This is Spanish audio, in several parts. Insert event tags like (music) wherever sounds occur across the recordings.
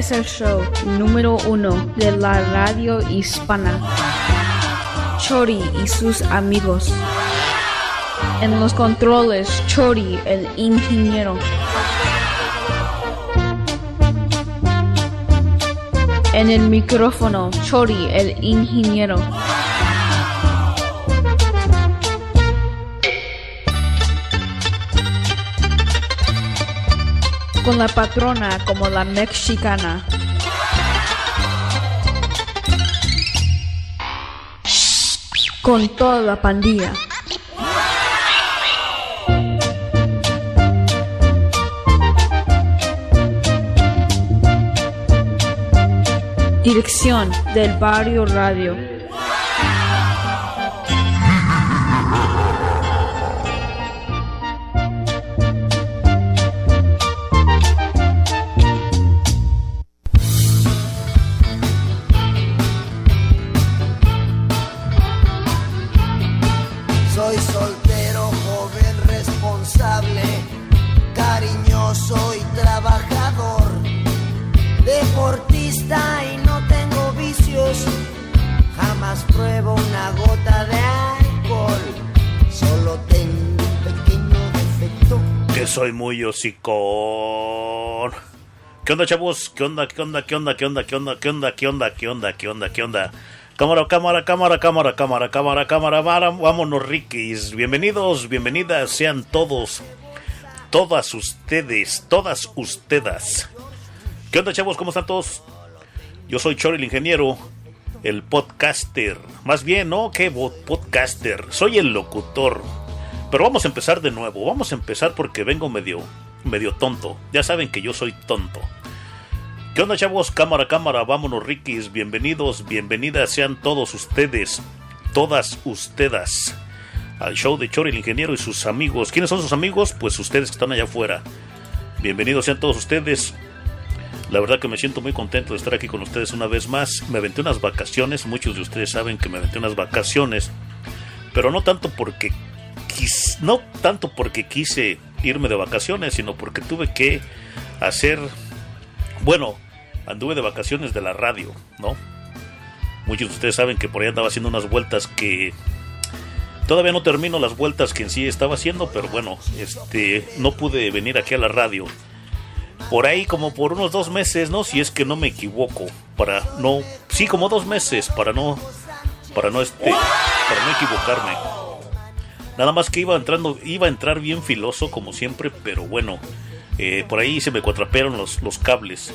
es el show número uno de la radio hispana. Chori y sus amigos. En los controles, Chori, el ingeniero. En el micrófono, Chori, el ingeniero. La patrona como la mexicana. Con toda la pandilla. Dirección del Barrio Radio. Hocicón. ¿Qué onda, chavos? ¿Qué onda? ¿Qué onda? ¿Qué onda? ¿Qué onda? ¿Qué onda? ¿Qué onda? ¿Qué onda? ¿Qué onda? ¿Qué onda? ¿Qué onda? Cámara, cámara, cámara, cámara, cámara, cámara, cámara, vámonos, Rikis. Bienvenidos, bienvenidas sean todos, todas ustedes, todas ustedes. ¿Qué onda, chavos? ¿Cómo están todos? Yo soy Chori, el ingeniero, el podcaster. Más bien, ¿no? ¿Qué podcaster? Soy el locutor. Pero vamos a empezar de nuevo. Vamos a empezar porque vengo medio, medio tonto. Ya saben que yo soy tonto. ¿Qué onda, chavos? Cámara, cámara, vámonos, Rikis. Bienvenidos, bienvenidas sean todos ustedes, todas ustedes, al show de Chori, el ingeniero y sus amigos. ¿Quiénes son sus amigos? Pues ustedes que están allá afuera. Bienvenidos sean todos ustedes. La verdad que me siento muy contento de estar aquí con ustedes una vez más. Me aventé unas vacaciones, muchos de ustedes saben que me aventé unas vacaciones, pero no tanto porque quis- no tanto porque quise irme de vacaciones, sino porque tuve que hacer bueno, anduve de vacaciones de la radio, ¿no? Muchos de ustedes saben que por ahí andaba haciendo unas vueltas que todavía no termino las vueltas que en sí estaba haciendo, pero bueno, este no pude venir aquí a la radio por ahí como por unos dos meses, ¿no? Si es que no me equivoco, para no, sí, como dos meses, para no, para no este, para no equivocarme. Nada más que iba entrando, iba a entrar bien filoso como siempre, pero bueno, eh, por ahí se me cuatrapearon los, los cables.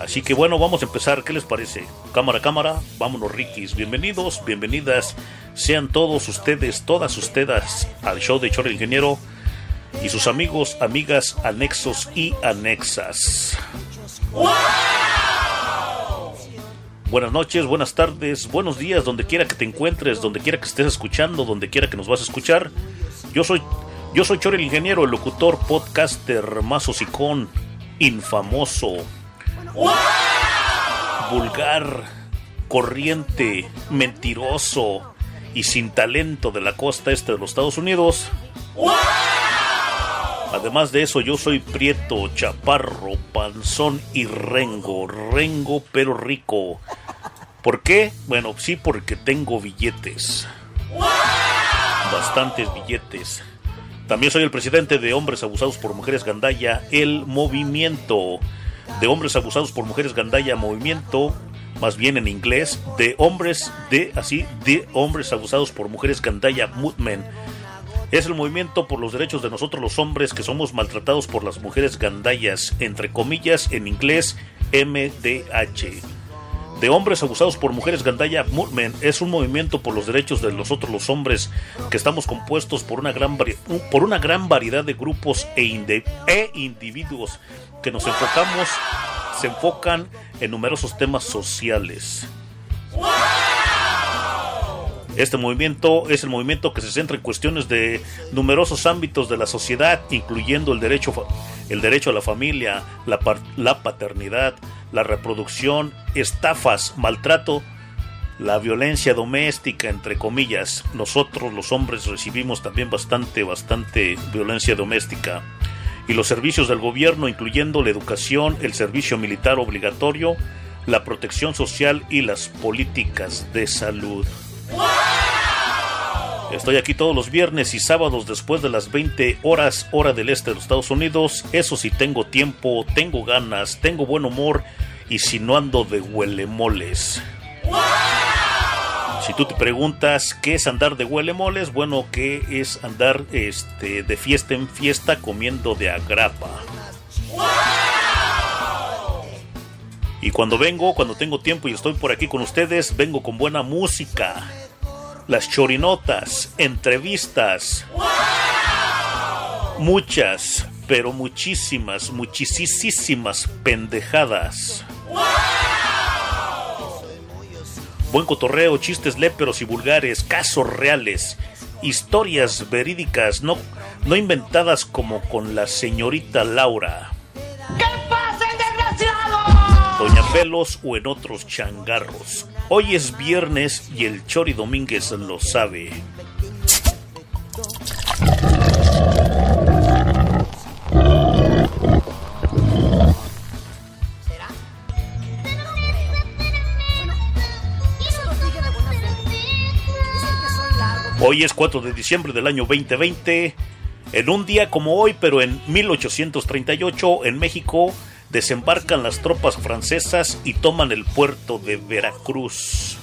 Así que bueno, vamos a empezar. ¿Qué les parece? Cámara, cámara, vámonos, Rikis. Bienvenidos, bienvenidas. Sean todos ustedes, todas ustedes al show de Chore el Ingeniero y sus amigos, amigas, anexos y anexas. Buenas noches, buenas tardes, buenos días, donde quiera que te encuentres, donde quiera que estés escuchando, donde quiera que nos vas a escuchar. Yo soy, yo soy Chore el Ingeniero, el locutor, podcaster, más hocicón, infamoso, vulgar, corriente, mentiroso y sin talento de la costa este de los Estados Unidos. Además de eso, yo soy prieto, chaparro, panzón y rengo. Rengo pero rico. ¿Por qué? Bueno, sí, porque tengo billetes. Bastantes billetes. También soy el presidente de Hombres Abusados por Mujeres Gandaya, el movimiento. De Hombres Abusados por Mujeres Gandaya, movimiento. Más bien en inglés, de hombres, de así, de hombres abusados por mujeres Gandaya Movement es el movimiento por los derechos de nosotros los hombres que somos maltratados por las mujeres gandayas, entre comillas en inglés MDH. De hombres abusados por mujeres Gandaya Movement es un movimiento por los derechos de nosotros los hombres que estamos compuestos por una gran, por una gran variedad de grupos e, e individuos que nos enfocamos, se enfocan en numerosos temas sociales. Este movimiento es el movimiento que se centra en cuestiones de numerosos ámbitos de la sociedad, incluyendo el derecho, el derecho a la familia, la, la paternidad, la reproducción, estafas, maltrato, la violencia doméstica, entre comillas. Nosotros los hombres recibimos también bastante, bastante violencia doméstica. Y los servicios del gobierno, incluyendo la educación, el servicio militar obligatorio, la protección social y las políticas de salud. Estoy aquí todos los viernes y sábados después de las 20 horas hora del este de los Estados Unidos. Eso sí tengo tiempo, tengo ganas, tengo buen humor y si no ando de huelemoles. Si tú te preguntas qué es andar de huelemoles, bueno, qué es andar este, de fiesta en fiesta comiendo de agrapa. Y cuando vengo, cuando tengo tiempo y estoy por aquí con ustedes, vengo con buena música las chorinotas, entrevistas, muchas, pero muchísimas, muchísimas pendejadas. Buen cotorreo, chistes léperos y vulgares, casos reales, historias verídicas, no, no inventadas como con la señorita Laura. Pelos o en otros changarros. Hoy es viernes y el Chori Domínguez lo sabe. Hoy es 4 de diciembre del año 2020. En un día como hoy, pero en 1838, en México, desembarcan las tropas francesas y toman el puerto de Veracruz.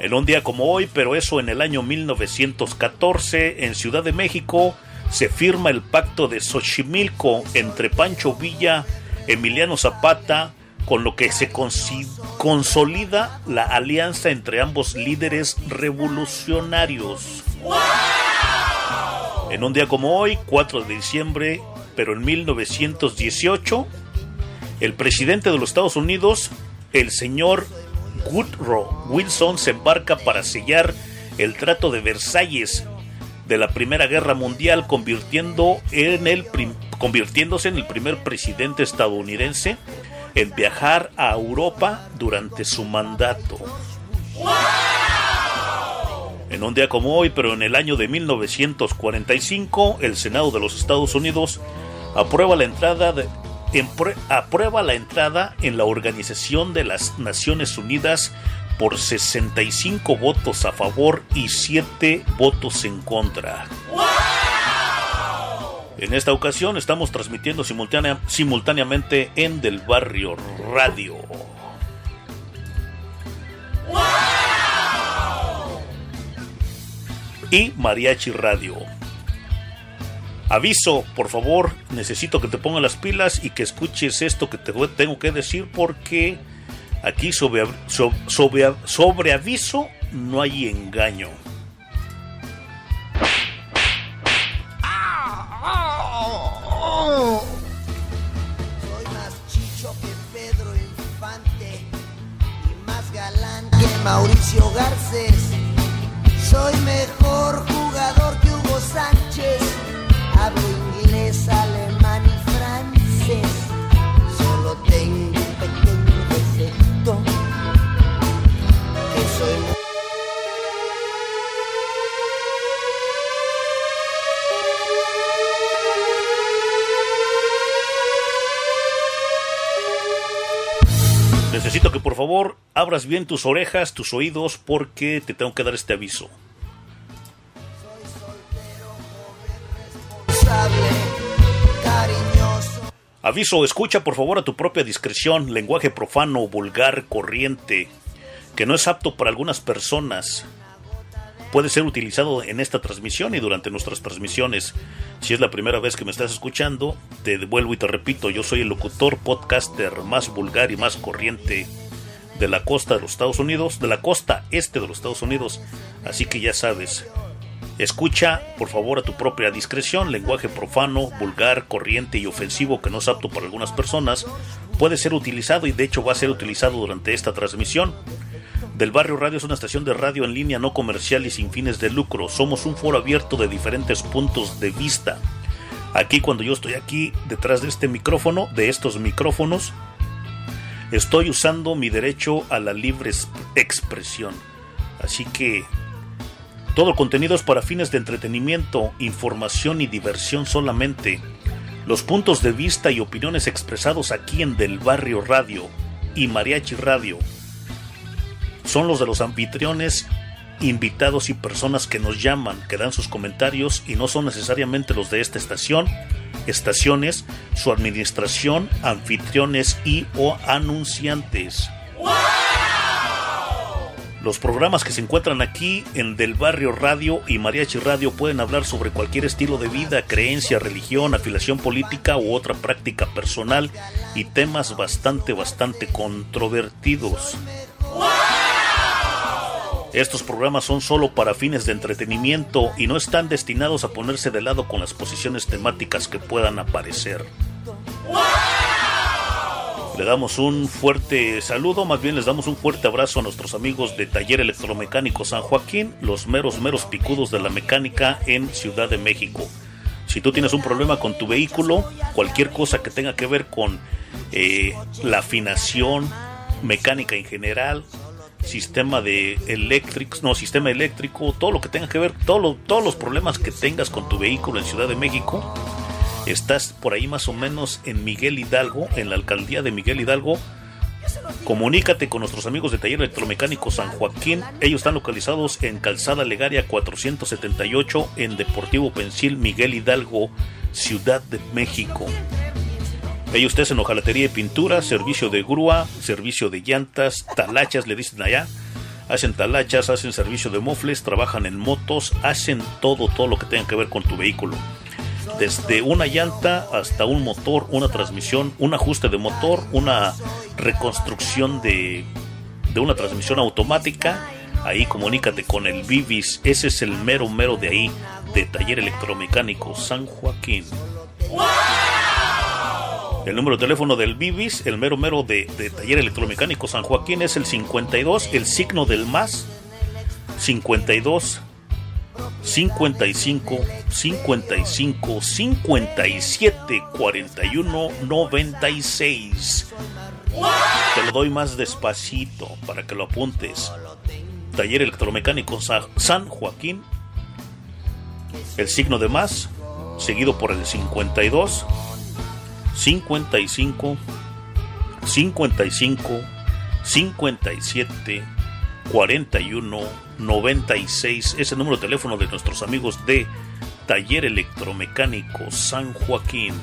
En un día como hoy, pero eso en el año 1914, en Ciudad de México, se firma el pacto de Xochimilco entre Pancho Villa, Emiliano Zapata, con lo que se consolida la alianza entre ambos líderes revolucionarios. En un día como hoy, 4 de diciembre, pero en 1918, el presidente de los Estados Unidos, el señor Woodrow Wilson, se embarca para sellar el Trato de Versalles de la Primera Guerra Mundial, convirtiendo en el convirtiéndose en el primer presidente estadounidense en viajar a Europa durante su mandato. En un día como hoy, pero en el año de 1945, el Senado de los Estados Unidos aprueba la entrada de, en, aprueba la entrada en la Organización de las Naciones Unidas por 65 votos a favor y 7 votos en contra. En esta ocasión estamos transmitiendo simultánea- simultáneamente en Del Barrio Radio. Y Mariachi Radio. Aviso, por favor, necesito que te pongan las pilas y que escuches esto que te tengo que decir porque aquí sobre, so- sobre, sobre aviso no hay engaño. Soy más chicho que Pedro Infante y más galán que Mauricio Garcés. Soy mejor jugador que Hugo Sánchez. Hablo inglés, alemán y francés. Solo tengo un pequeño defecto. Que soy muy Necesito que por favor abras bien tus orejas, tus oídos, porque te tengo que dar este aviso. Aviso, escucha por favor a tu propia discreción, lenguaje profano, vulgar, corriente, que no es apto para algunas personas. Puede ser utilizado en esta transmisión y durante nuestras transmisiones. Si es la primera vez que me estás escuchando, te devuelvo y te repito, yo soy el locutor podcaster más vulgar y más corriente de la costa de los Estados Unidos, de la costa este de los Estados Unidos. Así que ya sabes, Escucha, por favor, a tu propia discreción. Lenguaje profano, vulgar, corriente y ofensivo que no es apto para algunas personas puede ser utilizado y de hecho va a ser utilizado durante esta transmisión. Del Barrio Radio es una estación de radio en línea no comercial y sin fines de lucro. Somos un foro abierto de diferentes puntos de vista. Aquí cuando yo estoy aquí detrás de este micrófono, de estos micrófonos, estoy usando mi derecho a la libre es- expresión. Así que todo contenido es para fines de entretenimiento, información y diversión solamente. Los puntos de vista y opiniones expresados aquí en Del Barrio Radio y Mariachi Radio son los de los anfitriones, invitados y personas que nos llaman, que dan sus comentarios y no son necesariamente los de esta estación, estaciones, su administración, anfitriones y o anunciantes. Los programas que se encuentran aquí en Del Barrio Radio y Mariachi Radio pueden hablar sobre cualquier estilo de vida, creencia, religión, afiliación política u otra práctica personal y temas bastante, bastante controvertidos. Estos programas son solo para fines de entretenimiento y no están destinados a ponerse de lado con las posiciones temáticas que puedan aparecer. Le damos un fuerte saludo, más bien les damos un fuerte abrazo a nuestros amigos de Taller Electromecánico San Joaquín, los meros, meros picudos de la mecánica en Ciudad de México. Si tú tienes un problema con tu vehículo, cualquier cosa que tenga que ver con eh, la afinación, mecánica en general, sistema de eléctricos, no, sistema eléctrico, todo lo que tenga que ver, todo lo- todos los problemas que tengas con tu vehículo en Ciudad de México, estás por ahí más o menos en Miguel Hidalgo, en la alcaldía de Miguel Hidalgo. Comunícate con nuestros amigos de Taller Electromecánico San Joaquín. Ellos están localizados en Calzada Legaria 478 en Deportivo Pensil, Miguel Hidalgo, Ciudad de México. Ellos ustedes en hojalatería y pintura, servicio de grúa, servicio de llantas, talachas, le dicen allá. Hacen talachas, hacen servicio de mofles, trabajan en motos, hacen todo, todo lo que tenga que ver con tu vehículo. Desde una llanta hasta un motor, una transmisión, un ajuste de motor, una reconstrucción de, de una transmisión automática. Ahí comunícate con el Vivis. Ese es el mero mero de ahí, de Taller Electromecánico San Joaquín. El número de teléfono del Vivis, el mero mero de, de Taller Electromecánico San Joaquín es el 52, el signo del más, 52 55 55 57 41 96. Te lo doy más despacito para que lo apuntes. Taller Electromecánico Sa- San Joaquín. El signo de más, seguido por el 52 55 55 57 41 96 es el número de teléfono de nuestros amigos de Taller Electromecánico San Joaquín.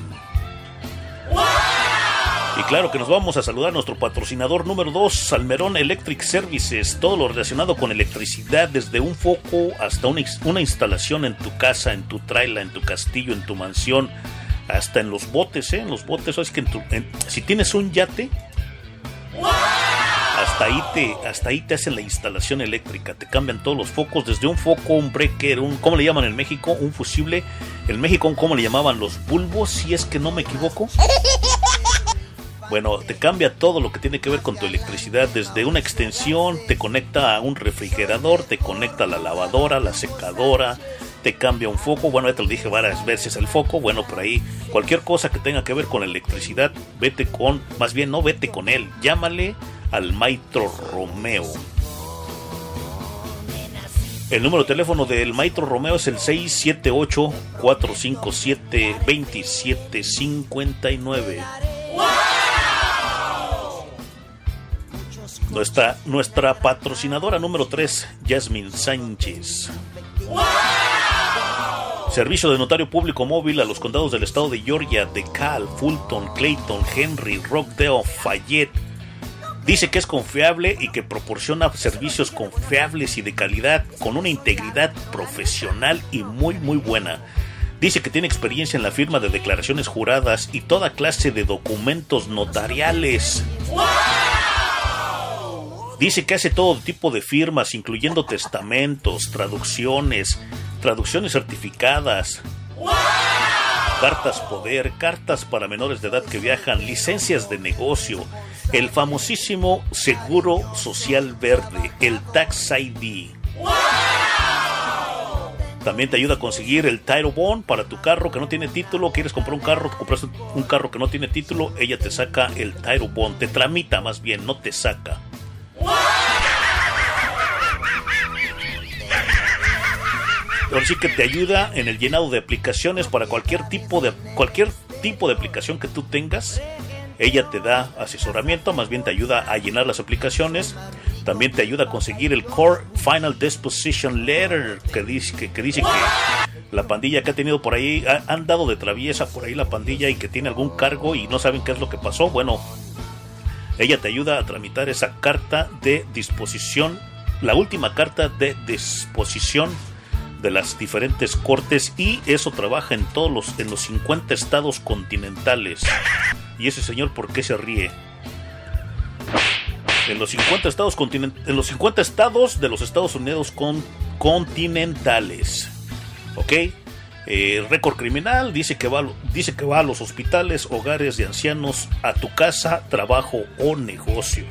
Y claro que nos vamos a saludar a nuestro patrocinador número 2, Salmerón Electric Services. Todo lo relacionado con electricidad, desde un foco hasta una, una instalación en tu casa, en tu traila, en tu castillo, en tu mansión, hasta en los botes, ¿eh? En los botes, es que si tienes un yate, hasta ahí, te, hasta ahí te hacen la instalación eléctrica, te cambian todos los focos, desde un foco, un breaker, un, ¿cómo le llaman en México? Un fusible. En México, ¿cómo le llamaban? Los bulbos, si es que no me equivoco. Bueno, te cambia todo lo que tiene que ver con tu electricidad, desde una extensión, te conecta a un refrigerador, te conecta a la lavadora, la secadora, te cambia un foco, bueno, ya te lo dije varias veces el foco, bueno, por ahí, cualquier cosa que tenga que ver con electricidad, vete con, más bien no vete con él, llámale al Maestro Romeo. El número de teléfono del Maestro Romeo es el 678-457-2759. Nuestra, nuestra patrocinadora número 3, Jasmine Sánchez. Servicio de notario público móvil a los condados del estado de Georgia, DeKalb, Fulton, Clayton, Henry, Rockdale, Fayette. Dice que es confiable y que proporciona servicios confiables y de calidad con una integridad profesional y muy muy buena. Dice que tiene experiencia en la firma de declaraciones juradas y toda clase de documentos notariales. Dice que hace todo tipo de firmas, incluyendo testamentos, traducciones, traducciones certificadas, cartas poder, cartas para menores de edad que viajan, licencias de negocio, el famosísimo Seguro Social Verde, el Tax ID. También te ayuda a conseguir el Title Bond para tu carro que no tiene título. Quieres comprar un carro, compras un carro que no tiene título, ella te saca el Title Bond, te tramita más bien, no te saca. Ahora sí que te ayuda en el llenado de aplicaciones para cualquier tipo de cualquier tipo de aplicación que tú tengas. Ella te da asesoramiento, más bien te ayuda a llenar las aplicaciones. También te ayuda a conseguir el Core Final Disposition Letter que dice que, dice que la pandilla que ha tenido por ahí ha- han dado de traviesa por ahí la pandilla y que tiene algún cargo y no saben qué es lo que pasó. Bueno, ella te ayuda a tramitar esa carta de disposición, la última carta de disposición de las diferentes cortes y eso trabaja en todos los en los 50 estados continentales. Y ese señor por qué se ríe? En los 50 estados en los 50 estados de los Estados Unidos con, continentales. ¿Ok? Eh, récord criminal dice que, va, dice que va a los hospitales, hogares de ancianos, a tu casa, trabajo o negocio.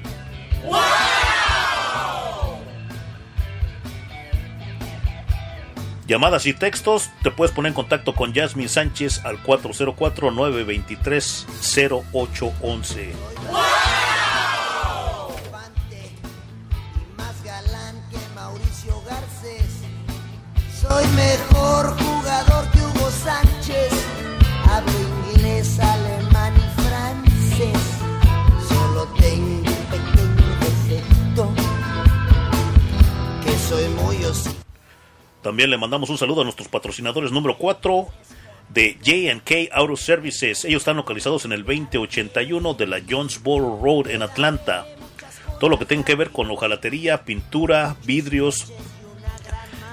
Llamadas y textos, te puedes poner en contacto con Jasmine Sánchez al 404-923-0811. más galán que Mauricio Garcés. Soy mejor jugador que Hugo Sánchez. Hablo inglés, alemán y francés. Solo tengo un pequeño defecto. Que soy muy osito. También le mandamos un saludo a nuestros patrocinadores número 4 de J&K Auto Services. Ellos están localizados en el 2081 de la Jonesboro Road en Atlanta. Todo lo que tenga que ver con hojalatería, pintura, vidrios.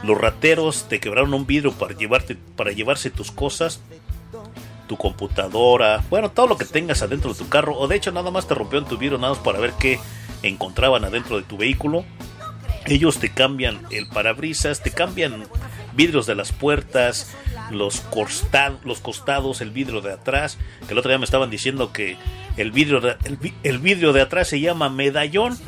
Los rateros te quebraron un vidrio para para llevarse tus cosas, tu computadora, bueno, todo lo que tengas adentro de tu carro o de hecho nada más te rompieron tu vidrio nada más para ver qué encontraban adentro de tu vehículo. Ellos te cambian el parabrisas, te cambian vidrios de las puertas, los, costa- los costados, el vidrio de atrás. Que el otro día me estaban diciendo que el vidrio de, el, el vidrio de atrás se llama medallón.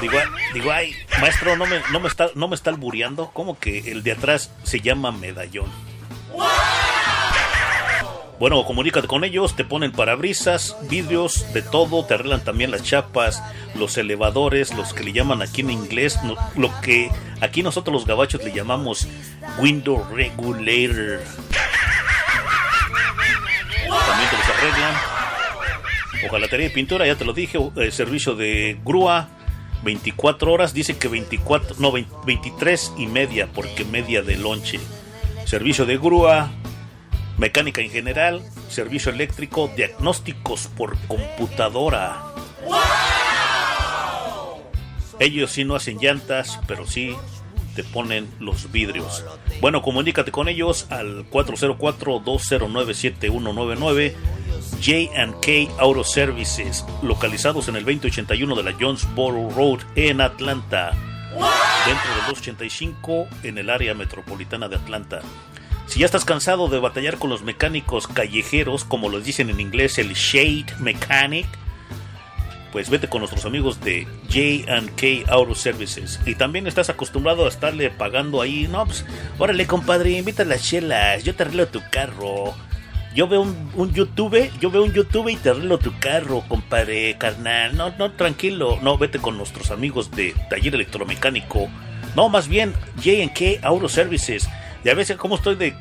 Digo, digo, ay, maestro, no me, no me está, no me está albureando. ¿Cómo que el de atrás se llama medallón? Bueno, comunícate con ellos, te ponen parabrisas, vidrios, de todo, te arreglan también las chapas, los elevadores, los que le llaman aquí en inglés, lo que aquí nosotros los gabachos le llamamos window regulator. También te los arreglan. Hojalatería y pintura, ya te lo dije, eh, servicio de grúa, 24 horas, dice que 24, no, 20 23 y media, porque media de lonche. Servicio de grúa, mecánica en general, servicio eléctrico, diagnósticos por computadora. Ellos sí no hacen llantas, pero sí te ponen los vidrios. Bueno, comunícate con ellos al 404-209-7199 J&K Auto Services, localizados en el 2081 de la Jonesboro Road en Atlanta, dentro del 285 en el área metropolitana de Atlanta. Si ya estás cansado de batallar con los mecánicos callejeros, como los dicen en inglés el Shade Mechanic, pues vete con nuestros amigos de J&K Auto Services. Y también estás acostumbrado a estarle pagando ahí, no, pues, órale compadre, invita a las chelas, yo te arreglo tu carro. Yo veo un, YouTube, yo veo un YouTube y te arreglo tu carro, compadre, carnal. No, no, tranquilo. No, vete con nuestros amigos de Taller Electromecánico. No, más bien, J&K Auto Services. Ya ves cómo estoy de...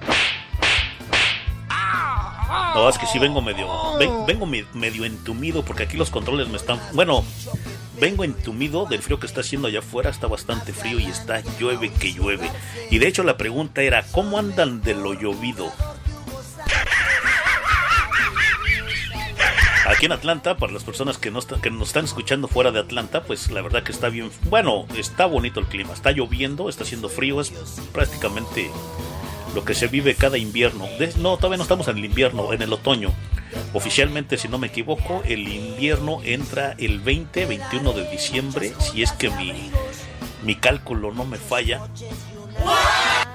No, es que sí vengo medio... ven- vengo me- medio entumido porque aquí los controles me están... Bueno, vengo entumido del frío que está haciendo allá afuera. Está bastante frío y está llueve que llueve. Y de hecho la pregunta era, ¿cómo andan de lo llovido? Aquí en Atlanta, para las personas que, no están- que nos están escuchando fuera de Atlanta, pues la verdad que está bien, bueno, está bonito el clima, está lloviendo, está haciendo frío, es prácticamente lo que se vive cada invierno. De- no, todavía no estamos en el invierno, en el otoño. Oficialmente, si no me equivoco, el invierno entra el 20-21 de diciembre, si es que mi, mi cálculo no me falla.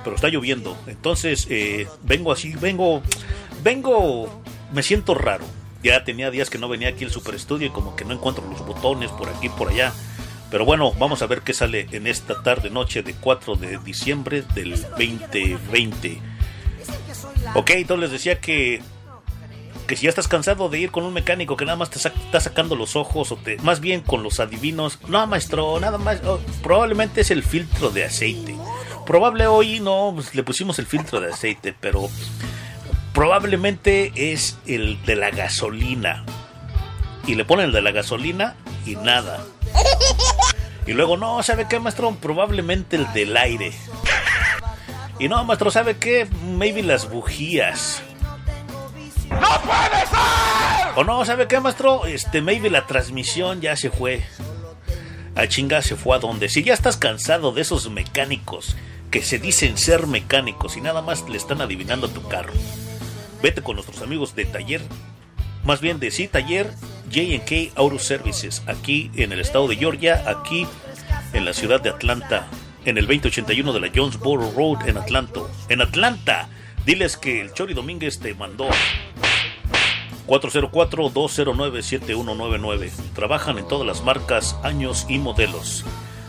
Pero está lloviendo, entonces eh, vengo así, vengo, vengo, me siento raro. Ya tenía días que no venía aquí al Super Estudio y como que no encuentro los botones por aquí por allá. Pero bueno, vamos a ver qué sale en esta tarde noche de 4 de diciembre del 2020. Ok, entonces les decía que que si ya estás cansado de ir con un mecánico que nada más te está sacando los ojos o te más bien con los adivinos, no maestro, nada más, oh, probablemente es el filtro de aceite. Probable hoy no, pues, le pusimos el filtro de aceite, pero probablemente es el de la gasolina. Y le ponen el de la gasolina y nada. Y luego, no, ¿sabe qué, maestro? Probablemente el del aire. Y no, maestro, ¿sabe qué? Maybe las bujías. ¡No puede ser! O no, ¿sabe qué, maestro? Este, maybe la transmisión ya se fue. A chinga se fue a donde. Si ya estás cansado de esos mecánicos que se dicen ser mecánicos y nada más le están adivinando a tu carro, vete con nuestros amigos de taller, más bien de sí, taller J&K Auto Services, aquí en el estado de Georgia, aquí en la ciudad de Atlanta, en el 2081 de la Jonesboro Road en Atlanta. En Atlanta, diles que el Chori Domínguez te mandó. 404-209-7199. Trabajan en todas las marcas, años y modelos.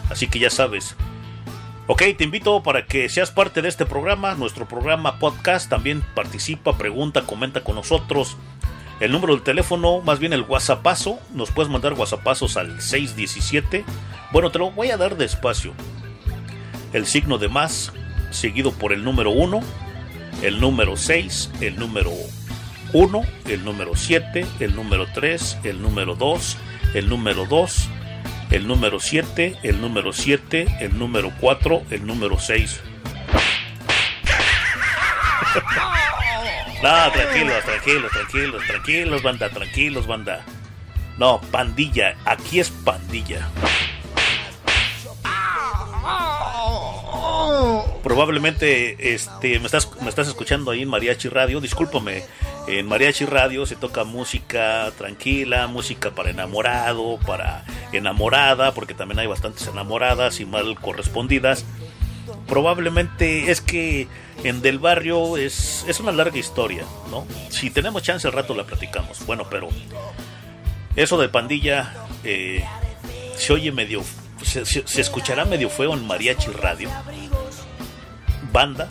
Así que ya sabes. Ok, te invito para que seas parte de este programa, nuestro programa podcast. También participa, pregunta, comenta con nosotros. El número del teléfono, más bien el WhatsAppazo, nos puedes mandar WhatsAppazos al 617. Bueno, te lo voy a dar despacio. El signo de más, seguido por el número 1, el número 6, el número 1, el número 7, el número 3, el número 2, el número 2, el número 7, el número 7, el número 4, el número 6. No, tranquilos, tranquilos, tranquilos, tranquilos, banda, tranquilos, banda. No, pandilla, aquí es pandilla. Probablemente este, me, estás, me estás escuchando ahí en Mariachi Radio. Discúlpame, en Mariachi Radio se toca música tranquila, música para enamorado, para enamorada, porque también hay bastantes enamoradas y mal correspondidas. Probablemente es que en Del Barrio es, es una larga historia, ¿no? Si tenemos chance al rato la platicamos. Bueno, pero eso de pandilla eh, se oye medio, se, se- se escuchará medio feo en Mariachi Radio. Banda.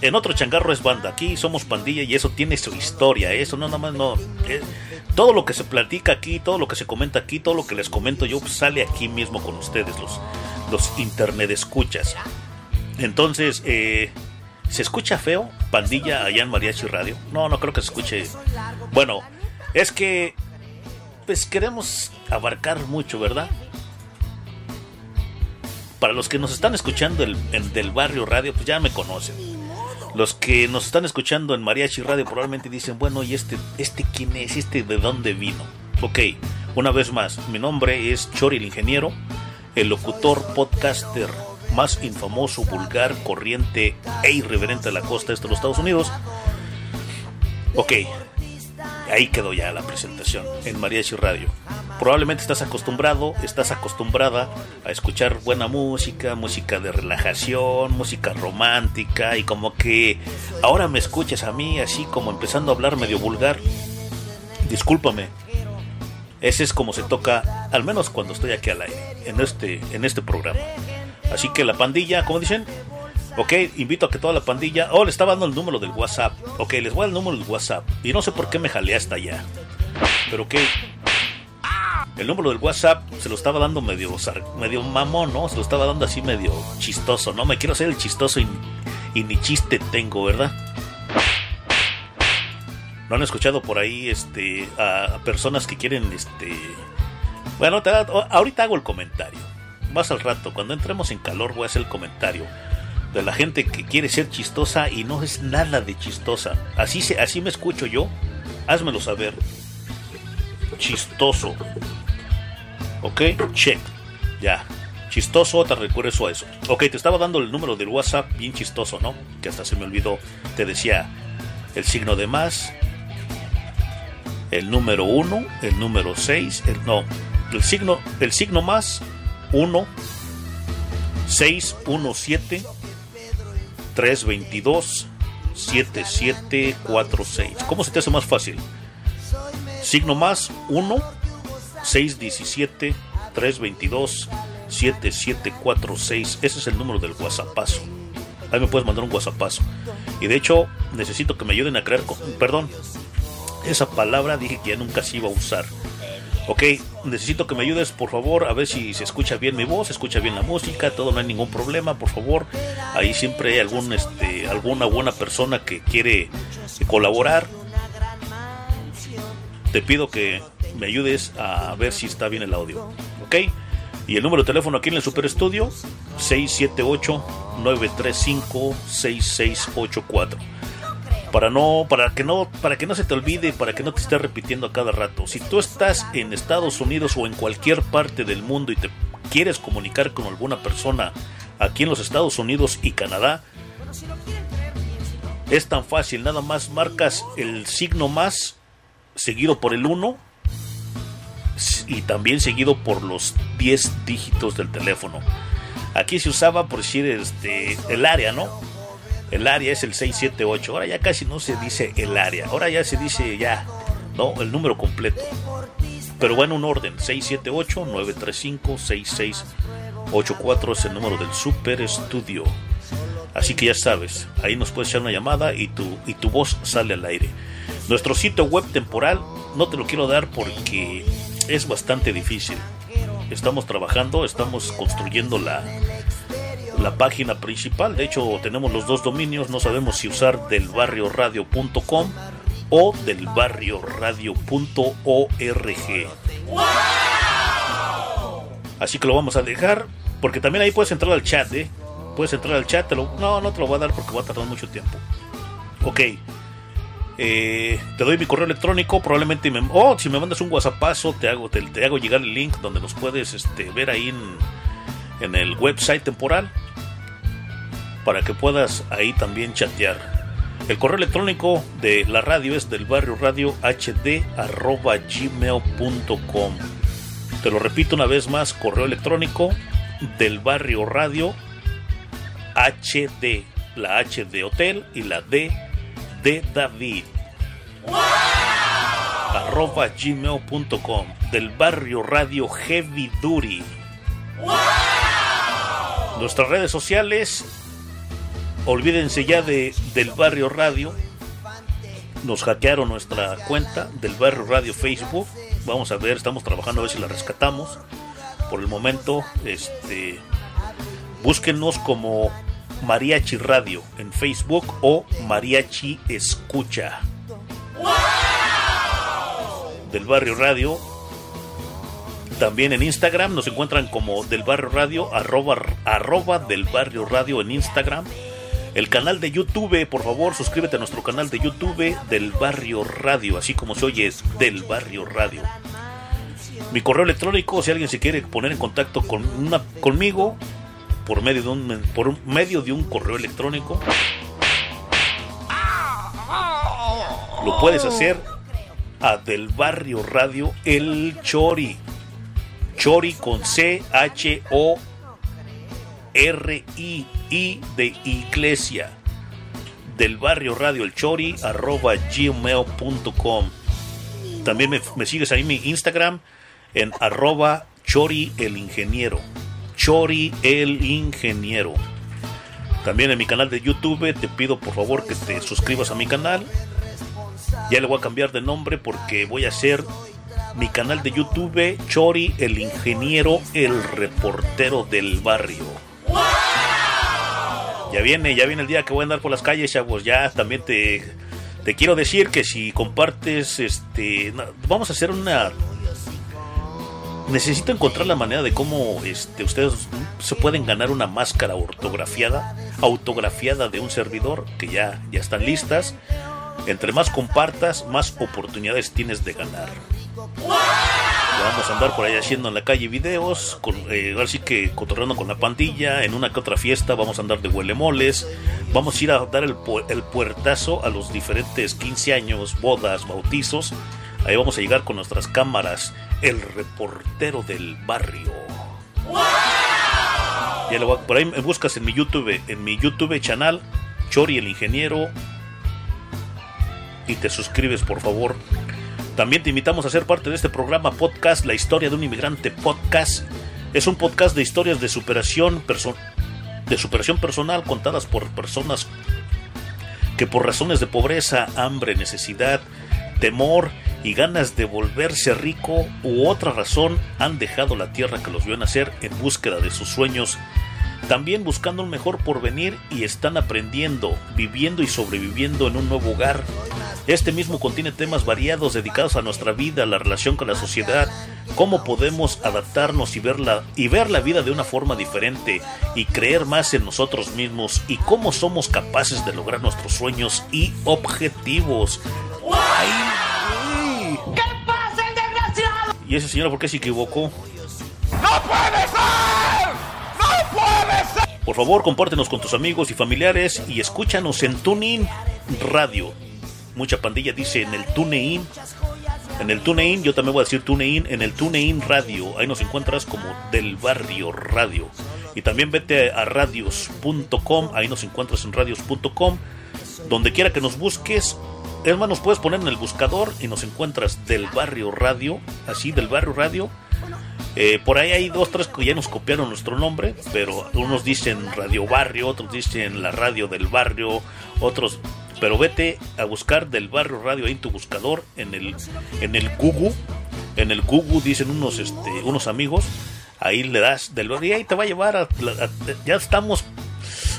En otro changarro es banda. Aquí somos pandilla y eso tiene su historia. Eso no nada más no. eh, todo lo que se platica aquí, todo lo que se comenta aquí, todo lo que les comento yo sale aquí mismo con ustedes, los, los internet escuchas. Entonces, eh, ¿se escucha feo pandilla allá en Mariachi Radio? No, no creo que se escuche. Bueno, es que pues queremos abarcar mucho, ¿verdad? Para los que nos están escuchando el, del barrio radio, pues ya me conocen. Los que nos están escuchando en Mariachi Radio probablemente dicen, bueno, ¿y este, este quién es? ¿Este de dónde vino? Ok, una vez más, mi nombre es Chori el Ingeniero, el locutor podcaster más infamoso, vulgar, corriente e irreverente de la costa este de los Estados Unidos. Ok, ahí quedó ya la presentación en Mariachi Radio. Probablemente estás acostumbrado, estás acostumbrada a escuchar buena música, música de relajación, música romántica y como que ahora me escuchas a mí así como empezando a hablar medio vulgar. Discúlpame. Ese es como se toca, al menos cuando estoy aquí al aire, en este, en este programa. Así que la pandilla, como dicen, Ok, invito a que toda la pandilla. Oh, le estaba dando el número del WhatsApp. Ok, les voy a el número del WhatsApp. Y no sé por qué me jalé hasta allá. Pero ok. El número del WhatsApp se lo estaba dando medio, medio mamón, ¿no? Se lo estaba dando así medio chistoso. No me quiero hacer el chistoso y, y ni chiste tengo, ¿verdad? ¿No han escuchado por ahí este, a personas que quieren este. Bueno, te, ahorita hago el comentario. Más al rato, cuando entremos en calor, voy a hacer el comentario de la gente que quiere ser chistosa y no es nada de chistosa. Así, se, así me escucho yo. Házmelo saber. Chistoso. Ok, check. Ya. Chistoso, te recuerdo a eso. Ok, te estaba dando el número del WhatsApp, bien chistoso, ¿no? Que hasta se me olvidó. Te decía el signo de más, el número 1, el número 6, el, no, el signo, el signo más 1, 617 322 7746. ¿Cómo se te hace más fácil? Signo más 1 617 322 7746. Ese es el número del WhatsAppazo. Ahí me puedes mandar un WhatsAppazo. Y de hecho, necesito que me ayuden a crear. Perdón, esa palabra dije que ya nunca se iba a usar. Ok, necesito que me ayudes, por favor, a ver si se escucha bien mi voz, se escucha bien la música, todo no hay ningún problema, por favor. Ahí siempre hay algún, este, alguna buena persona que quiere colaborar. Te pido que me ayudes a ver si está bien el audio. Ok, y el número de teléfono aquí en el Super Estudio, 678-935-6684 para no para que no para que no se te olvide para que no te esté repitiendo a cada rato. Si tú estás en Estados Unidos o en cualquier parte del mundo y te quieres comunicar con alguna persona aquí en los Estados Unidos y Canadá es tan fácil. Nada más marcas el signo más seguido por el 1 y también seguido por los 10 dígitos del teléfono. Aquí se usaba por decir este el área no el área es el 678. Ahora ya casi no se dice el área. Ahora ya se dice ya, no, el número completo. Pero bueno, un orden. 678-935-6684 es el número del Super Estudio. Así que ya sabes, ahí nos puedes echar una llamada y tu, y tu voz sale al aire. Nuestro sitio web temporal no te lo quiero dar porque es bastante difícil. Estamos trabajando, estamos construyendo la, la página principal. De hecho, tenemos los dos dominios. No sabemos si usar del radio.com o del radio.org. Así que lo vamos a dejar. Porque también ahí puedes entrar al chat, ¿eh? Puedes entrar al chat. no, no te lo voy a dar porque va a tardar mucho tiempo. Ok. Eh, te doy mi correo electrónico. Probablemente me. Oh, si me mandas un WhatsAppazo, te hago, te, te hago llegar el link donde nos puedes este, ver ahí en, en el website temporal para que puedas ahí también chatear. El correo electrónico de la radio es del barrio radio hd arroba gmail.com. Te lo repito una vez más, correo electrónico del barrio radio hd, la H de hotel y la D de David. arroba gmail.com del barrio radio heavy duty. Nuestras redes sociales Olvídense ya de del barrio radio. Nos hackearon nuestra cuenta del barrio radio Facebook. Vamos a ver, estamos trabajando a ver si la rescatamos. Por el momento, este búsquenos como Mariachi Radio en Facebook o Mariachi Escucha. Del barrio radio. También en Instagram nos encuentran como Del Barrio Radio, arroba, arroba Del Barrio Radio en Instagram. El canal de YouTube, por favor, suscríbete a nuestro canal de YouTube Del Barrio Radio, así como se oye es Del Barrio Radio. Mi correo electrónico, si alguien se quiere poner en contacto con una, conmigo por medio de un por medio de un correo electrónico, lo puedes hacer a Del Barrio Radio El Chori. Chori con C H O R I I de iglesia. Del Barrio Radio El Chori arroba gmail.com. También me, sigues ahí en mi Instagram en arroba Chori el Ingeniero. Chori el Ingeniero. También en mi canal de YouTube te pido por favor que te suscribas a mi canal. Ya le voy a cambiar de nombre porque voy a hacer mi canal de YouTube Chori el Ingeniero, el reportero del barrio. Ya viene, ya viene el día que voy a andar por las calles, chavos. Ya también te, te quiero decir que si compartes, este, vamos a hacer una. Necesito encontrar la manera de cómo este, ustedes se pueden ganar una máscara ortografiada, autografiada de un servidor que ya, ya están listas. Entre más compartas, más oportunidades tienes de ganar. Vamos a andar por ahí haciendo en la calle videos, con, eh, ahora sí que cotorreando con la pandilla, en una que otra fiesta vamos a andar de huelemoles, vamos a ir a dar el, pu- el puertazo a los diferentes 15 años, bodas, bautizos, ahí vamos a llegar con nuestras cámaras, el reportero del barrio. Ya lo voy a- por ahí me buscas en mi YouTube, en mi YouTube canal, Chori el Ingeniero, y te suscribes por favor. También te invitamos a ser parte de este programa podcast, La historia de un inmigrante podcast. Es un podcast de historias de superación, perso- de superación personal contadas por personas que por razones de pobreza, hambre, necesidad, temor y ganas de volverse rico u otra razón han dejado la tierra que los vio nacer en búsqueda de sus sueños, también buscando un mejor porvenir y están aprendiendo, viviendo y sobreviviendo en un nuevo hogar. Este mismo contiene temas variados dedicados a nuestra vida, la relación con la sociedad, cómo podemos adaptarnos y ver la, y ver la vida de una forma diferente y creer más en nosotros mismos y cómo somos capaces de lograr nuestros sueños y objetivos. ¡Ay! ¿Qué pasa, el desgraciado? ¿Y ese señor por qué se equivocó? ¡No puede Por favor, compártenos con tus amigos y familiares y escúchanos en TuneIn Radio. Mucha pandilla dice en el TuneIn. En el TuneIn, yo también voy a decir TuneIn, en el TuneIn Radio. Ahí nos encuentras como Del Barrio Radio. Y también vete a radios.com, ahí nos encuentras en radios.com. Donde quiera que nos busques, es más, nos puedes poner en el buscador y nos encuentras Del Barrio Radio, así, Del Barrio Radio. Eh, por ahí hay dos, tres que ya nos copiaron nuestro nombre, pero unos dicen Radio Barrio, otros dicen la radio del barrio, otros. Pero vete a buscar del barrio radio ahí en tu buscador, en el, en el Google. En el Google dicen unos, este, unos amigos. Ahí le das del barrio y ahí te va a llevar a, a- ya estamos,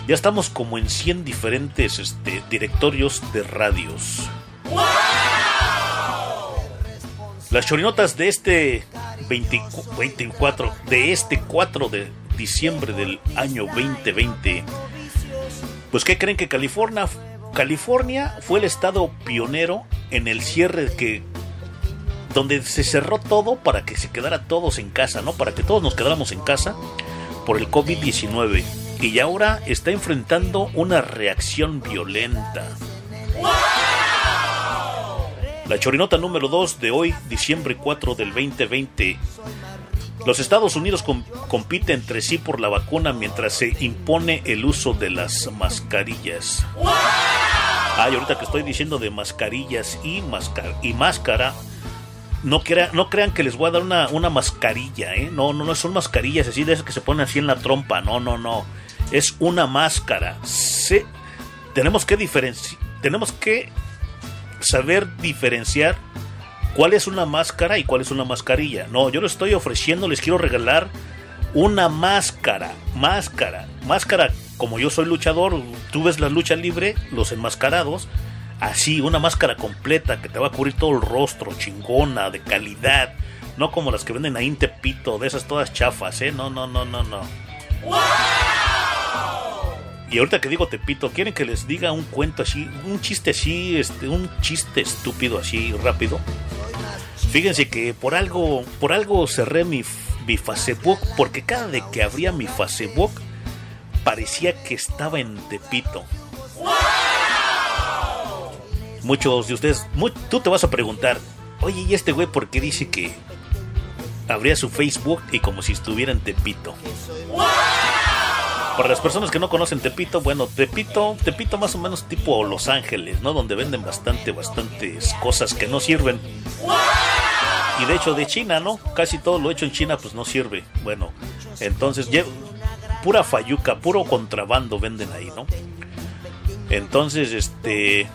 ya estamos como en 100 diferentes este, directorios de radios. Las chorinotas de este 24, 24 de este 4 de diciembre del año 2020. Pues ¿qué creen que California California fue el estado pionero en el cierre que donde se cerró todo para que se quedara todos en casa, ¿no? Para que todos nos quedáramos en casa por el COVID-19 y ahora está enfrentando una reacción violenta. La chorinota número 2 de hoy, diciembre 4 del 2020. Los Estados Unidos com- compiten entre sí por la vacuna mientras se impone el uso de las mascarillas. Ay, ahorita que estoy diciendo de mascarillas y, mascar y máscara, no, crea- no crean que les voy a dar una, una mascarilla, ¿eh? No, no, no son mascarillas así de esas que se ponen así en la trompa, no, no, no. Es una máscara. Tenemos que diferenciar, tenemos que saber diferenciar cuál es una máscara y cuál es una mascarilla. No, yo les estoy ofreciendo, les quiero regalar una máscara, máscara, máscara. Como yo soy luchador, tú ves la lucha libre, los enmascarados, así, una máscara completa que te va a cubrir todo el rostro, chingona, de calidad, No como las que venden ahí en Tepito, de esas todas chafas, ¿eh? No, no, no, no, no. Y ahorita que digo Tepito, ¿quieren que les diga un cuento así, un chiste así, este, un chiste estúpido así rápido? Fíjense que por algo, por algo cerré mi, Facebook, porque cada vez que abría mi Facebook parecía que estaba en Tepito. Muchos de ustedes, tú te vas a preguntar, oye, ¿y este güey por qué dice que abría su Facebook y como si estuviera en Tepito? Para las personas que no conocen Tepito, bueno, Tepito, Tepito más o menos tipo Los Ángeles, ¿no? Donde venden bastante, bastantes cosas que no sirven. Y de hecho de China, ¿no? Casi todo lo hecho en China pues no sirve. Bueno, entonces pura fayuca, puro contrabando venden ahí, ¿no? Entonces, este,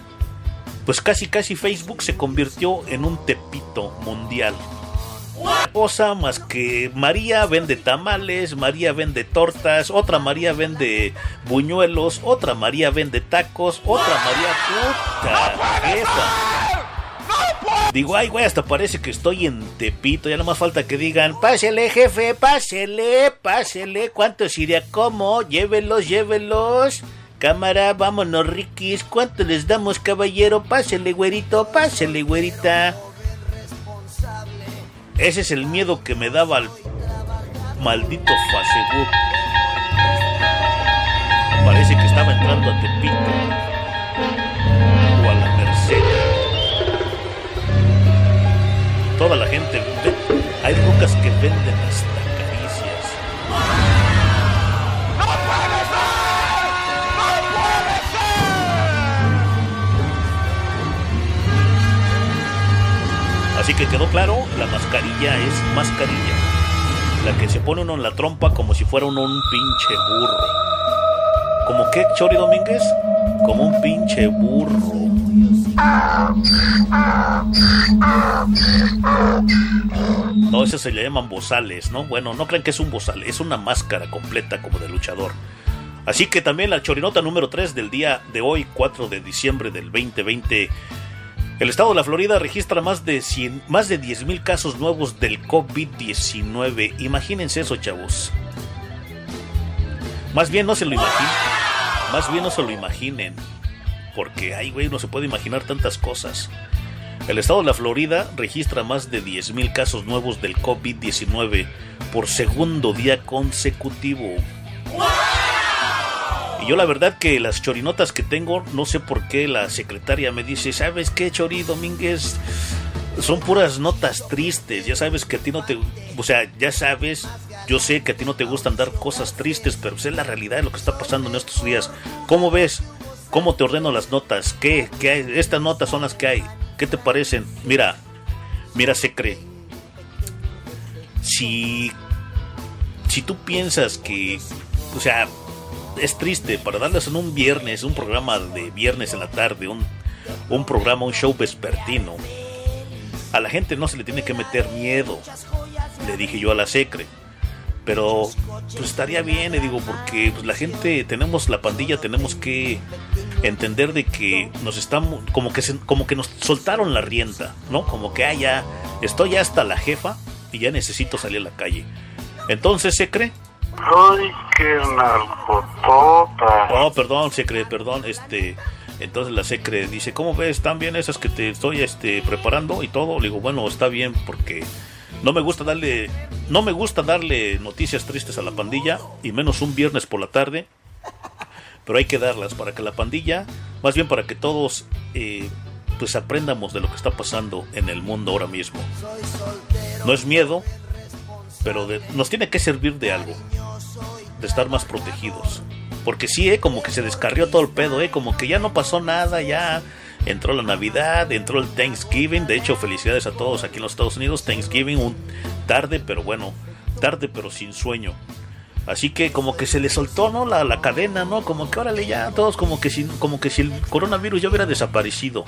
pues casi casi Facebook se convirtió en un Tepito mundial. Cosa más que María vende tamales, María vende tortas, otra María vende buñuelos, otra María vende tacos, otra María puta esa. Digo, ay, güey, hasta parece que estoy en Tepito. Ya no más falta que digan, pásele, jefe, pásele, pásele. ¿Cuántos iría como? Llévelos, llévelos. Cámara, vámonos, riquis. ¿Cuánto les damos, caballero? Pásele, güerito, pásele, güerita. Ese es el miedo que me daba al maldito Facebook. Parece que estaba entrando a Tepito. O a la Merced. Toda la gente Hay rucas que venden hasta Así que quedó claro, la mascarilla es mascarilla. La que se pone uno en la trompa como si fuera uno un pinche burro. ¿Como qué, Chori Domínguez? Como un pinche burro. No, ese se le llaman bozales, ¿no? Bueno, no crean que es un bozal, es una máscara completa como de luchador. Así que también la chorinota número 3 del día de hoy, 4 de diciembre del 2020. El estado de la Florida registra más de 100, más de 10 mil casos nuevos del COVID-19. Imagínense eso, chavos. Más bien no se lo imaginen. Más bien no se lo imaginen. Porque, ay, güey, no se puede imaginar tantas cosas. El estado de la Florida registra más de 10 mil casos nuevos del COVID-19 por segundo día consecutivo. Y yo la verdad que las chorinotas que tengo, no sé por qué la secretaria me dice, ¿sabes qué, Chori Domínguez? Son puras notas tristes, ya sabes que a ti no te... O sea, ya sabes, yo sé que a ti no te gustan dar cosas tristes, pero pues es la realidad de lo que está pasando en estos días. ¿Cómo ves? ¿Cómo te ordeno las notas? ¿Qué? ¿Qué hay? Estas notas son las que hay. ¿Qué te parecen? Mira, mira, Secre. Si... Si tú piensas que... O sea, es triste para darles en un viernes, un programa de viernes en la tarde, un, un programa, un show vespertino. A la gente no se le tiene que meter miedo, le dije yo a la secre. Pero pues estaría bien, le digo, porque pues, la gente, tenemos la pandilla, tenemos que entender de que nos estamos, como que, se- como que nos soltaron la rienda, ¿no? Como que, ah, ya, estoy hasta la jefa y ya necesito salir a la calle. Entonces, secre, Ay, qué nalgotota. Oh, perdón, secre, perdón, este, entonces la secre dice, ¿cómo ves? ¿Están bien esas que te estoy, este, preparando y todo? Le digo, bueno, está bien porque no me gusta darle, no me gusta darle noticias tristes a la pandilla y menos un viernes por la tarde, pero hay que darlas para que la pandilla, más bien para que todos, eh, pues aprendamos de lo que está pasando en el mundo ahora mismo. No es miedo, pero de- nos tiene que servir de algo de estar más protegidos. Porque sí, eh, como que se descarrió todo el pedo, eh, como que ya no pasó nada, ya entró la Navidad, entró el Thanksgiving. De hecho, felicidades a todos aquí en los Estados Unidos. Thanksgiving, un tarde, pero bueno, tarde, pero sin sueño. Así que como que se le soltó, ¿no? La, la cadena, ¿no? Como que órale ya, todos como que si, como que si el coronavirus ya hubiera desaparecido.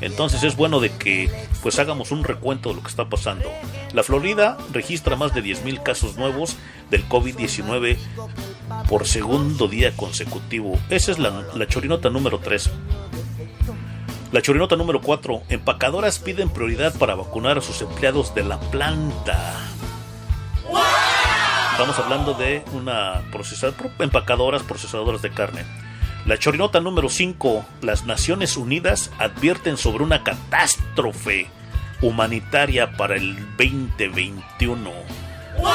Entonces es bueno de que pues hagamos un recuento de lo que está pasando. La Florida registra más de 10.000 casos nuevos del COVID-19 por segundo día consecutivo. Esa es la, la chorinota número 3. La chorinota número 4. Empacadoras piden prioridad para vacunar a sus empleados de la planta. Estamos hablando de una procesada, empacadoras procesadoras de carne. La chorinota número 5. Las Naciones Unidas advierten sobre una catástrofe humanitaria para el 2021. Como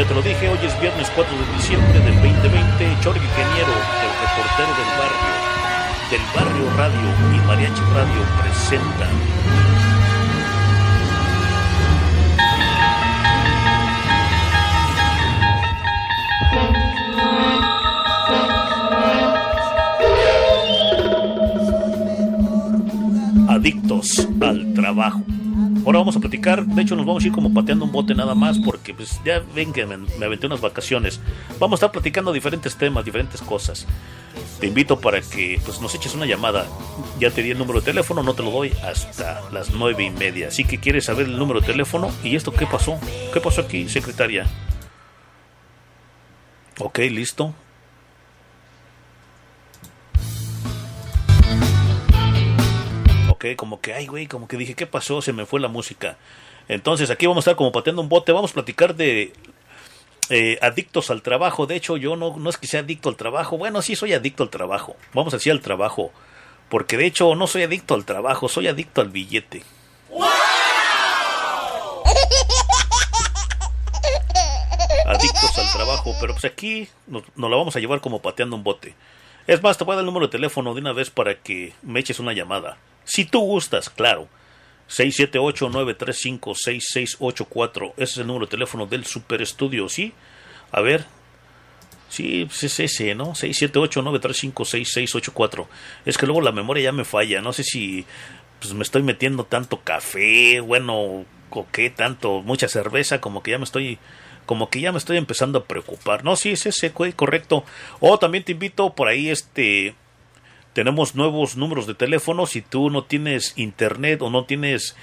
ya te lo dije, hoy es viernes 4 de diciembre del 2020. Chorri Ingeniero, el reportero del barrio, del barrio radio y Mariachi Radio presentan Adictos al trabajo. Ahora vamos a platicar, de hecho nos vamos a ir como pateando un bote nada más porque pues ya ven que me, aventé unas vacaciones. Vamos a estar platicando diferentes temas, diferentes cosas. Te invito para que pues, nos eches una llamada. Ya te di el número de teléfono, no te lo doy hasta las nueve y media. Así que quieres saber el número de teléfono y esto qué pasó. ¿Qué pasó aquí, secretaria? Ok, listo. Como que, ay, güey, como que dije, ¿qué pasó? Se me fue la música. Entonces, aquí vamos a estar como pateando un bote. Vamos a platicar de eh, adictos al trabajo. De hecho, yo no, no es que sea adicto al trabajo. Bueno, sí soy adicto al trabajo. Vamos a decir al trabajo. Porque de hecho, no soy adicto al trabajo, soy adicto al billete. Adictos al trabajo. Pero pues aquí nos, nos la vamos a llevar como pateando un bote. Es más, te voy a dar el número de teléfono de una vez para que me eches una llamada. Si tú gustas, claro. 678-935-6684. Ese es el número de teléfono del Super Estudio, ¿sí? A ver. Sí, pues es ese, ¿no? 678-935-6684. Es que luego la memoria ya me falla. No sé si pues, me estoy metiendo tanto café, bueno, o qué tanto, mucha cerveza, como que ya me estoy como que ya me estoy empezando a preocupar. No, sí, es ese, correcto. O también te invito por ahí, este, tenemos nuevos números de teléfono. Si tú no tienes internet o no tienes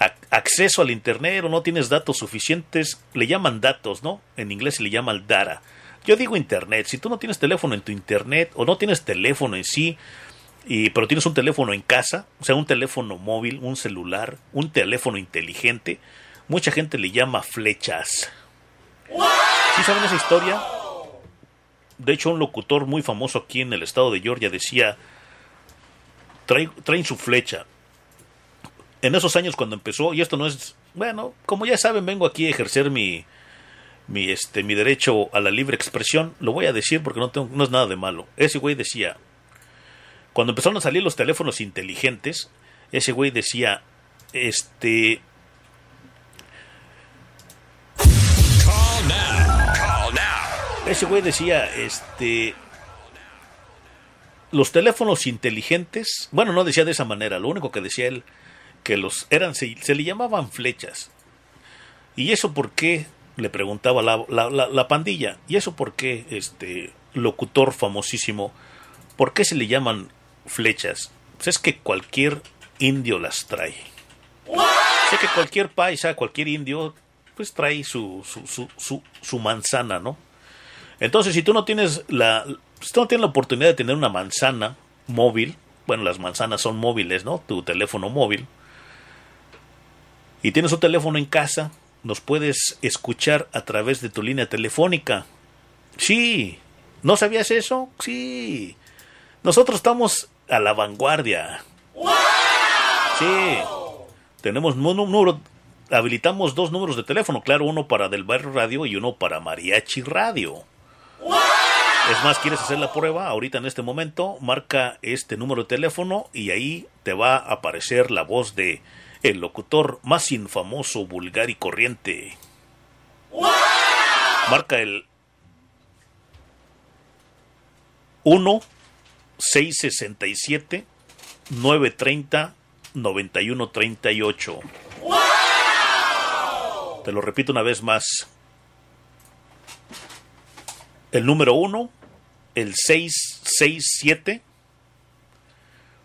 ac- acceso al internet o no tienes datos suficientes, le llaman datos, ¿no? En inglés se le llama el data. Yo digo internet. Si tú no tienes teléfono en tu internet o no tienes teléfono en sí, y, pero tienes un teléfono en casa, o sea, un teléfono móvil, un celular, un teléfono inteligente, mucha gente le llama flechas. ¿Sí saben esa historia? De hecho, un locutor muy famoso aquí en el estado de Georgia decía, "Trae- traen su flecha. En esos años cuando empezó, y esto no es, bueno, como ya saben, vengo aquí a ejercer mi, mi, este, mi derecho a la libre expresión, lo voy a decir porque no, tengo, no es nada de malo. Ese güey decía, cuando empezaron a salir los teléfonos inteligentes, ese güey decía, este, ese güey decía, este, los teléfonos inteligentes, bueno, no decía de esa manera, lo único que decía él, que los eran, se, le llamaban flechas. ¿Y eso por qué? Le preguntaba la pandilla. ¿Y eso por qué, este, locutor famosísimo, por qué se le llaman flechas? Pues es que cualquier indio las trae. Sé que cualquier paisa, cualquier indio, pues trae su, su, su, su, su manzana, ¿no? Entonces, si tú no tienes la, si tú no tienes la oportunidad de tener una manzana móvil, bueno, las manzanas son móviles, ¿no? Tu teléfono móvil, y tienes un teléfono en casa, nos puedes escuchar a través de tu línea telefónica. Sí, ¿no sabías eso? Sí. Nosotros estamos a la vanguardia. Sí. Tenemos un número, habilitamos dos números de teléfono, claro, uno para del barrio radio y uno para mariachi radio. Es más, ¿quieres hacer la prueba? Ahorita en este momento, marca este número de teléfono y ahí te va a aparecer la voz de el locutor más infamoso, vulgar y corriente. Marca el 1 667 930 9138. Te lo repito una vez más. El número 1, el 667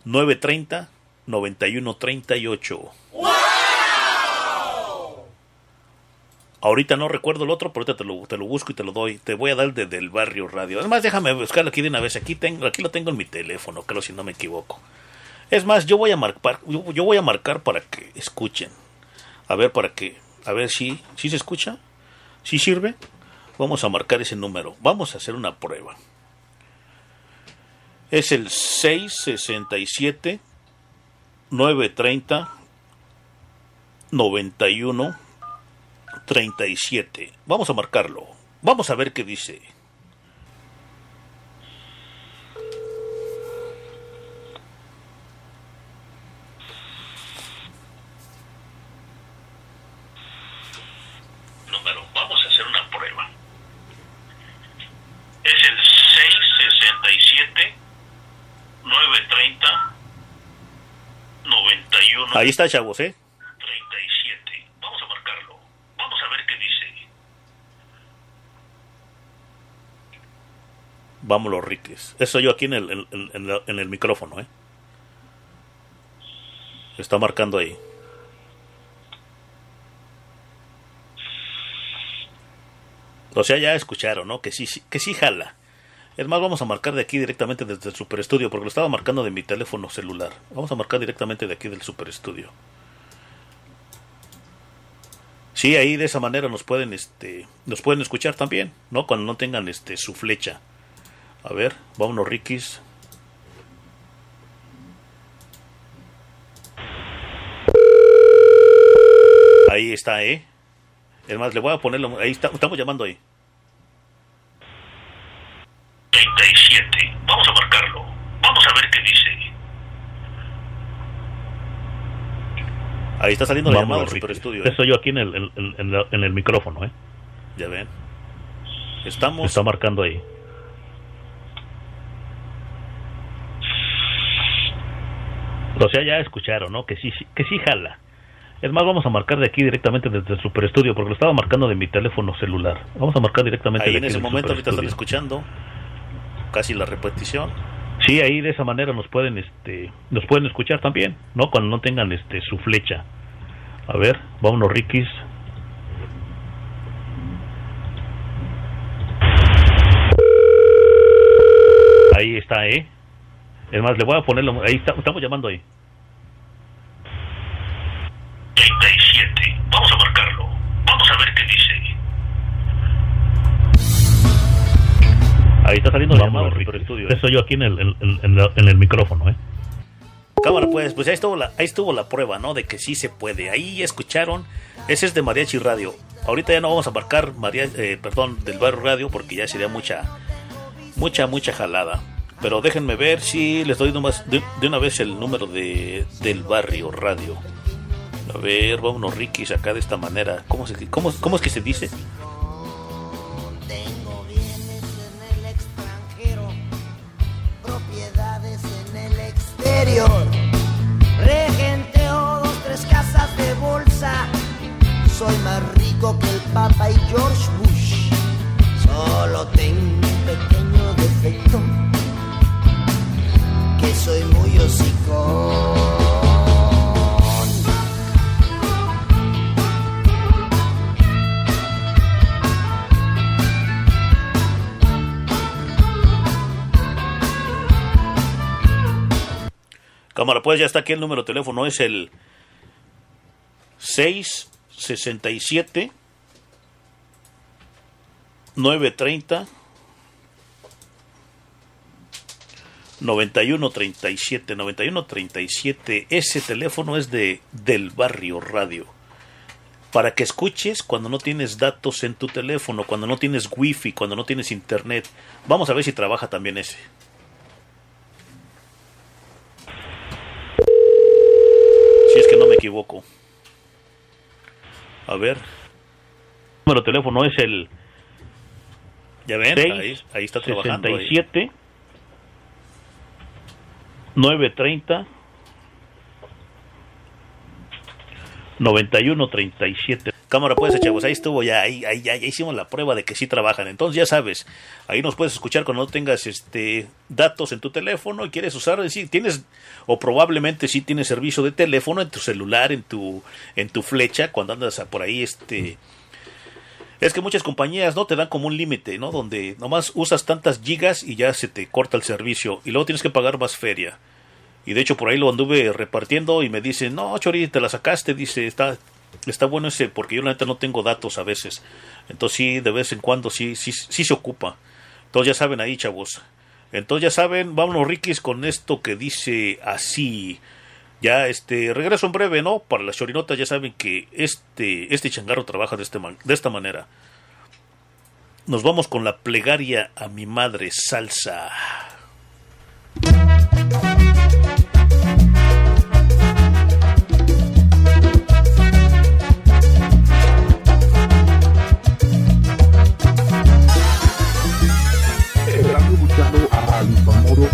930 9138. Ahorita no recuerdo el otro, pero ahorita te lo, te lo busco y te lo doy. Te voy a dar desde el barrio radio. Además, déjame buscarlo aquí de una vez. Aquí tengo, aquí lo tengo en mi teléfono, creo si no me equivoco. Es más, yo voy a marcar, yo voy a marcar para que escuchen. A ver, para que, a ver si, si se escucha, si sirve. Vamos a marcar ese número. Vamos a hacer una prueba. Es el 667 930 91 37. Vamos a marcarlo. Vamos a ver qué dice. Número. Vamos a hacer una prueba. Es el 667 930 91 Ahí está, chavos, ¿eh? 37. Vamos a marcarlo. Vamos a ver qué dice. Vámonos, Riques. Eso yo aquí en el, en, en- la- en el micrófono, ¿eh? Está marcando ahí. O sea, ya escucharon, ¿no? Que sí- que sí jala. Es más, vamos a marcar de aquí directamente desde el Super Estudio, porque lo estaba marcando de mi teléfono celular. Vamos a marcar directamente de aquí del Super Estudio. Sí, ahí de esa manera nos pueden, este, nos pueden escuchar también, ¿no? Cuando no tengan, este, su flecha. A ver, vámonos, Rikis. Ahí está, ¿eh? Es más, le voy a ponerlo, ahí está, estamos llamando ahí. 37. Vamos a marcarlo. Vamos a ver qué dice. Ahí está saliendo la llamada del Super Estudio. Eso yo aquí en el, en, en la- en el micrófono, ¿eh? Ya ven. Estamos. Está marcando ahí. O sea, ya escucharon, ¿no? Que sí, sí- que sí jala. Es más, vamos a marcar de aquí directamente desde el Super Estudio, porque lo estaba marcando de mi teléfono celular. Vamos a marcar directamente Ahí de en aquí ese del momento ahorita están escuchando casi la repetición. Sí, ahí de esa manera nos pueden, este, nos pueden escuchar también, ¿no? Cuando no tengan, este, su flecha. A ver, vámonos, Rikis. Ahí está, ¿eh? Es más, le voy a ponerlo, ahí está, estamos llamando ahí. Ahí está saliendo la llamada del Super Estudio. Eso yo aquí en el, en, en la- en el micrófono, ¿eh? Cámara, pues, pues ahí estuvo, la, ahí estuvo la prueba, ¿no? De que sí se puede. Ahí escucharon. Ese es de Mariachi Radio. Ahorita ya no vamos a marcar Maria, eh, perdón, del barrio radio porque ya sería mucha, mucha, mucha jalada. Pero déjenme ver si les doy nomás de, de una vez el número de, del barrio radio. A ver, vámonos, Rikis, acá de esta manera. ¿Cómo, se, cómo, cómo es que se dice? Exterior. Regenteo dos, tres casas de bolsa. Soy más rico que el Papa y George Bush. Solo tengo un pequeño defecto, que soy muy hocicón. Cámara, pues ya está aquí el número de teléfono, es el 667 930 9137 9137 ese teléfono es de del barrio radio. Para que escuches cuando no tienes datos en tu teléfono cuando no tienes wifi cuando no tienes internet. Vamos a ver si trabaja también ese si es que no me equivoco a ver El número de teléfono es el ya ven ahí, ahí está trabajando ahí. 67 930 9137. Cámara, pues, chavos, ahí estuvo ya, ahí, ahí ya, ya hicimos la prueba de que sí trabajan. Entonces, ya sabes, ahí nos puedes escuchar cuando no tengas este datos en tu teléfono y quieres usar, sí, tienes, o probablemente sí tienes servicio de teléfono en tu celular, en tu, en tu flecha, cuando andas por ahí, este. Es que muchas compañías no te dan como un límite, ¿no? Donde nomás usas tantas gigas y ya se te corta el servicio y luego tienes que pagar más feria. Y de hecho por ahí lo anduve repartiendo y me dicen, no, Chori, te la sacaste, dice, está, está bueno ese, porque yo la neta no tengo datos a veces. Entonces sí, de vez en cuando sí, sí, sí se ocupa. Entonces ya saben ahí, chavos. Entonces ya saben, vámonos Rikis con esto que dice así. Ya este regreso en breve, ¿no? Para las chorinotas ya saben que este este changarro trabaja de este man- de esta manera. Nos vamos con la plegaria a mi madre salsa.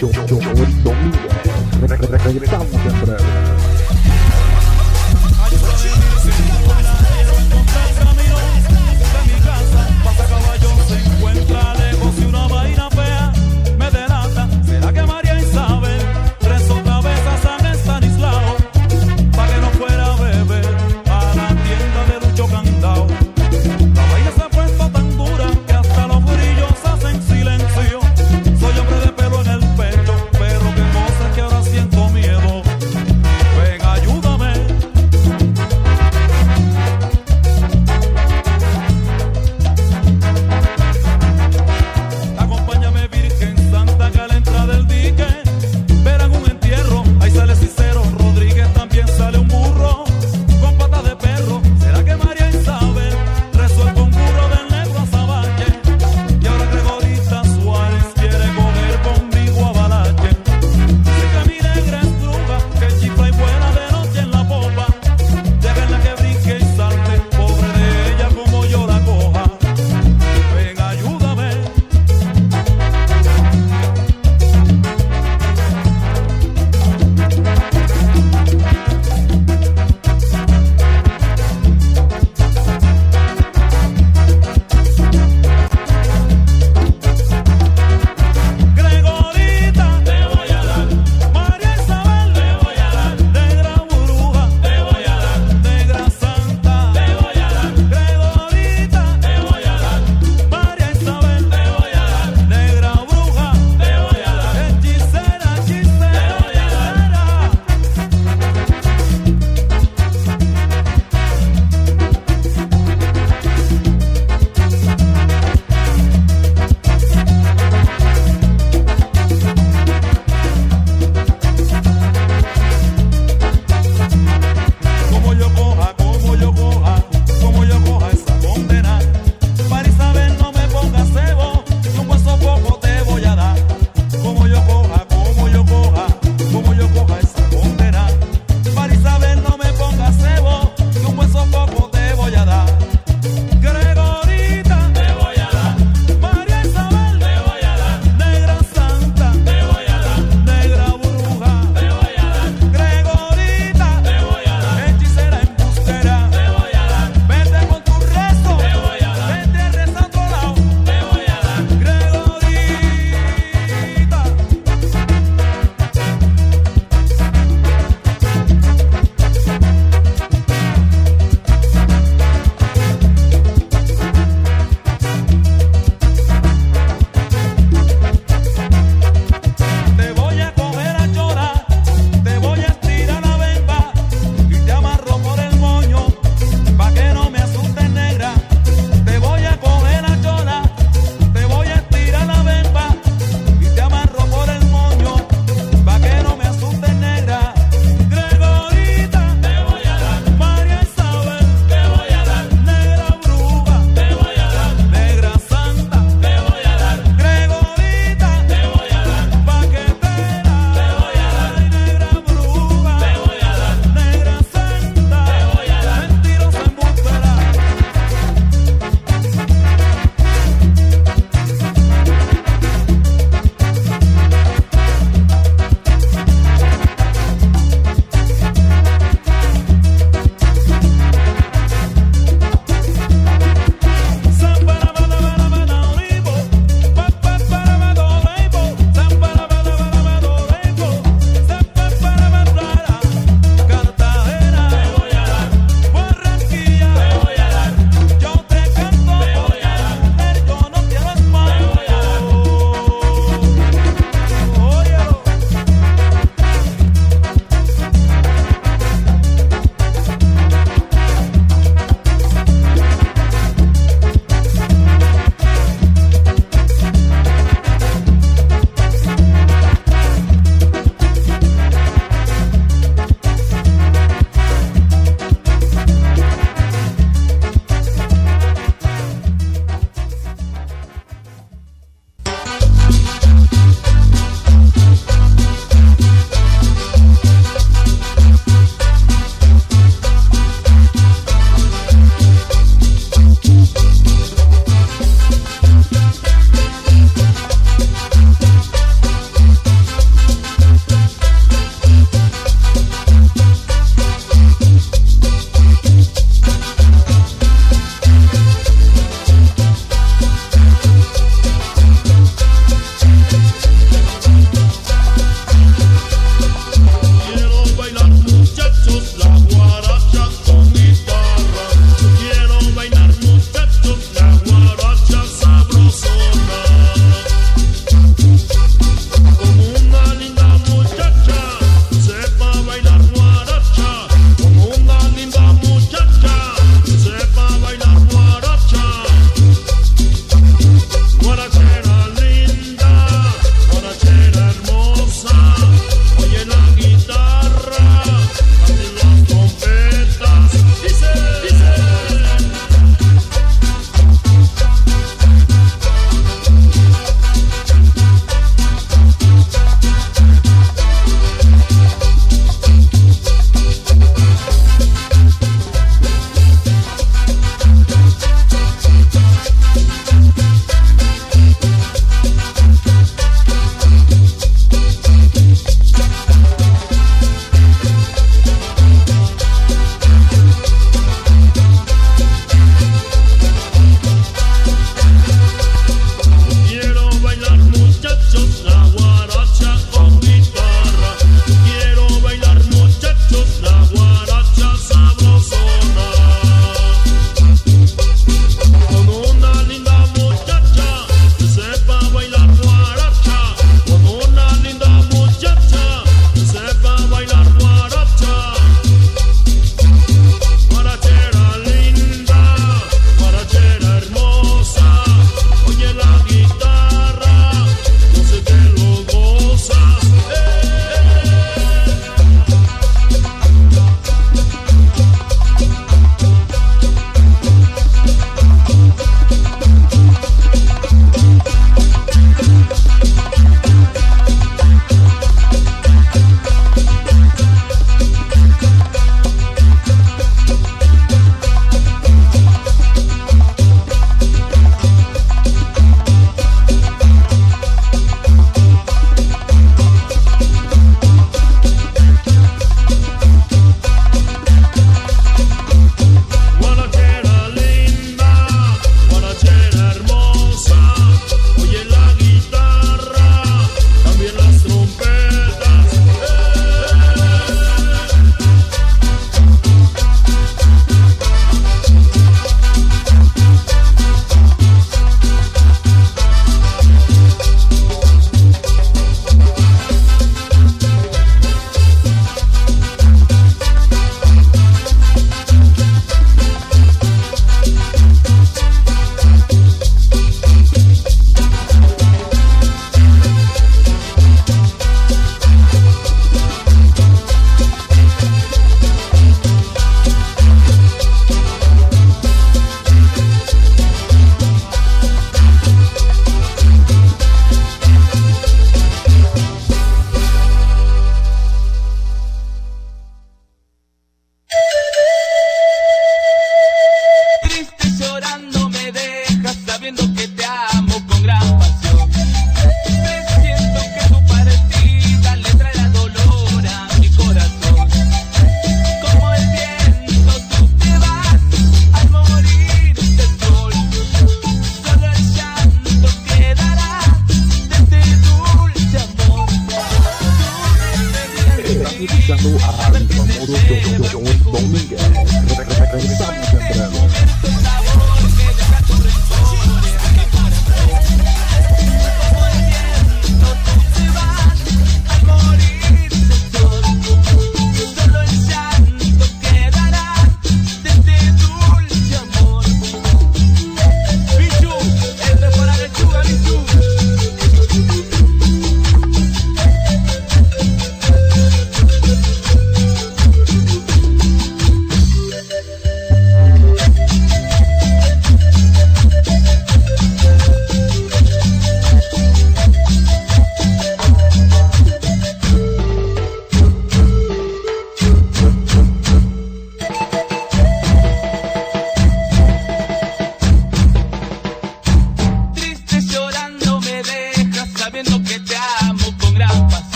Famoso Cho- Cho- Chori Domínguez.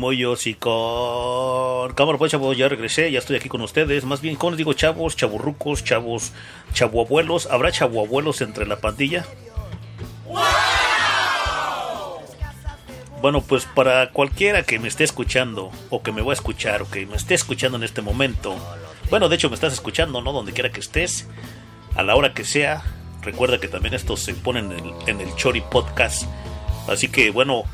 Soy muy hocicón. Cámara pues chavos, ya regresé, ya estoy aquí con ustedes. Más bien, ¿cómo les digo chavos, chaburrucos, chavos, chabuabuelos? ¿Habrá chabuabuelos entre la pandilla? Bueno, pues para cualquiera que me esté escuchando, o que me va a escuchar, o que me esté escuchando en este momento, bueno, de hecho me estás escuchando, ¿no? Donde quiera que estés, a la hora que sea, recuerda que también esto se pone en el, en el Chori Podcast. Así que, bueno,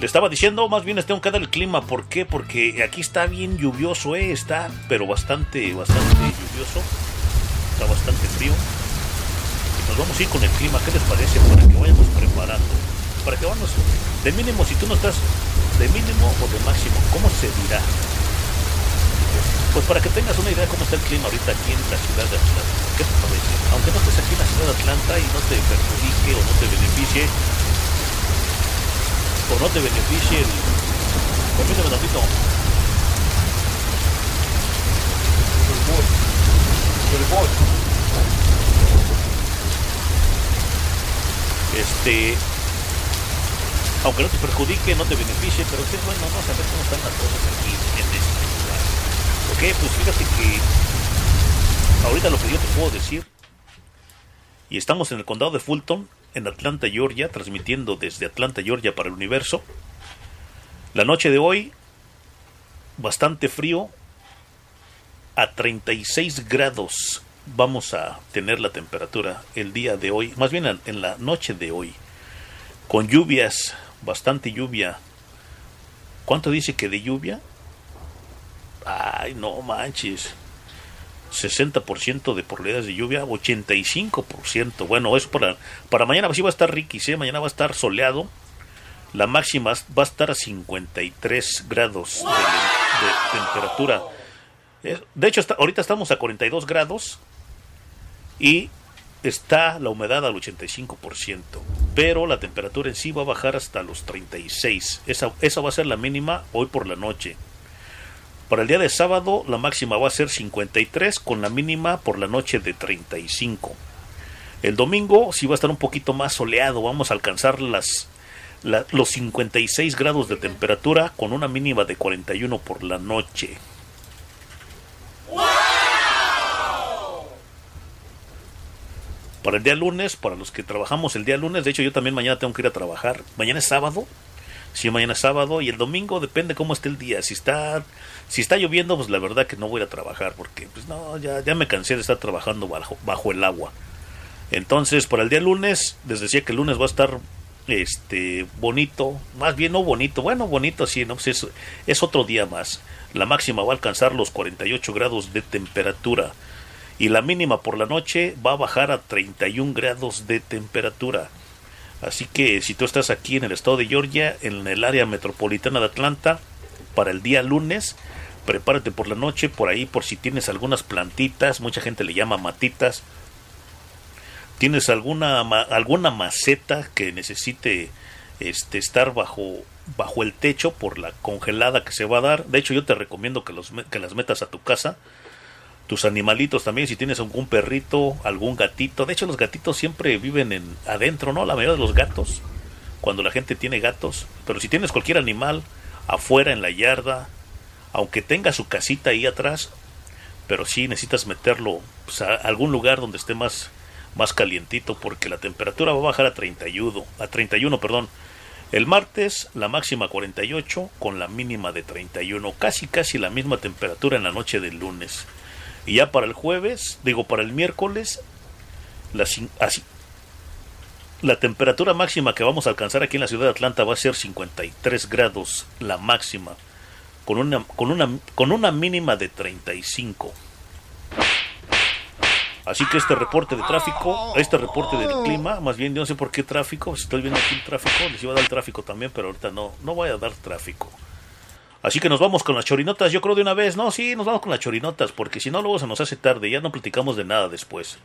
le estaba diciendo, más bien les tengo que dar el clima, ¿por qué? Porque aquí está bien lluvioso, ¿eh? Está, pero bastante, bastante lluvioso, está bastante frío. Y nos vamos a ir con el clima, ¿qué les parece? Para que vayamos preparando, para que vamos, de mínimo, si tú no estás de mínimo o de máximo, ¿cómo se dirá? Pues para que tengas una idea de cómo está el clima ahorita aquí en la ciudad de Atlanta. ¿Qué te parece? Aunque no estés aquí en la ciudad de Atlanta y no te perjudique o no te beneficie, o no te beneficie el... Permíteme tantito. El. Este... Aunque no te perjudique, no te beneficie, pero sí es bueno, no saber cómo están las cosas aquí en este lugar. Ok, pues fíjate que ahorita lo que yo te puedo decir, y estamos en el condado de Fulton, en Atlanta, Georgia, transmitiendo desde Atlanta, Georgia para el universo. La noche de hoy, bastante frío, a 36 grados vamos a tener la temperatura el día de hoy, más bien en la noche de hoy, con lluvias, bastante lluvia. ¿Cuánto dice que de lluvia? Ay, no manches. 60% de probabilidades de lluvia, 85%. Bueno, eso para, para mañana sí va a estar Ricky, ¿sí? mañana va a estar soleado. La máxima va a estar a 53 grados de, temperatura. Eh, De hecho, ahorita estamos a 42 grados y está la humedad al 85%, pero la temperatura en sí va a bajar hasta los 36. Esa, esa va a ser la mínima hoy por la noche. Para el día de sábado la máxima va a ser 53 con la mínima por la noche de 35. El domingo sí va a estar un poquito más soleado, vamos a alcanzar las, la- los 56 grados de temperatura con una mínima de 41 por la noche. Para el día lunes, para los que trabajamos el día lunes, de hecho yo también mañana tengo que ir a trabajar. Mañana es sábado, Sí, mañana es sábado y el domingo depende cómo esté el día. Si está si está lloviendo, pues la verdad que no voy a trabajar porque pues no, ya, ya me cansé de estar trabajando bajo, bajo el agua. Entonces, para el día lunes, les decía que el lunes va a estar este bonito, más bien no bonito, bueno, bonito sí, no pues es, es otro día más. La máxima va a alcanzar los 48 grados de temperatura y la mínima por la noche va a bajar a 31 grados de temperatura. Así que si tú estás aquí en el estado de Georgia, en el área metropolitana de Atlanta, para el día lunes, prepárate por la noche, por ahí, por si tienes algunas plantitas, mucha gente le llama matitas. Tienes alguna alguna maceta que necesite este estar bajo bajo el techo por la congelada que se va a dar. De hecho, yo te recomiendo que los que las metas a tu casa tus animalitos también, si tienes algún perrito, algún gatito. De hecho, los gatitos siempre viven en adentro, ¿no? La mayoría de los gatos, cuando la gente tiene gatos. Pero si tienes cualquier animal afuera en la yarda, aunque tenga su casita ahí atrás, pero sí necesitas meterlo pues, a algún lugar donde esté más más calientito porque la temperatura va a bajar a 31, a 31, perdón. El martes la máxima 48 con la mínima de 31, casi casi la misma temperatura en la noche del lunes. Y ya para el jueves, digo para el miércoles, la, temperatura máxima que vamos a alcanzar aquí en la ciudad de Atlanta va a ser 53 grados, la máxima, con una, con una, con una mínima de 35. Así que este reporte de tráfico, este reporte del clima, más bien yo no sé por qué tráfico, si estoy viendo aquí el tráfico, les iba a dar el tráfico también, pero ahorita no, no voy a dar tráfico. Así que nos vamos con las chorinotas, yo creo de una vez, no, sí, nos vamos con las chorinotas, porque si no luego se nos hace tarde, ya no platicamos de nada después.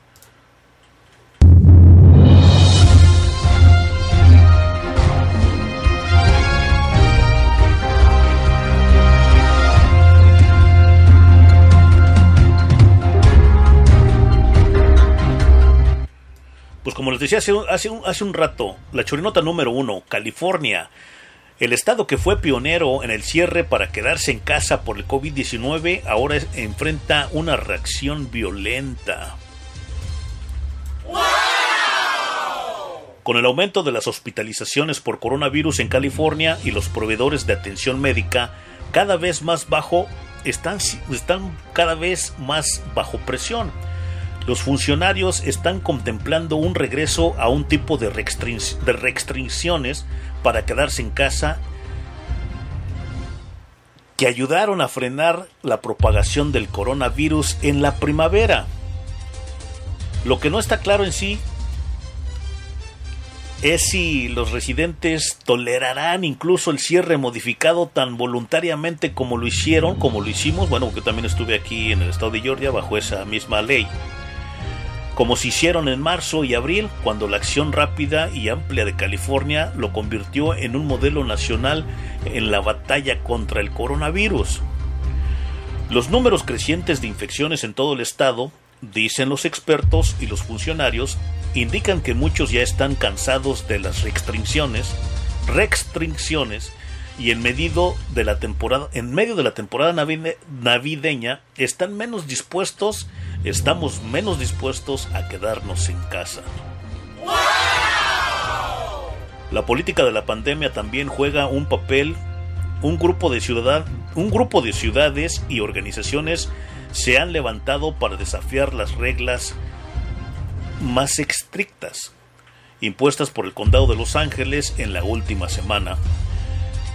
Decía hace un, hace un, hace un rato, la chorinota número uno, California. El estado que fue pionero en el cierre para quedarse en casa por el COVID-19 ahora enfrenta una reacción violenta. Con el aumento de las hospitalizaciones por coronavirus en California y los proveedores de atención médica cada vez más bajo, están, están cada vez más bajo presión. Los funcionarios están contemplando un regreso a un tipo de, de restricciones para quedarse en casa que ayudaron a frenar la propagación del coronavirus en la primavera. Lo que no está claro en sí es si los residentes tolerarán incluso el cierre modificado tan voluntariamente como lo hicieron, como lo hicimos, bueno, porque también estuve aquí en el estado de Georgia bajo esa misma ley, como se hicieron en marzo y abril, cuando la acción rápida y amplia de California lo convirtió en un modelo nacional en la batalla contra el coronavirus. Los números crecientes de infecciones en todo el estado, dicen los expertos y los funcionarios, indican que muchos ya están cansados de las restricciones, restricciones y en medio de la temporada, en medio de la temporada navide- navideña están menos dispuestos, estamos menos dispuestos a quedarnos en casa. La política de la pandemia también juega un papel. Un grupo de ciudad- un grupo de ciudades y organizaciones se han levantado para desafiar las reglas más estrictas impuestas por el condado de Los Ángeles en la última semana.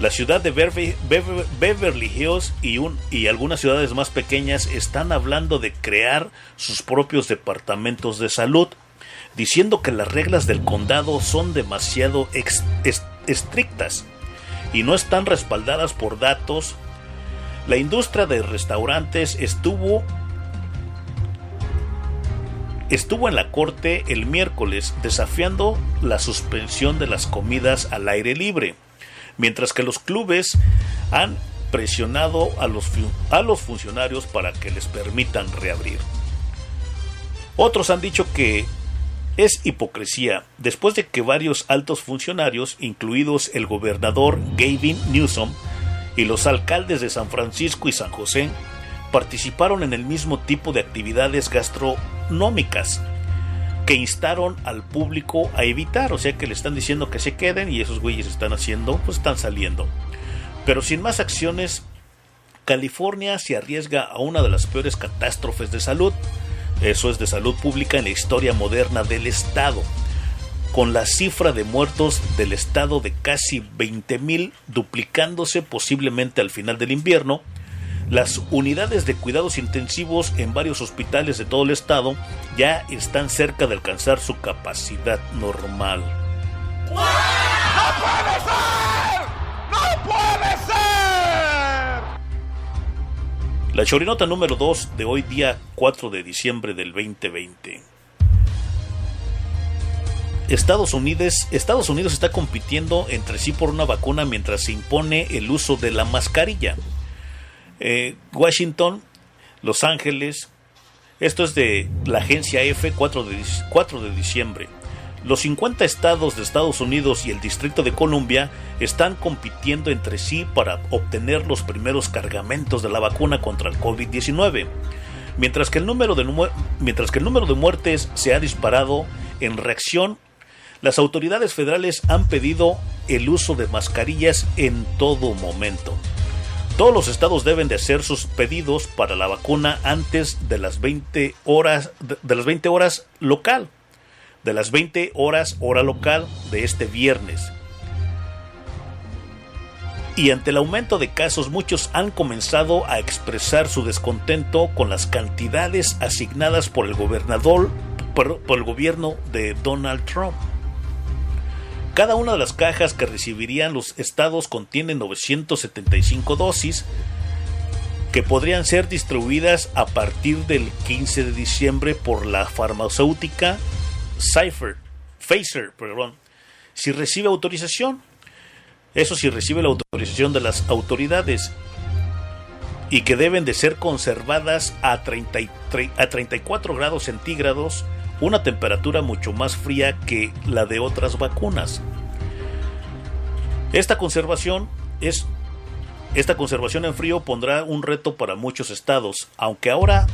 La ciudad de Beverly, Bever- Beverly Hills y, un- y algunas ciudades más pequeñas están hablando de crear sus propios departamentos de salud, diciendo que las reglas del condado son demasiado estrictas y no están respaldadas por datos. La industria de restaurantes estuvo estuvo en la corte el miércoles desafiando la suspensión de las comidas al aire libre, mientras que los clubes han presionado a los, a los funcionarios para que les permitan reabrir. Otros han dicho que es hipocresía después de que varios altos funcionarios, incluidos el gobernador Gavin Newsom y los alcaldes de San Francisco y San José, participaron en el mismo tipo de actividades gastronómicas que instaron al público a evitar, o sea que le están diciendo que se queden y esos güeyes están haciendo, pues están saliendo. Pero sin más acciones, California se arriesga a una de las peores catástrofes de salud, eso es de salud pública en la historia moderna del estado, con la cifra de muertos del estado de casi 20.000 duplicándose posiblemente al final del invierno, las unidades de cuidados intensivos en varios hospitales de todo el estado ya están cerca de alcanzar su capacidad normal. ¡No puede ser! ¡No puede ser! La chorinota número 2 de hoy día 4 de diciembre del 2020. Estados Unidos, Estados Unidos está compitiendo entre sí por una vacuna mientras se impone el uso de la mascarilla. Eh, Washington, Los Ángeles, esto es de la agencia F 4 de, dic- 4 de diciembre. Los 50 estados de Estados Unidos y el Distrito de Columbia están compitiendo entre sí para obtener los primeros cargamentos de la vacuna contra el COVID-19. Mientras mientras que el número de muertes se ha disparado en reacción, las autoridades federales han pedido el uso de mascarillas en todo momento. Todos los estados deben de hacer sus pedidos para la vacuna antes de las 20 horas de, las 20 horas local, de las 20 horas hora local de este viernes. Y ante el aumento de casos, muchos han comenzado a expresar su descontento con las cantidades asignadas por el gobernador por el gobierno de Donald Trump. Cada una de las cajas que recibirían los estados contiene 975 dosis que podrían ser distribuidas a partir del 15 de diciembre por la farmacéutica Pfizer, Pfizer, perdón, si recibe autorización. Eso si recibe la autorización de las autoridades y que deben de ser conservadas a, 30 y tre- a 34 grados centígrados una temperatura mucho más fría que la de otras vacunas. Esta conservación es esta conservación en frío pondrá un reto para muchos estados, aunque ahora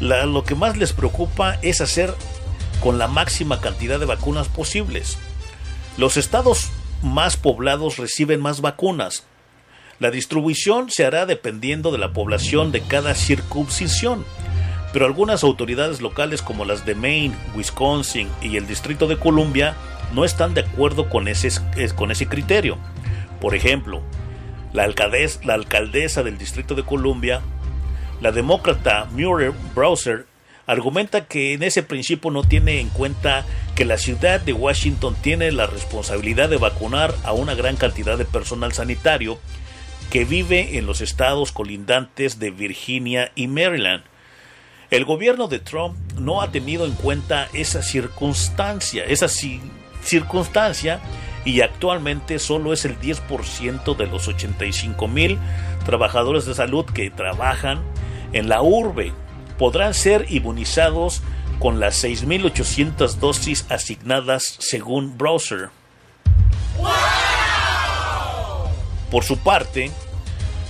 lo que más les preocupa es hacer con la máxima cantidad de vacunas posibles. Los estados más poblados reciben más vacunas. La distribución se hará dependiendo de la población de cada circuncisión, pero algunas autoridades locales como las de Maine, Wisconsin y el Distrito de Columbia no están de acuerdo con ese, es- con ese criterio. Por ejemplo, la, alcaldesa, la alcaldesa del Distrito de Columbia, la demócrata Muriel Browser, argumenta que en ese principio no tiene en cuenta que la ciudad de Washington tiene la responsabilidad de vacunar a una gran cantidad de personal sanitario que vive en los estados colindantes de Virginia y Maryland. El gobierno de Trump no ha tenido en cuenta esa circunstancia, esa ci- circunstancia y actualmente solo es el 10% de los 85 mil trabajadores de salud que trabajan en la urbe podrán ser inmunizados con las 6.800 dosis asignadas según Browser. Por su parte,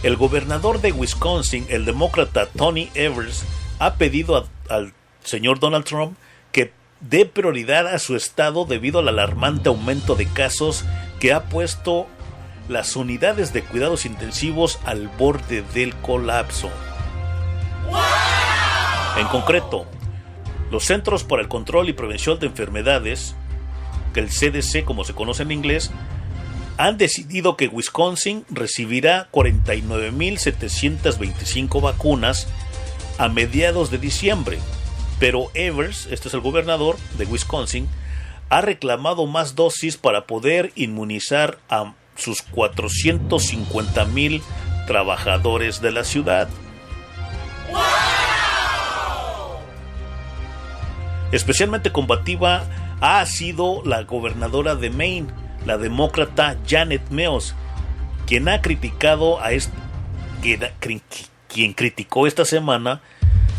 el gobernador de Wisconsin, el demócrata Tony Evers, ha pedido al señor Donald Trump que dé prioridad a su estado debido al alarmante aumento de casos que ha puesto las unidades de cuidados intensivos al borde del colapso. En concreto, los Centros para el Control y Prevención de Enfermedades, que el CDC como se conoce en inglés, han decidido que Wisconsin recibirá 49.725 vacunas a mediados de diciembre. Pero Evers, este es el gobernador de Wisconsin, ha reclamado más dosis para poder inmunizar a sus 450.000 trabajadores de la ciudad. Especialmente combativa ha sido la gobernadora de Maine, la demócrata Janet Meos, quien ha criticado a est- quien, cri- quien criticó esta semana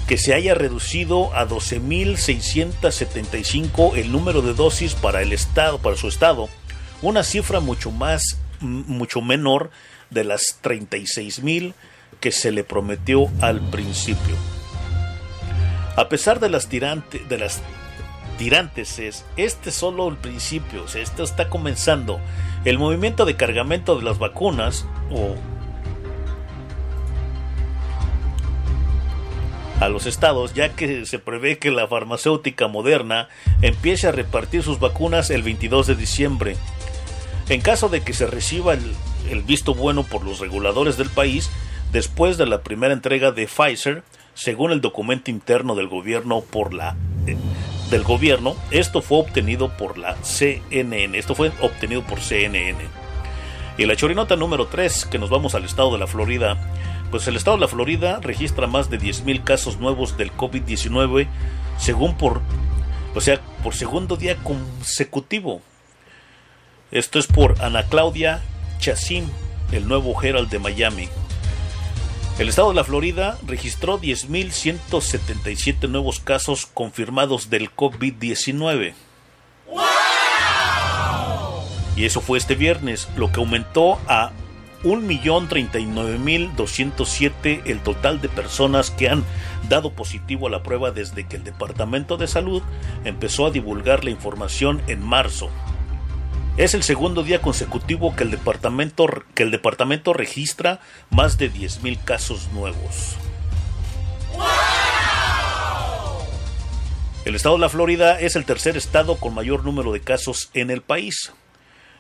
que se haya reducido a 12.675 el número de dosis para el estado, para su estado, una cifra mucho más, mucho menor de las 36.000 que se le prometió al principio. A pesar de las, tirante, de las tirantes, es, este es solo el principio, o sea, esto está comenzando. El movimiento de cargamento de las vacunas, o a los estados, ya que se prevé que la farmacéutica moderna empiece a repartir sus vacunas el 22 de diciembre. En caso de que se reciba el, visto bueno por los reguladores del país, después de la primera entrega de Pfizer, según el documento interno del gobierno por la eh, del gobierno, esto fue obtenido por la CNN, esto fue obtenido por CNN. Y la chorinota número 3, que nos vamos al estado de la Florida, pues el estado de la Florida registra más de 10.000 casos nuevos del COVID-19, según por, o sea, por segundo día consecutivo. Esto es por Ana Claudia Chacín, el nuevo Herald de Miami. El estado de la Florida registró 10.177 nuevos casos confirmados del COVID-19. Y eso fue este viernes, lo que aumentó a 1.039.207 el total de personas que han dado positivo a la prueba desde que el Departamento de Salud empezó a divulgar la información en marzo. Es el segundo día consecutivo que el departamento, que el departamento registra más de 10.000 casos nuevos. El estado de la Florida es el tercer estado con mayor número de casos en el país.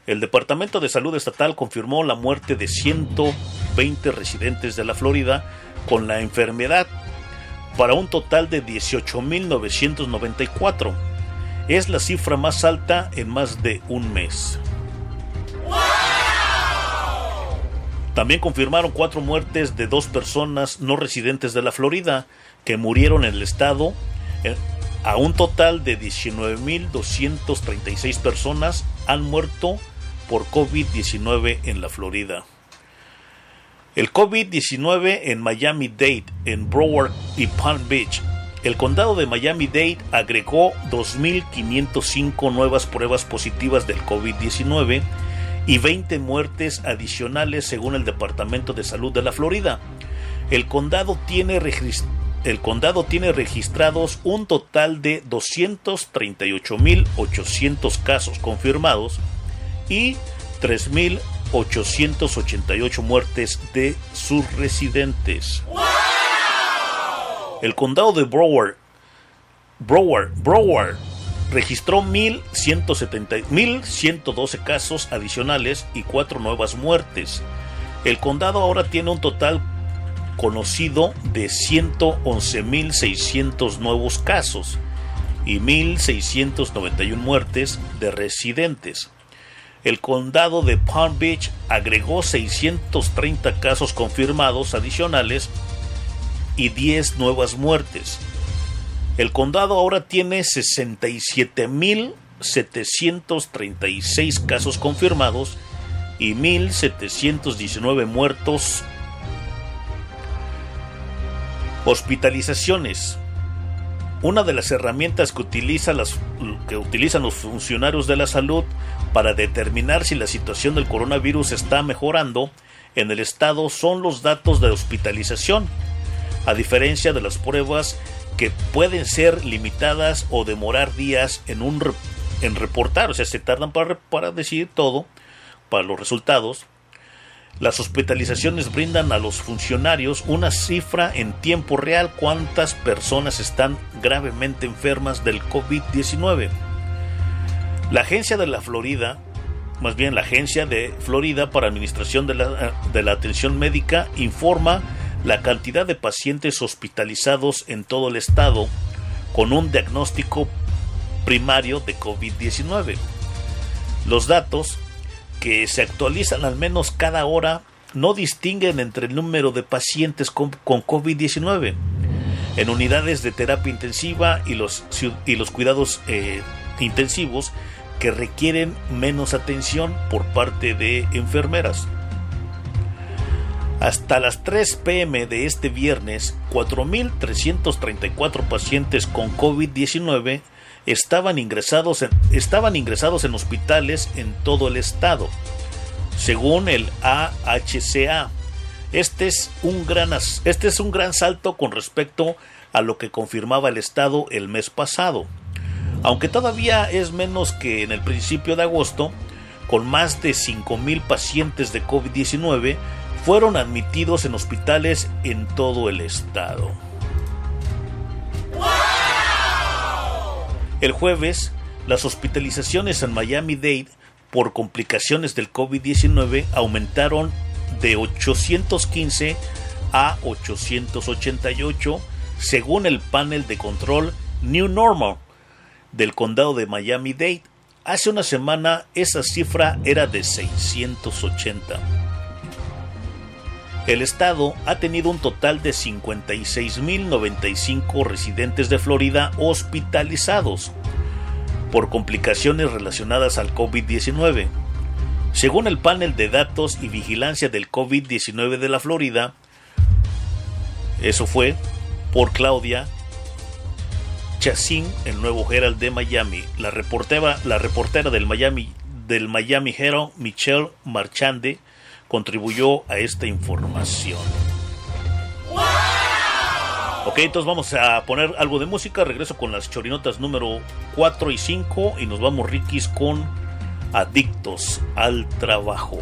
El Departamento de Salud Estatal confirmó la muerte de 120 residentes de la Florida con la enfermedad, para un total de 18.994. Es la cifra más alta en más de un mes. También confirmaron cuatro muertes de dos personas no residentes de la Florida que murieron en el estado. eh, A un total de 19.236 personas han muerto por COVID-19 en la Florida. El COVID-19 en Miami-Dade, en Broward y Palm Beach el condado de Miami-Dade agregó 2.505 nuevas pruebas positivas del COVID-19 y 20 muertes adicionales según el Departamento de Salud de la Florida. El condado tiene, el condado tiene registrados un total de 238.800 casos confirmados y 3.888 muertes de sus residentes. El condado de Broward, Broward, Broward registró 1.170 1.112 casos adicionales y 4 nuevas muertes. El condado ahora tiene un total conocido de 111.600 nuevos casos y 1.691 muertes de residentes. El condado de Palm Beach agregó 630 casos confirmados adicionales y 10 nuevas muertes. El condado ahora tiene 67.736 casos confirmados y 1.719 muertos. Hospitalizaciones. Una de las herramientas que, que utilizan los funcionarios de la salud para determinar si la situación del coronavirus está mejorando en el estado son los datos de hospitalización, a diferencia de las pruebas que pueden ser limitadas o demorar días en, un, en reportar, o sea, se tardan para, para decir todo, para los resultados. Las hospitalizaciones brindan a los funcionarios una cifra en tiempo real cuántas personas están gravemente enfermas del COVID-19. La agencia de la Florida, más bien la agencia de Florida para Administración de la, de la Atención Médica, informa la cantidad de pacientes hospitalizados en todo el estado con un diagnóstico primario de COVID-19. Los datos que se actualizan al menos cada hora no distinguen entre el número de pacientes con, con COVID-19 en unidades de terapia intensiva y los, y los cuidados eh, intensivos que requieren menos atención por parte de enfermeras. Hasta las 3 pm de este viernes, 4.334 pacientes con COVID-19 estaban ingresados, en, estaban ingresados en hospitales en todo el estado, según el AHCA. Este es, un gran, este es un gran salto con respecto a lo que confirmaba el estado el mes pasado. Aunque todavía es menos que en el principio de agosto, con más de 5.000 pacientes de COVID-19 fueron admitidos en hospitales en todo el estado. El jueves, las hospitalizaciones en Miami-Dade por complicaciones del COVID-19 aumentaron de 815 a 888 según el panel de control New Normal del condado de Miami-Dade. Hace una semana esa cifra era de 680. El estado ha tenido un total de 56.095 residentes de Florida hospitalizados por complicaciones relacionadas al COVID-19. Según el panel de datos y vigilancia del COVID-19 de la Florida, eso fue por Claudia Chacín, el nuevo Herald de Miami. La reportera, la reportera del Miami, del Miami Herald, Michelle Marchande, contribuyó a esta información. Ok, entonces vamos a poner algo de música. Regreso con las chorinotas número 4 y 5 y nos vamos Rikis con Adictos al Trabajo.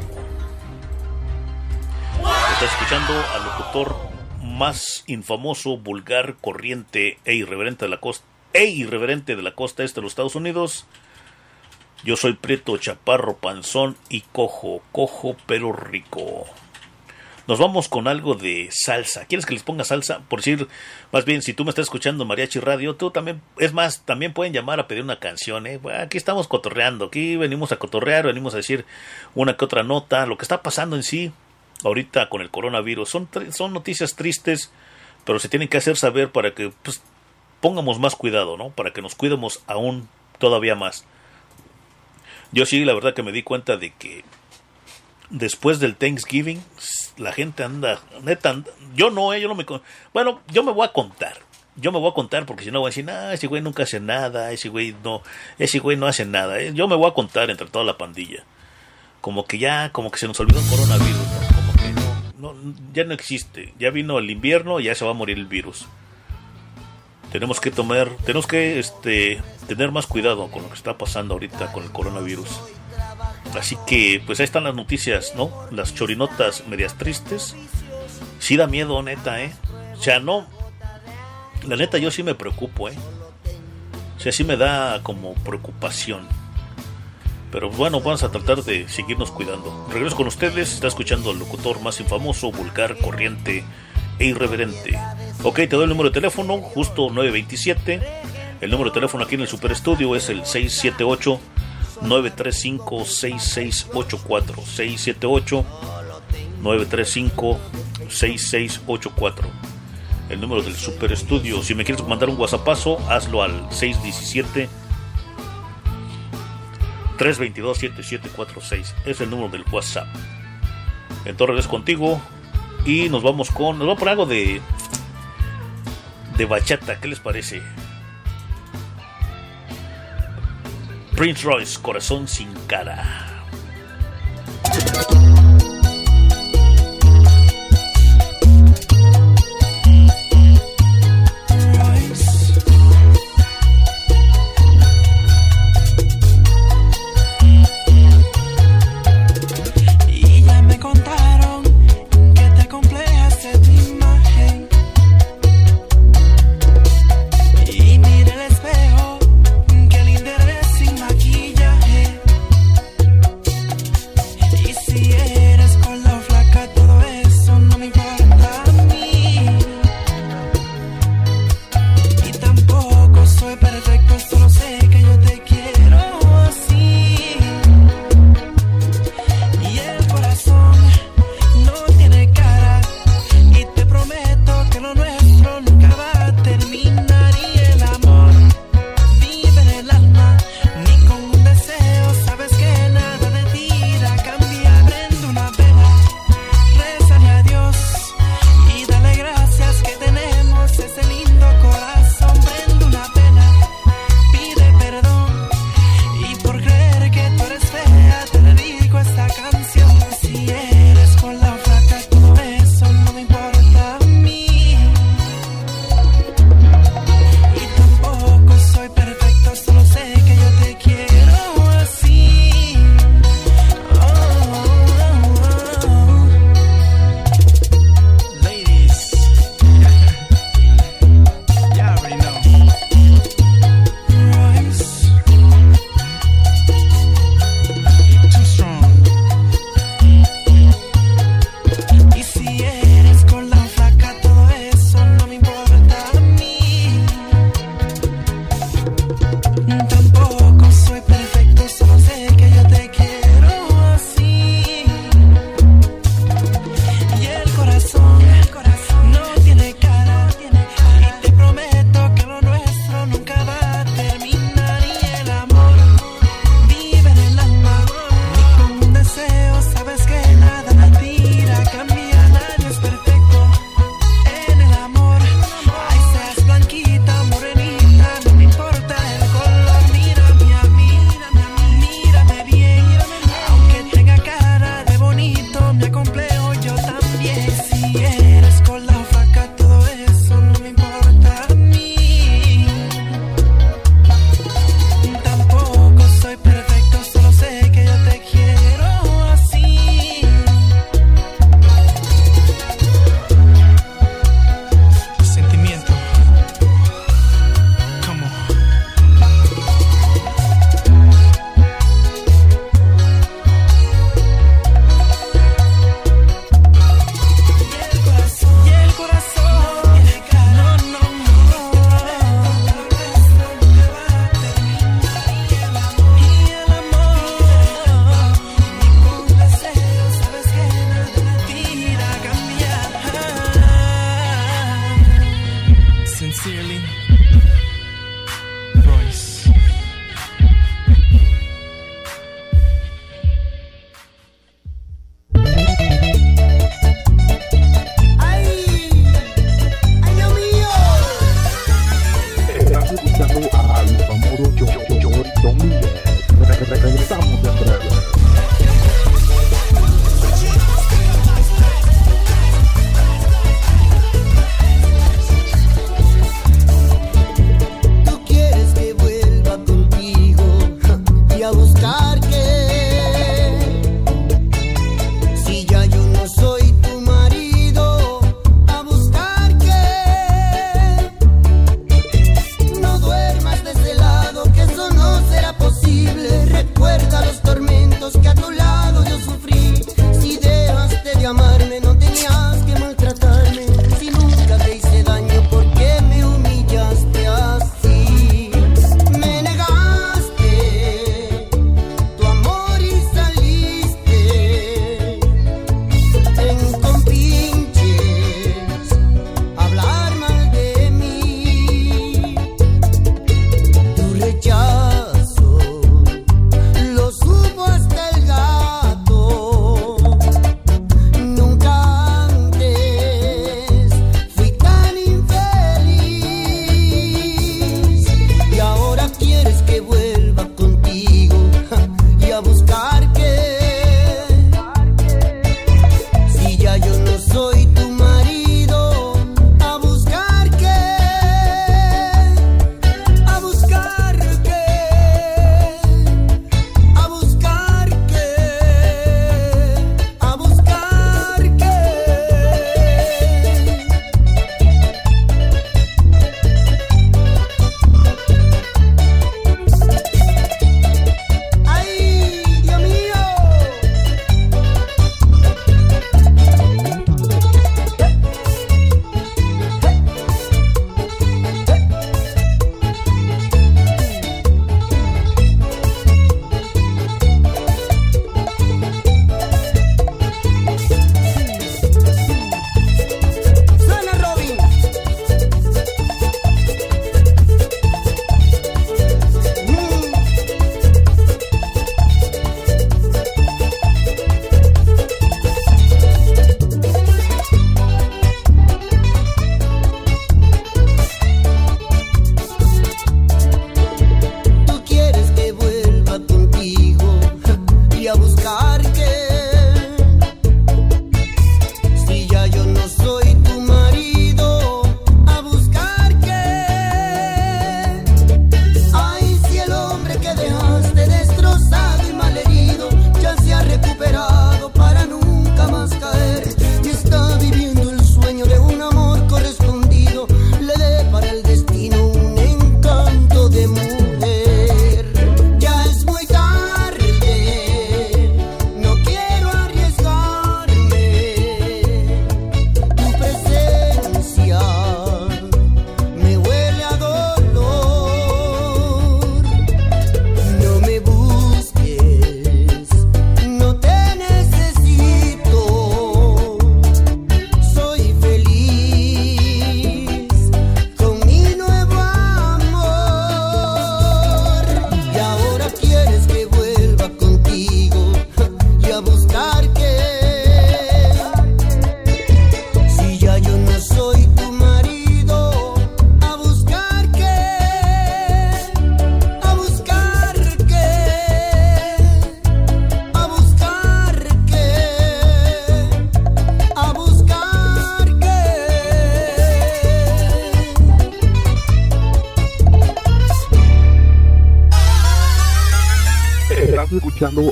Estás escuchando al locutor más infamoso, vulgar, corriente e irreverente de la costa e irreverente de la costa este de los Estados Unidos. Yo soy Prieto, Chaparro, Panzón y Cojo, cojo pero rico. Nos vamos con algo de salsa. ¿Quieres que les ponga salsa? Por decir, más bien, si tú me estás escuchando Mariachi Radio, tú también, es más, también pueden llamar a pedir una canción, ¿eh? Aquí estamos cotorreando, aquí venimos a cotorrear, venimos a decir una que otra nota, lo que está pasando en sí, ahorita con el coronavirus. Son, son noticias tristes, pero se tienen que hacer saber para que pues, pongamos más cuidado, ¿no? Para que nos cuidemos aún todavía más. Yo sí, la verdad que me di cuenta de que después del Thanksgiving, la gente anda, neta, yo no, eh, yo no me, bueno, yo me voy a contar. yo me voy a contar porque si no voy a decir, ah, ese güey nunca hace nada, ese güey no, ese güey no hace nada. Eh, Yo me voy a contar entre toda la pandilla. Como que ya, como que se nos olvidó el coronavirus. No, ya no existe. Ya vino el invierno, ya se va a morir el virus. Tenemos que tomar, tenemos que este, tener más cuidado con lo que está pasando ahorita con el coronavirus. Así que, pues ahí están las noticias, ¿no? Las chorinotas medias tristes. Sí da miedo, neta, ¿eh? O sea, no. La neta, yo sí me preocupo, ¿eh? O sea, sí me da como preocupación. Pero bueno, vamos a tratar de seguirnos cuidando. Regreso con ustedes. Está escuchando al locutor más infamoso, vulgar, corriente e irreverente. Ok, te doy el número de teléfono, justo 927. El número de teléfono aquí en el Super Estudio es el 678 935 6684 678 935 6684 el número del Super Estudio. Si me quieres mandar un WhatsAppazo, hazlo al 617 322 7746. Es el número del WhatsApp. Entonces es contigo y nos vamos con nos vamos por algo de de bachata, ¿qué les parece? Prince Royce, Corazón sin cara.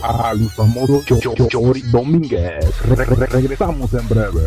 a Luis Chori Domínguez. Re -re -re regresamos en breve.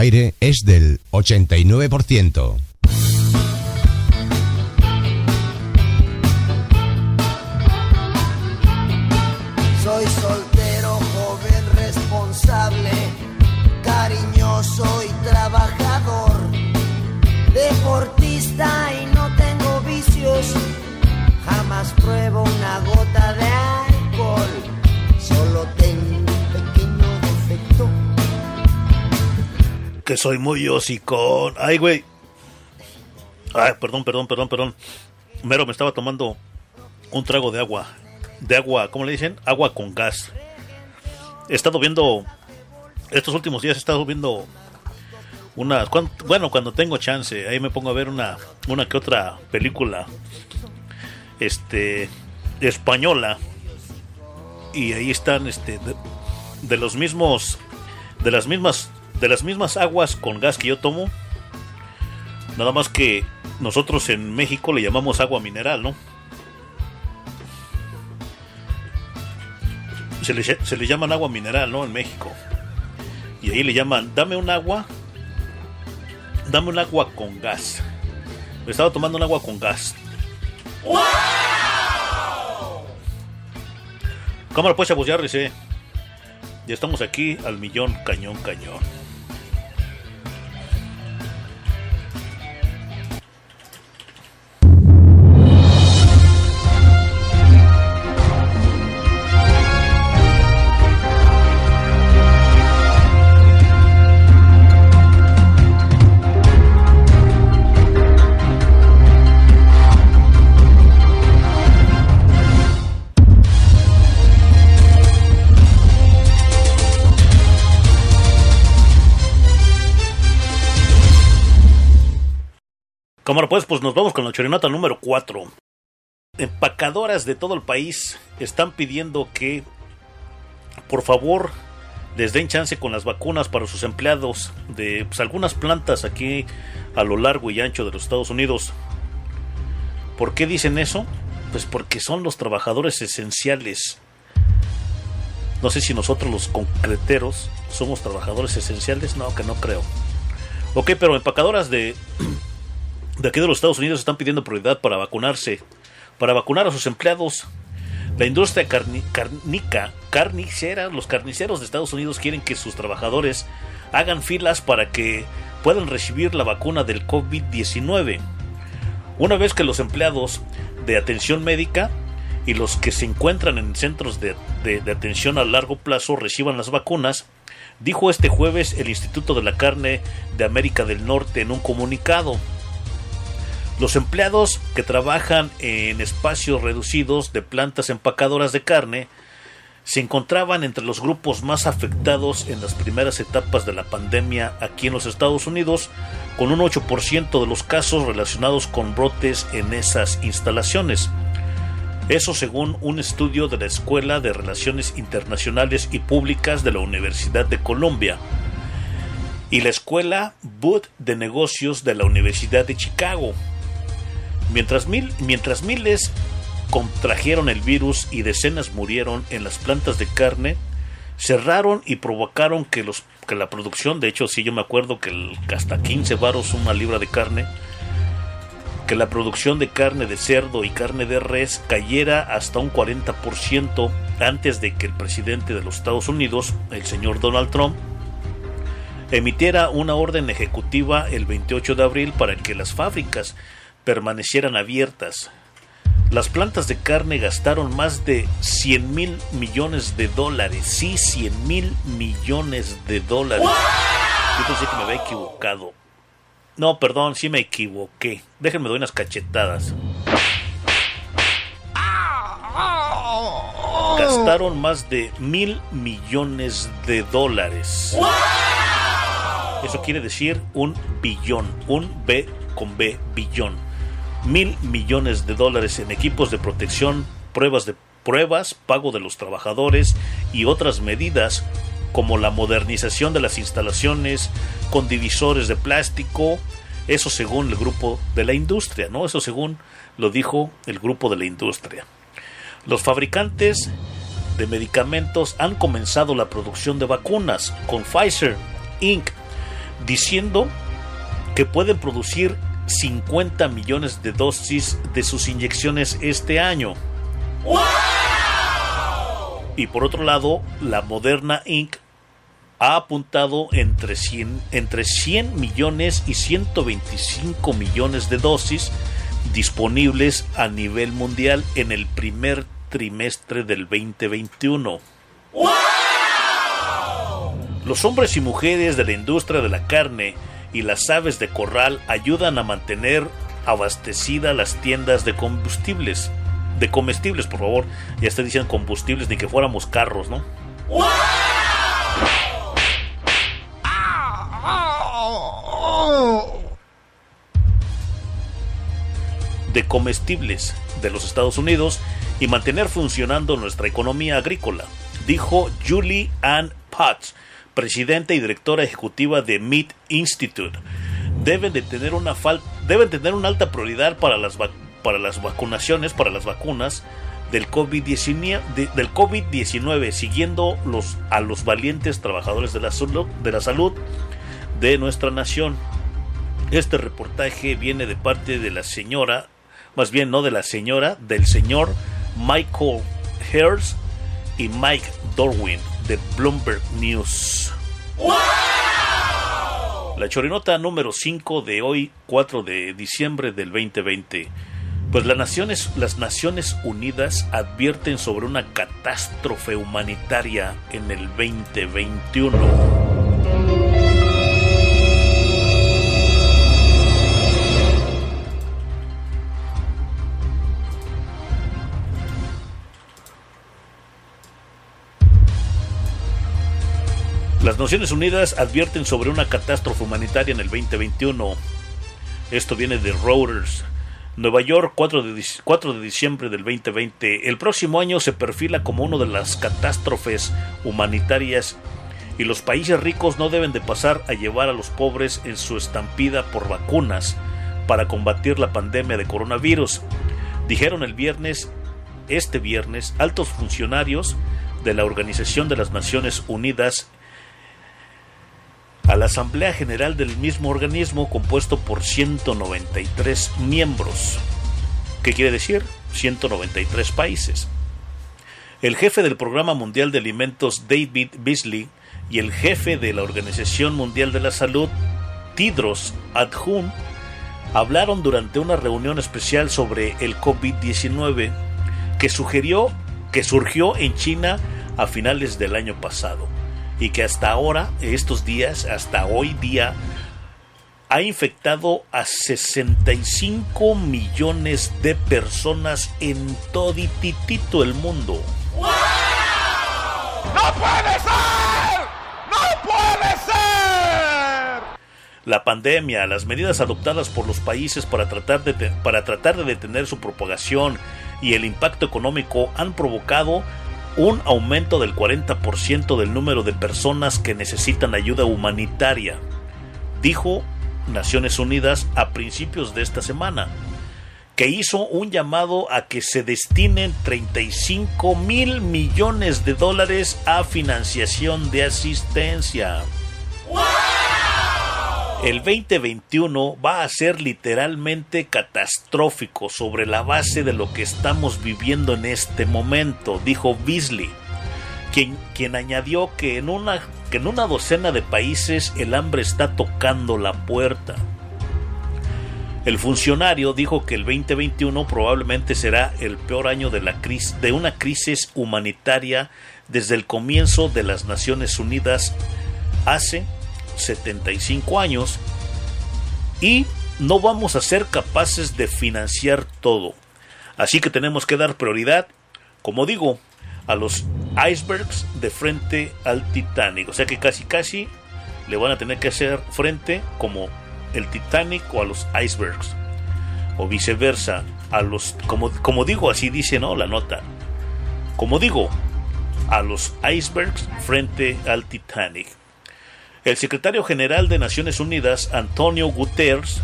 aire es del 89%. soy muy hocicón. Ay, güey. Ay, perdón, perdón, perdón, perdón. Mero me estaba tomando un trago de agua. De agua, ¿cómo le dicen? Agua con gas. He estado viendo. Estos últimos días he estado viendo unas. Bueno, cuando tengo chance, ahí me pongo a ver una, una que otra película. Este. Española. Y ahí están, este. De los mismos. De las mismas de las mismas aguas con gas que yo tomo, nada más que nosotros en México le llamamos agua mineral, ¿no? Se le, se le llaman agua mineral, ¿no? En México. Y ahí le llaman, dame un agua, dame un agua con gas. Me estaba tomando un agua con gas. Cámara pues, recé. Ya estamos aquí al millón, cañón, cañón. Cámara pues, pues nos vamos con la chorinata número 4. Empacadoras de todo el país están pidiendo que, por favor, les den chance con las vacunas para sus empleados de pues, algunas plantas aquí a lo largo y ancho de los Estados Unidos. ¿Por qué dicen eso? Pues porque son los trabajadores esenciales. No sé si nosotros los concreteros somos trabajadores esenciales, no, que no creo. Ok, pero empacadoras de, de aquí de los Estados Unidos están pidiendo prioridad para vacunarse, para vacunar a sus empleados. La industria carni- carnica, carnicera, los carniceros de Estados Unidos quieren que sus trabajadores hagan filas para que puedan recibir la vacuna del COVID-19. Una vez que los empleados de atención médica y los que se encuentran en centros de, atención a largo plazo reciban las vacunas, dijo este jueves el Instituto de la Carne de América del Norte en un comunicado. Los empleados que trabajan en espacios reducidos de plantas empacadoras de carne se encontraban entre los grupos más afectados en las primeras etapas de la pandemia aquí en los Estados Unidos, con un 8% de los casos relacionados con brotes en esas instalaciones. Eso según un estudio de la Escuela de Relaciones Internacionales y Públicas de la Universidad de Columbia y la Escuela Booth de Negocios de la Universidad de Chicago. Mientras, mil, mientras miles contrajeron el virus y decenas murieron en las plantas de carne, cerraron y provocaron que, los, que la producción, de hecho sí yo me acuerdo que, hasta 15 varos una libra de carne, que la producción de carne de cerdo y carne de res cayera hasta un 40% antes de que el presidente de los Estados Unidos, el señor Donald Trump, emitiera una orden ejecutiva el 28 de abril para que las fábricas permanecieran abiertas. Las plantas de carne gastaron más de 100 mil millones de dólares. Sí, 100 mil millones de dólares. Yo pensé que me había equivocado. No, perdón, sí me equivoqué. Déjenme doy unas cachetadas. Gastaron más de mil millones de dólares. Eso quiere decir un billón, un B con B, billón. Mil millones de dólares en equipos de protección, pruebas de pruebas, pago de los trabajadores y otras medidas como la modernización de las instalaciones con divisores de plástico, eso según el grupo de la industria, ¿no? Eso según lo dijo el grupo de la industria. Los fabricantes de medicamentos han comenzado la producción de vacunas con Pfizer Inc., diciendo que pueden producir 50 millones de dosis de sus inyecciones este año. Y por otro lado, la Moderna Inc. ha apuntado entre 100, entre 100 millones y 125 millones de dosis disponibles a nivel mundial en el primer trimestre del 2021. Los hombres y mujeres de la industria de la carne y las aves de corral ayudan a mantener abastecidas las tiendas de combustibles. De comestibles, por favor. Ya está diciendo combustibles, ni que fuéramos carros, ¿no? de comestibles de los Estados Unidos y mantener funcionando nuestra economía agrícola, dijo Julie Ann Potts, presidenta y directora ejecutiva de Meat Institute. Deben de tener una fal- deben tener una alta prioridad para las para las vacunaciones, para las vacunas del COVID-19, de- del COVID-19, siguiendo los, a los valientes trabajadores de la, de la salud de nuestra nación. Este reportaje viene de parte de la señora, más bien no de la señora, del señor Michael Hers y Mike Dorwin de Bloomberg News. La chorinota número 5 de hoy, 4 de diciembre del 2020. Pues las Naciones, las Naciones Unidas advierten sobre una catástrofe humanitaria en el 2021. Naciones Unidas advierten sobre una catástrofe humanitaria en el 2021. Esto viene de Reuters. Nueva York, 4 de, dic- 4 de diciembre del 2020. El próximo año se perfila como una de las catástrofes humanitarias y los países ricos no deben de pasar a llevar a los pobres en su estampida por vacunas para combatir la pandemia de coronavirus. Dijeron el viernes, este viernes, altos funcionarios de la Organización de las Naciones Unidas a la Asamblea General del mismo organismo compuesto por 193 miembros. ¿Qué quiere decir? 193 países. El jefe del Programa Mundial de Alimentos David Beasley y el jefe de la Organización Mundial de la Salud Tidros Adhun hablaron durante una reunión especial sobre el COVID-19 que sugirió que surgió en China a finales del año pasado y que hasta ahora, estos días, hasta hoy día, ha infectado a 65 millones de personas en todititito el mundo. ¡No puede ser! ¡No puede ser! La pandemia, las medidas adoptadas por los países para tratar de, para tratar de detener su propagación y el impacto económico han provocado un aumento del 40% del número de personas que necesitan ayuda humanitaria, dijo Naciones Unidas a principios de esta semana, que hizo un llamado a que se destinen 35 mil millones de dólares a financiación de asistencia. El 2021 va a ser literalmente catastrófico sobre la base de lo que estamos viviendo en este momento, dijo Beasley, quien, quien añadió que en, una, que en una docena de países el hambre está tocando la puerta. El funcionario dijo que el 2021 probablemente será el peor año de, la crisis, de una crisis humanitaria desde el comienzo de las Naciones Unidas hace 75 años y no vamos a ser capaces de financiar todo. Así que tenemos que dar prioridad, como digo, a los icebergs de frente al Titanic. O sea que casi casi le van a tener que hacer frente como el Titanic o a los icebergs. O viceversa, a los como, como digo, así dice no la nota. Como digo, a los icebergs frente al Titanic. El secretario general de Naciones Unidas, Antonio Guterres,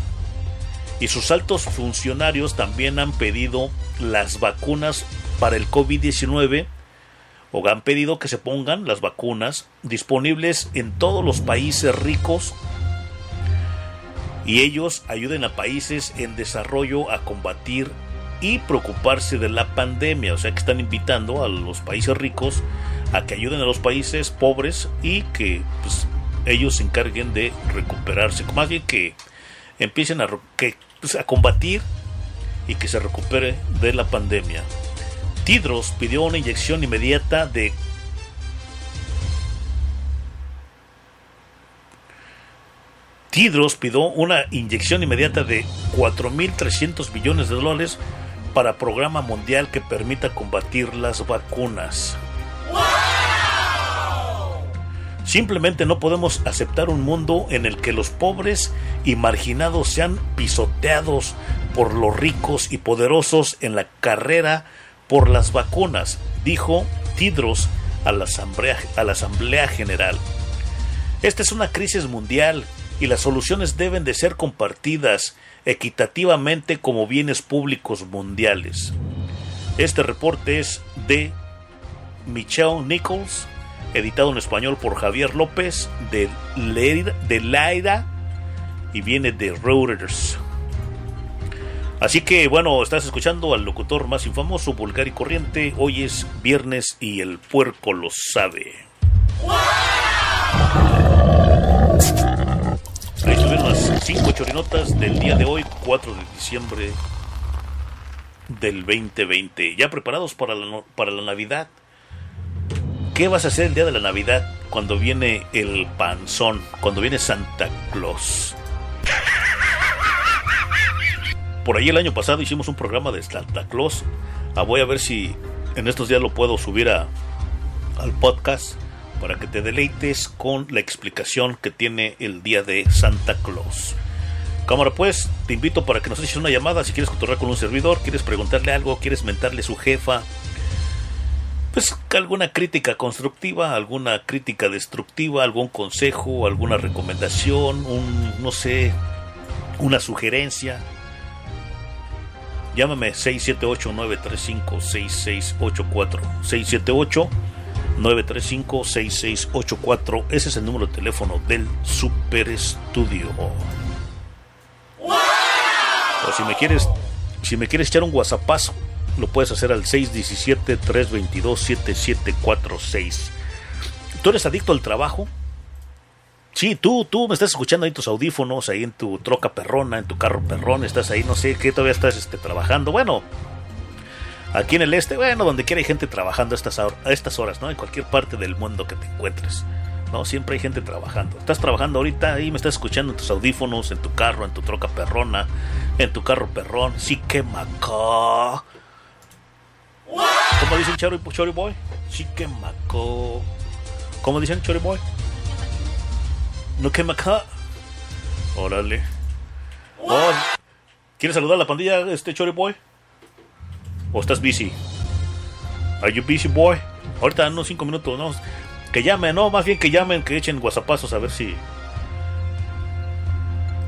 y sus altos funcionarios también han pedido las vacunas para el COVID-19 o han pedido que se pongan las vacunas disponibles en todos los países ricos y ellos ayuden a países en desarrollo a combatir y preocuparse de la pandemia. O sea que están invitando a los países ricos a que ayuden a los países pobres y que pues, ellos se encarguen de recuperarse. Más bien que empiecen a, que, pues, a combatir y que se recupere de la pandemia. Tidros pidió una inyección inmediata de Tidros pidió una inyección inmediata de 4.300 millones de dólares para programa mundial que permita combatir las vacunas. Simplemente no podemos aceptar un mundo en el que los pobres y marginados sean pisoteados por los ricos y poderosos en la carrera por las vacunas, dijo Tidros a la Asamblea, General. Esta es una crisis mundial y las soluciones deben de ser compartidas equitativamente como bienes públicos mundiales. Este reporte es de Michelle Nichols, editado en español por Javier López de Leida, de Laida y viene de Reuters. Así que bueno, estás escuchando al locutor más infamoso, vulgar y corriente. Hoy es viernes y el puerco lo sabe. Ahí estuvieron las 5 chorinotas del día de hoy, 4 de diciembre del 2020. ¿Ya preparados para la, para la Navidad? ¿Qué vas a hacer el día de la Navidad cuando viene el panzón, cuando viene Santa Claus? Por ahí el año pasado hicimos un programa de Santa Claus. Ah, voy a ver si en estos días lo puedo subir a, al podcast para que te deleites con la explicación que tiene el día de Santa Claus. Cámara, pues, te invito para que nos eches una llamada si quieres cotorrear con un servidor, quieres preguntarle algo, quieres mentarle a su jefa. Pues alguna crítica constructiva, alguna crítica destructiva, algún consejo, alguna recomendación, un, no sé, una sugerencia. Llámame 678-935-6684. 678-935-6684. Ese es el número de teléfono del Super Estudio. O si me quieres, si me quieres echar un WhatsAppazo, lo puedes hacer al 617-322-7746. ¿Tú eres adicto al trabajo? Sí, tú, tú me estás escuchando ahí en tus audífonos, ahí en tu troca perrona, en tu carro perrón, estás ahí, no sé, que todavía estás este, trabajando. Bueno, aquí en el este, bueno, donde quiera hay gente trabajando a estas, horas, ¿no? En cualquier parte del mundo que te encuentres. No, siempre hay gente trabajando. Estás trabajando ahorita ahí, me estás escuchando en tus audífonos, en tu carro, en tu troca perrona, en tu carro perrón. Sí que macó. ¿Cómo dicen Chori, Chori Boy? Que macó. ¿Cómo dicen Chori Boy? No que macá. Órale. Oh, ¿Quieres saludar a la pandilla, este Chori Boy? ¿O estás busy? Are you busy, boy? Ahorita unos 5 minutos, ¿no? Que llamen, no, más bien que llamen, que echen guasapazos a ver si.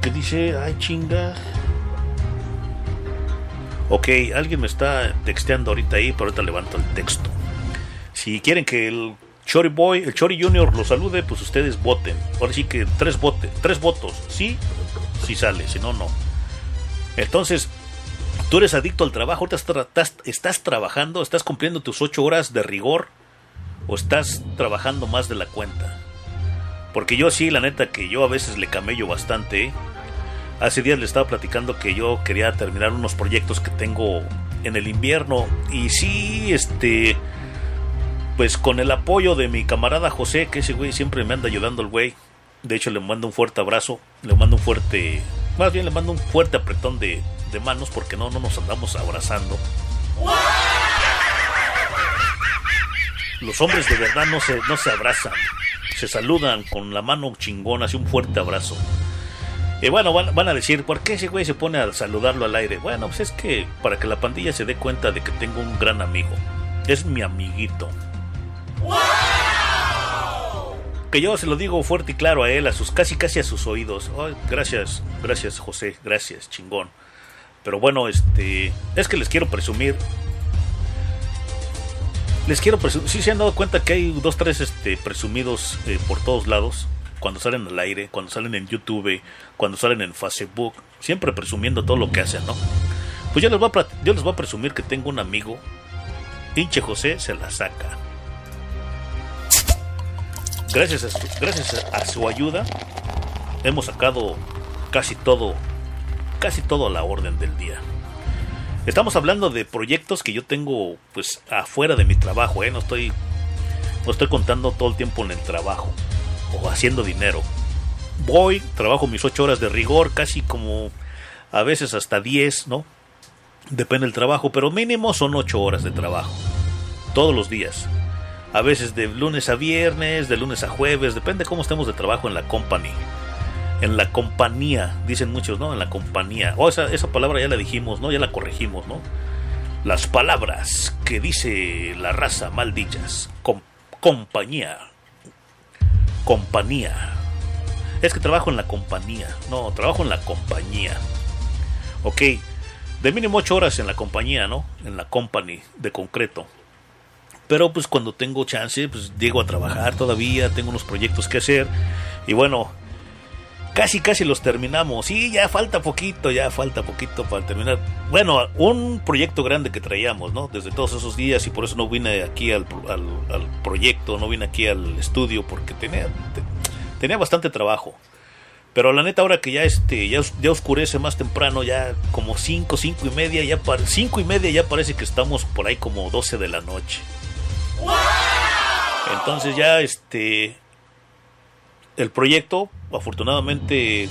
¿Qué dice? Ay, chinga. Ok, alguien me está texteando ahorita ahí, pero ahorita levanto el texto. Si quieren que el Chori Boy, el Chori Junior lo salude, pues ustedes voten. Ahora sí que tres, tres votos. Sí, sí sale, si no, no. Entonces, tú eres adicto al trabajo, estás- estás trabajando, estás cumpliendo tus ocho horas de rigor o estás trabajando más de la cuenta. Porque yo sí, la neta, que yo a veces le camello bastante. ¿eh? Hace días le estaba platicando que yo quería terminar unos proyectos que tengo en el invierno. Y sí, este. Pues con el apoyo de mi camarada José, que ese güey siempre me anda ayudando el güey. De hecho, le mando un fuerte abrazo. Le mando un fuerte. Más bien le mando un fuerte apretón de, de manos porque no, no nos andamos abrazando. Los hombres de verdad no se, no se abrazan. Se saludan con la mano chingona, así un fuerte abrazo. Y bueno, van, van a decir, ¿por qué ese güey se pone a saludarlo al aire? Bueno, pues es que para que la pandilla se dé cuenta de que tengo un gran amigo. Es mi amiguito. Que yo se lo digo fuerte y claro a él, a sus casi casi a sus oídos. Gracias, gracias José, gracias, chingón. Pero bueno, este, es que les quiero presumir. Les quiero presumir, sí se han dado cuenta que hay dos, tres este, presumidos eh, por todos lados. Cuando salen al aire, cuando salen en YouTube, cuando salen en Facebook, siempre presumiendo todo lo que hacen, ¿no? Pues yo les voy a, yo les voy a presumir que tengo un amigo, pinche José se la saca. Gracias a su, gracias a su ayuda hemos sacado casi todo, casi todo a la orden del día. Estamos hablando de proyectos que yo tengo pues afuera de mi trabajo, ¿eh? no estoy no estoy contando todo el tiempo en el trabajo o haciendo dinero. Voy, trabajo mis ocho horas de rigor, casi como a veces hasta 10, ¿no? Depende del trabajo, pero mínimo son ocho horas de trabajo. Todos los días. A veces de lunes a viernes, de lunes a jueves, depende cómo estemos de trabajo en la company. En la compañía, dicen muchos, ¿no? En la compañía. Oh, esa, esa palabra ya la dijimos, ¿no? Ya la corregimos, ¿no? Las palabras que dice la raza mal dichas. Com- compañía. Compañía. Es que trabajo en la compañía. No, trabajo en la compañía. Ok. De mínimo 8 horas en la compañía, ¿no? En la company de concreto. Pero pues cuando tengo chance, pues llego a trabajar todavía, tengo unos proyectos que hacer. Y bueno, casi casi los terminamos. Y ya falta poquito, ya falta poquito para terminar. Bueno, un proyecto grande que traíamos, ¿no? Desde todos esos días y por eso no vine aquí al, al- al proyecto, no vine aquí al estudio porque tenía, te- tenía bastante trabajo. Pero la neta ahora que ya este ya, os- ya oscurece más temprano, ya como 5, 5 y media, ya 5 y media ya parece que estamos por ahí como 12 de la noche. Entonces ya este el proyecto afortunadamente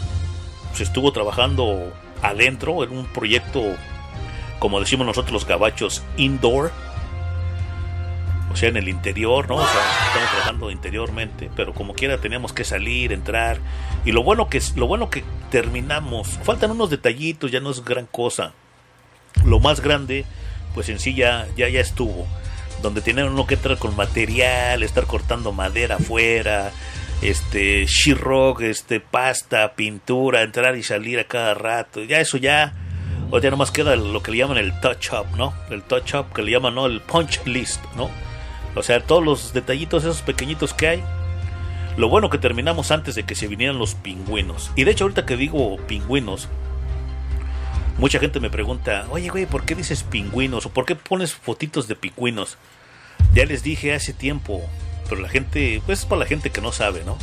se estuvo trabajando adentro en un proyecto como decimos nosotros los gabachos indoor o sea en el interior no estamos trabajando interiormente pero como quiera teníamos que salir entrar y lo bueno que lo bueno que terminamos. Faltan unos detallitos ya no es gran cosa. Lo más grande pues en sí ya ya, ya estuvo. Donde tienen uno que entrar con material estar cortando madera afuera este sheetrock, este pasta, pintura, entrar y salir a cada rato. Ya eso ya o ya nomás queda lo que le llaman el touch up, ¿no? El touch up que le llaman no el punch list, ¿no? O sea, todos los detallitos esos pequeñitos que hay. Lo bueno que terminamos antes de que se vinieran los pingüinos. Y de hecho ahorita que digo pingüinos, mucha gente me pregunta, "Oye, güey, ¿por qué dices pingüinos o por qué pones fotitos de pingüinos?" Ya les dije hace tiempo, pero la gente, pues es para la gente que no sabe, ¿no?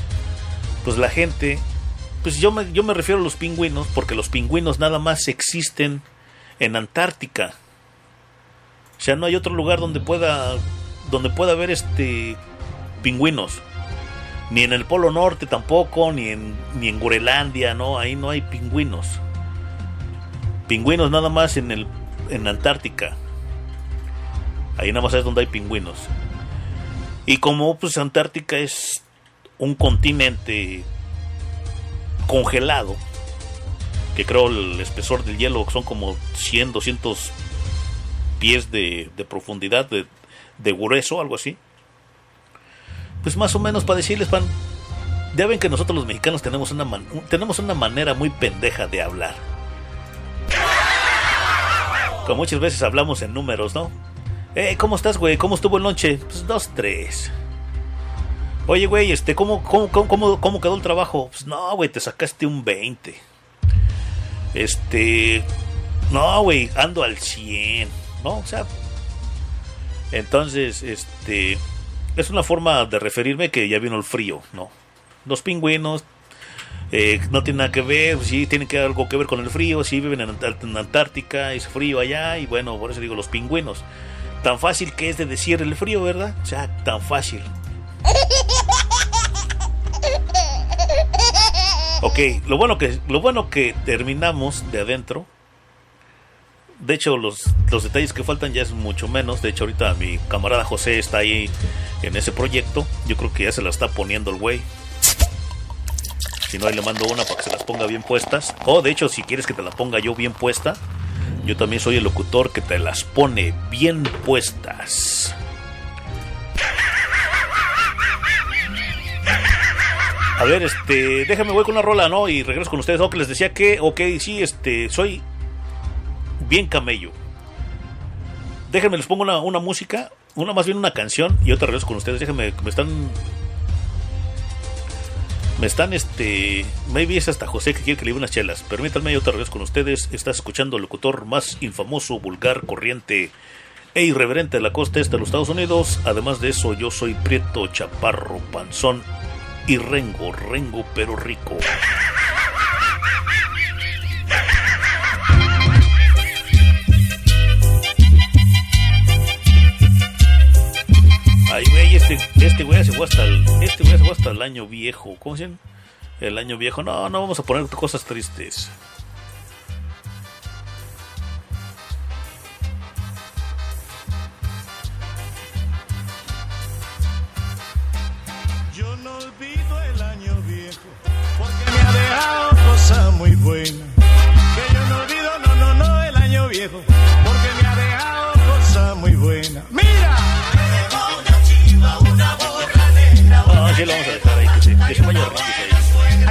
Pues la gente, pues yo me, yo me refiero a los pingüinos porque los pingüinos nada más existen en Antártica. O sea, no hay otro lugar donde pueda, donde pueda haber este pingüinos. Ni en el Polo Norte tampoco, ni en, ni en Groenlandia, no, ahí no hay pingüinos. Pingüinos nada más en el, en Antártica. Ahí nada más es donde hay pingüinos. Y como pues Antártica es un continente congelado, que creo el espesor del hielo son como 100, 200 pies de, profundidad, de, grueso, algo así. Pues más o menos para decirles, pan, ya ven que nosotros los mexicanos tenemos una, tenemos una manera muy pendeja de hablar. Como muchas veces hablamos en números, ¿no? Eh, ¿cómo estás, güey? ¿Cómo estuvo el noche? Pues dos, tres. Oye, güey, este, ¿cómo, cómo, cómo, cómo, quedó el trabajo? Pues no, güey, te sacaste un 20. Este, no, güey, ando al 100, ¿no? O sea, entonces, este, es una forma de referirme que ya vino el frío, ¿no? Los pingüinos eh, no tienen nada que ver, sí tienen que algo que ver con el frío, sí viven en, en Antártica, es frío allá, y bueno, por eso digo los pingüinos. Tan fácil que es de decir el frío, ¿verdad? O sea, tan fácil. Ok, lo bueno que, lo bueno que terminamos de adentro. De hecho, los, los detalles que faltan ya es mucho menos. De hecho, ahorita mi camarada José está ahí en ese proyecto. Yo creo que ya se la está poniendo el güey. Si no, ahí le mando una para que se las ponga bien puestas. O, de hecho, si quieres que te la ponga yo bien puesta, yo también soy el locutor que te las pone bien puestas. A ver, este, déjame voy con una rola, ¿no? Y regreso con ustedes. Ok, les decía que, ok, sí, este, soy bien camello. Déjenme, les pongo una, una música, una más bien una canción, y otra regreso con ustedes. Déjenme, me están. Me están, este. Maybe es hasta José que quiere que le unas chelas. Permítanme, yo te regreso con ustedes. Estás escuchando el locutor más infamoso, vulgar, corriente e irreverente de la costa este de los Estados Unidos. Además de eso, yo soy Prieto, Chaparro, Panzón y Rengo, Rengo pero rico. Ay, güey, este, este güey se fue hasta el, este güey se fue hasta el año viejo. ¿Cómo se llama? El año viejo. No, no vamos a poner cosas tristes. Yo no olvido el año viejo porque me ha dejado cosas muy buenas. Que yo no olvido, no, no, no, el año viejo. Así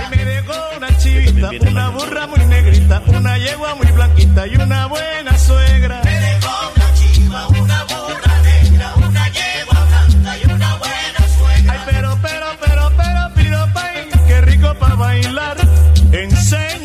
me dejó una chivita, una burra muy negrita, una yegua muy blanquita y una buena suegra. Me dejó una chiva, una burra negra, una yegua blanca y una buena suegra. Ay, pero, pero, pero, pero, piropa, qué rico para bailar. en Enseña.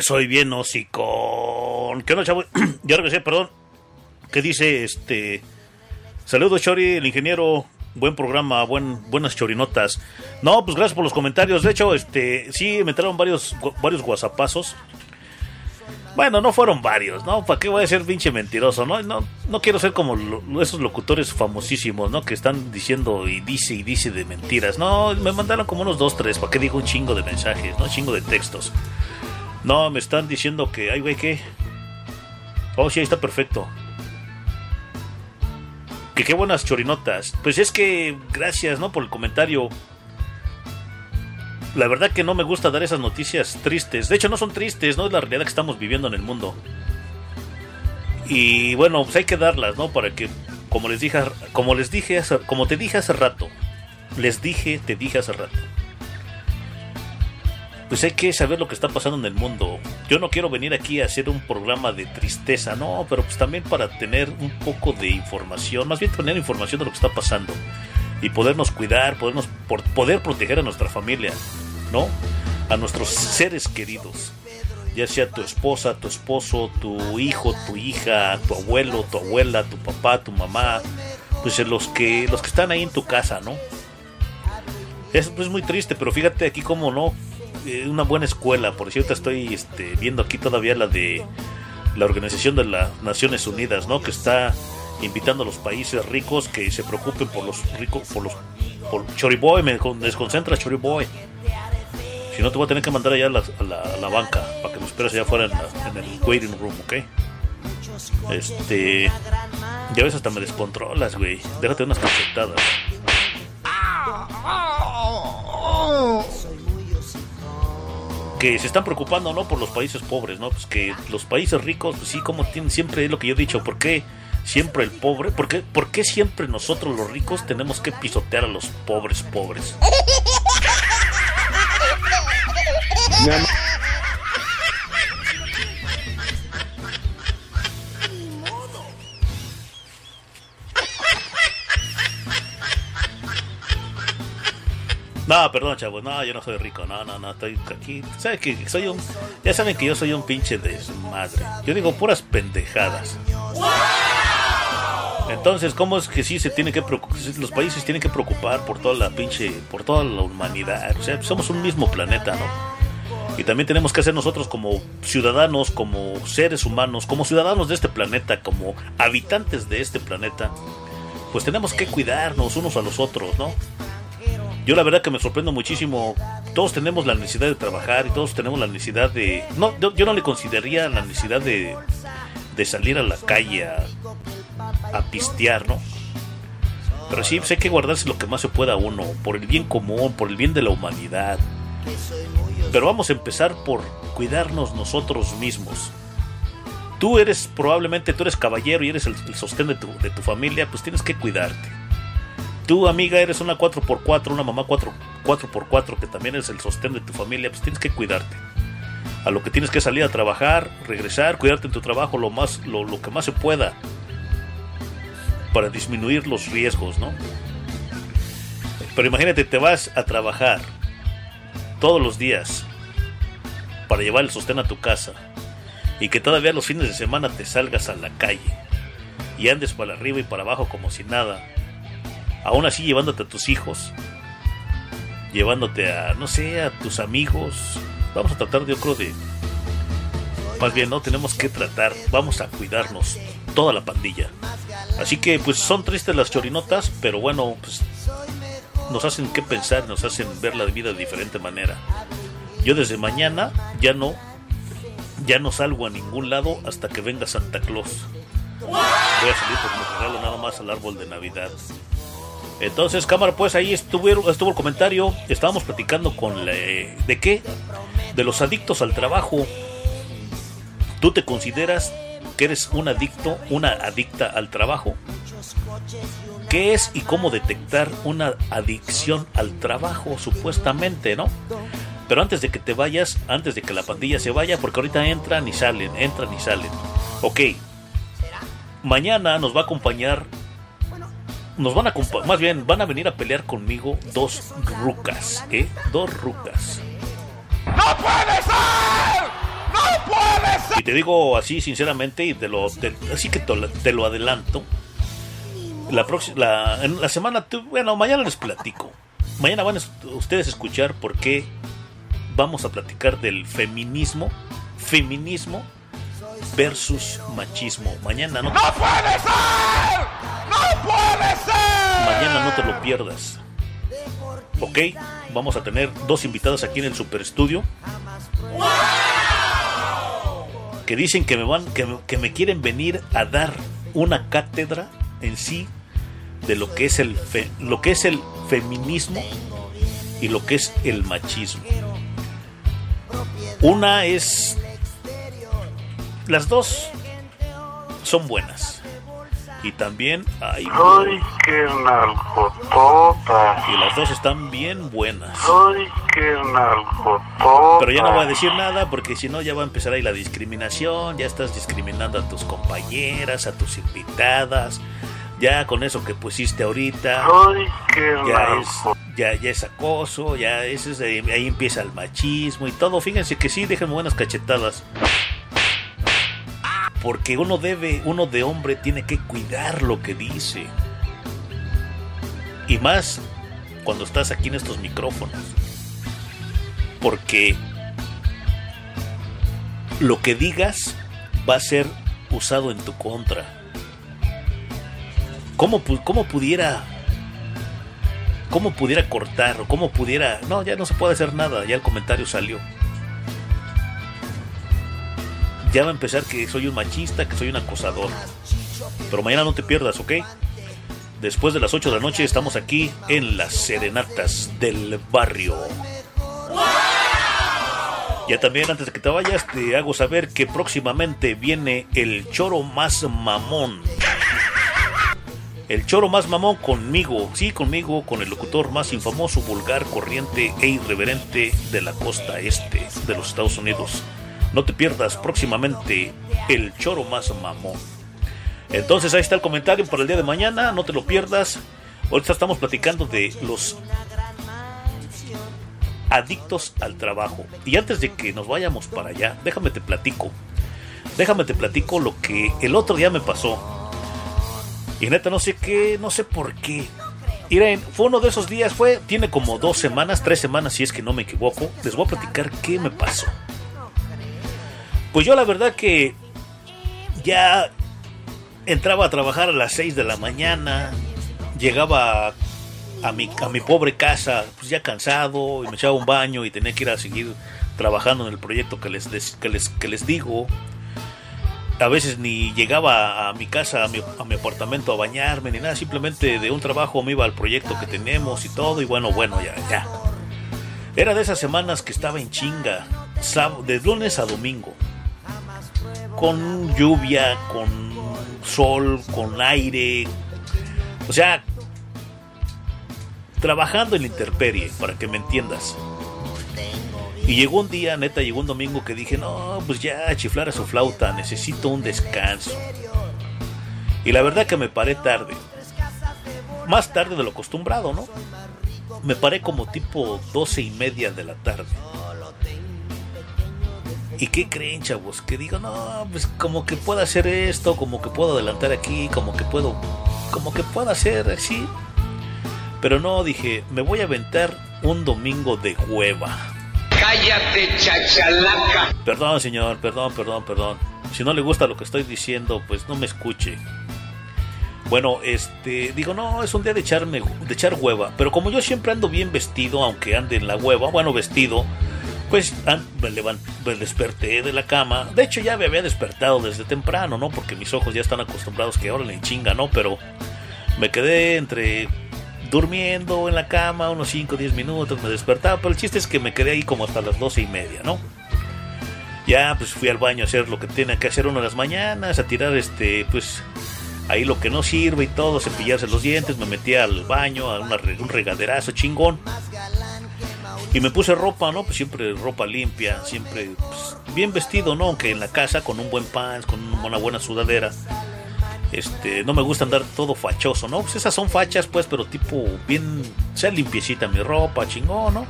Que soy bien hocicón. ¿Qué onda, chavo? (clears throat) ya regresé, perdón. ¿Qué dice este? Saludos, Chori, el ingeniero. Buen programa, buen, buenas chorinotas. No, pues gracias por los comentarios. De hecho, este, sí, me entraron varios, varios guasapazos. Bueno, no fueron varios, ¿no? ¿Para qué voy a ser pinche mentiroso? No, no, no quiero ser como esos locutores famosísimos, ¿no? Que están diciendo y dice y dice de mentiras. No, me mandaron como unos dos, tres. ¿Para qué digo un chingo de mensajes, no? Un chingo de textos. No, me están diciendo que, ay, güey, ¿qué? Oh, sí, ahí está perfecto. Que qué buenas chorinotas. Pues es que, gracias, ¿no? Por el comentario. La verdad que no me gusta dar esas noticias tristes. De hecho, no son tristes, ¿no? Es la realidad que estamos viviendo en el mundo. Y bueno, pues hay que darlas, ¿no? Para que, como les dije, como les dije, como te dije hace rato, les dije, te dije hace rato. Pues hay que saber lo que está pasando en el mundo. Yo no quiero venir aquí a hacer un programa de tristeza, no, pero pues también para tener un poco de información, más bien tener información de lo que está pasando y podernos cuidar, podernos poder proteger a nuestra familia, ¿no? A nuestros seres queridos, ya sea tu esposa, tu esposo, tu hijo, tu hija, tu abuelo, tu abuela, tu papá, tu mamá, pues los que los que están ahí en tu casa, ¿no? Es pues, muy triste, pero fíjate aquí como no eh, una buena escuela, por cierto estoy este, viendo aquí todavía la de la Organización de las Naciones Unidas, ¿no? Que está invitando a los países ricos que se preocupen por los ricos, por los por Choriboy, me con- desconcentra Choriboy. Si no te voy a tener que mandar allá a la, a la, banca para que me esperes allá afuera en, la- en el waiting room, ¿ok? Este, ya ves hasta me descontrolas, güey. Déjate unas cachetadas. Que se están preocupando no por los países pobres no pues que los países ricos pues sí como tienen siempre es lo que yo he dicho por qué siempre el pobre por qué, por qué siempre nosotros los ricos tenemos que pisotear a los pobres pobres (laughs) No, perdón, chavos, no, yo no soy rico, no, no, no, estoy aquí, ¿sabes que Soy un, ya saben que yo soy un pinche desmadre, yo digo puras pendejadas. Entonces, ¿cómo es que sí se tiene que preocu- los países tienen que preocupar por toda la pinche, por toda la humanidad? O sea, somos un mismo planeta, ¿no? Y también tenemos que hacer nosotros como ciudadanos, como seres humanos, como ciudadanos de este planeta, como habitantes de este planeta, pues tenemos que cuidarnos unos a los otros, ¿no? Yo la verdad que me sorprendo muchísimo. Todos tenemos la necesidad de trabajar y todos tenemos la necesidad de... No, yo, no le consideraría la necesidad de, de salir a la calle a, a pistear, ¿no? Pero sí, pues hay que guardarse lo que más se pueda uno, por el bien común, por el bien de la humanidad. Pero vamos a empezar por cuidarnos nosotros mismos. Tú eres probablemente, tú eres caballero y eres el, el sostén de tu, de tu familia, pues tienes que cuidarte. Tú, amiga, eres una 4x4, una mamá 4, 4x4, que también es el sostén de tu familia, pues tienes que cuidarte. A lo que tienes que salir a trabajar, regresar, cuidarte en tu trabajo lo, más, lo, lo que más se pueda para disminuir los riesgos, ¿no? Pero imagínate, te vas a trabajar todos los días para llevar el sostén a tu casa y que todavía los fines de semana te salgas a la calle y andes para arriba y para abajo como si nada, aún así llevándote a tus hijos, llevándote a, no sé, a tus amigos, vamos a tratar, yo creo, de... Más bien, no tenemos que tratar, vamos a cuidarnos, toda la pandilla. Así que, pues son tristes las chorinotas, pero bueno, pues nos hacen que pensar, nos hacen ver la vida de diferente manera. Yo desde mañana ya no, ya no salgo a ningún lado hasta que venga Santa Claus. Voy a salir por mi regalo nada más al árbol de Navidad. Entonces, cámara, pues ahí estuvo, el comentario. Estábamos platicando con la, de qué, de los adictos al trabajo. ¿Tú te consideras que eres un adicto, una adicta al trabajo? ¿Qué es y cómo detectar una adicción al trabajo, supuestamente, no? Pero antes de que te vayas, antes de que la pandilla se vaya, porque ahorita entran y salen, entran y salen. Ok, mañana nos va a acompañar, nos van a más bien, van a venir a pelear conmigo dos rucas, ¿eh? Dos rucas. ¡No puede ser! ¡No puede ser! Y te digo así sinceramente y te lo, te- así que te lo, te lo adelanto. La próxima, la, en la semana, bueno, mañana les platico. Mañana van a ustedes a escuchar por qué vamos a platicar del feminismo, feminismo versus machismo. Mañana no, ¡No puede ser! ¡No puede ser! mañana no te lo pierdas. Ok, vamos a tener dos invitadas aquí en el super estudio. Que dicen que me van, que, me- que me quieren venir a dar una cátedra en sí de lo que es el fe- lo que es el feminismo y lo que es el machismo. Una es las dos son buenas. Y también hay Ay, qué nalgotota. y las dos están bien buenas. Ay, qué nalgotota. Pero ya no voy a decir nada porque si no ya va a empezar ahí la discriminación, ya estás discriminando a tus compañeras, a tus invitadas, ya con eso que pusiste ahorita, Ay, qué ya es, ya, ya es acoso, ya es, ahí empieza el machismo y todo. Fíjense que sí, dejen buenas cachetadas. Porque uno debe, uno de hombre tiene que cuidar lo que dice. Y más cuando estás aquí en estos micrófonos. Porque lo que digas va a ser usado en tu contra. ¿Cómo, cómo pudiera... ¿Cómo pudiera cortar? ¿O cómo pudiera... No, ya no se puede hacer nada. Ya el comentario salió. Ya va a empezar que soy un machista, que soy un acosador. Pero mañana no te pierdas, ¿ok? Después de las 8 de la noche estamos aquí en las serenatas del barrio. Ya también antes de que te vayas te hago saber que próximamente viene el choro más mamón. El choro más mamón conmigo, sí, conmigo, con el locutor más infamoso, vulgar, corriente e irreverente de la costa este de los Estados Unidos. No te pierdas próximamente el choro más mamón. Entonces ahí está el comentario para el día de mañana, no te lo pierdas. Ahorita estamos platicando de los adictos al trabajo. Y antes de que nos vayamos para allá, déjame te platico. Déjame te platico lo que el otro día me pasó. Y neta no sé qué, no sé por qué. Miren, fue uno de esos días, fue, tiene como dos semanas, tres semanas si es que no me equivoco. Les voy a platicar qué me pasó. Pues yo la verdad que ya entraba a trabajar a las 6 de la mañana, llegaba a mi, a mi pobre casa pues ya cansado y me echaba un baño y tenía que ir a seguir trabajando en el proyecto que les, des- que les, que les digo. A veces ni llegaba a mi casa, a mi, a mi apartamento a bañarme ni nada, simplemente de un trabajo me iba al proyecto que tenemos y todo y bueno, bueno, ya, ya. Era de esas semanas que estaba en chinga, de lunes a domingo, con lluvia, con sol, con aire, o sea, trabajando en la intemperie, para que me entiendas. Y llegó un día, neta, llegó un domingo que dije, no, pues ya, chiflar a su flauta, necesito un descanso. Y la verdad que me paré tarde. Más tarde de lo acostumbrado, ¿no? Me paré como tipo doce y media de la tarde. ¿Y qué creen, chavos? Que digo, no, pues como que puedo hacer esto, como que puedo adelantar aquí, como que puedo, como que puedo hacer así. Pero no, dije, me voy a aventar un domingo de hueva. Cállate, chachalaca. Perdón, señor, perdón, perdón, perdón. Si no le gusta lo que estoy diciendo, pues no me escuche. Bueno, este, digo, no, es un día de echarme, de echar hueva. Pero como yo siempre ando bien vestido, aunque ande en la hueva, bueno, vestido, pues me, levan- me desperté de la cama. De hecho, ya me había despertado desde temprano, ¿no? Porque mis ojos ya están acostumbrados que ahora le chinga, ¿no? Pero me quedé entre durmiendo en la cama unos 5 o 10 minutos, me despertaba, pero el chiste es que me quedé ahí como hasta las doce y media, ¿no? Ya pues fui al baño a hacer lo que tiene que hacer uno en las mañanas, a tirar este, pues ahí lo que no sirve y todo, cepillarse los dientes, me metí al baño, a un regaderazo chingón. Y me puse ropa, ¿no? Pues siempre ropa limpia, siempre pues, bien vestido, ¿no? Aunque en la casa con un buen pants, con una buena sudadera. Este, no me gusta andar todo fachoso, ¿no? Pues esas son fachas, pues, pero tipo bien, sea limpiecita mi ropa, chingón, ¿no?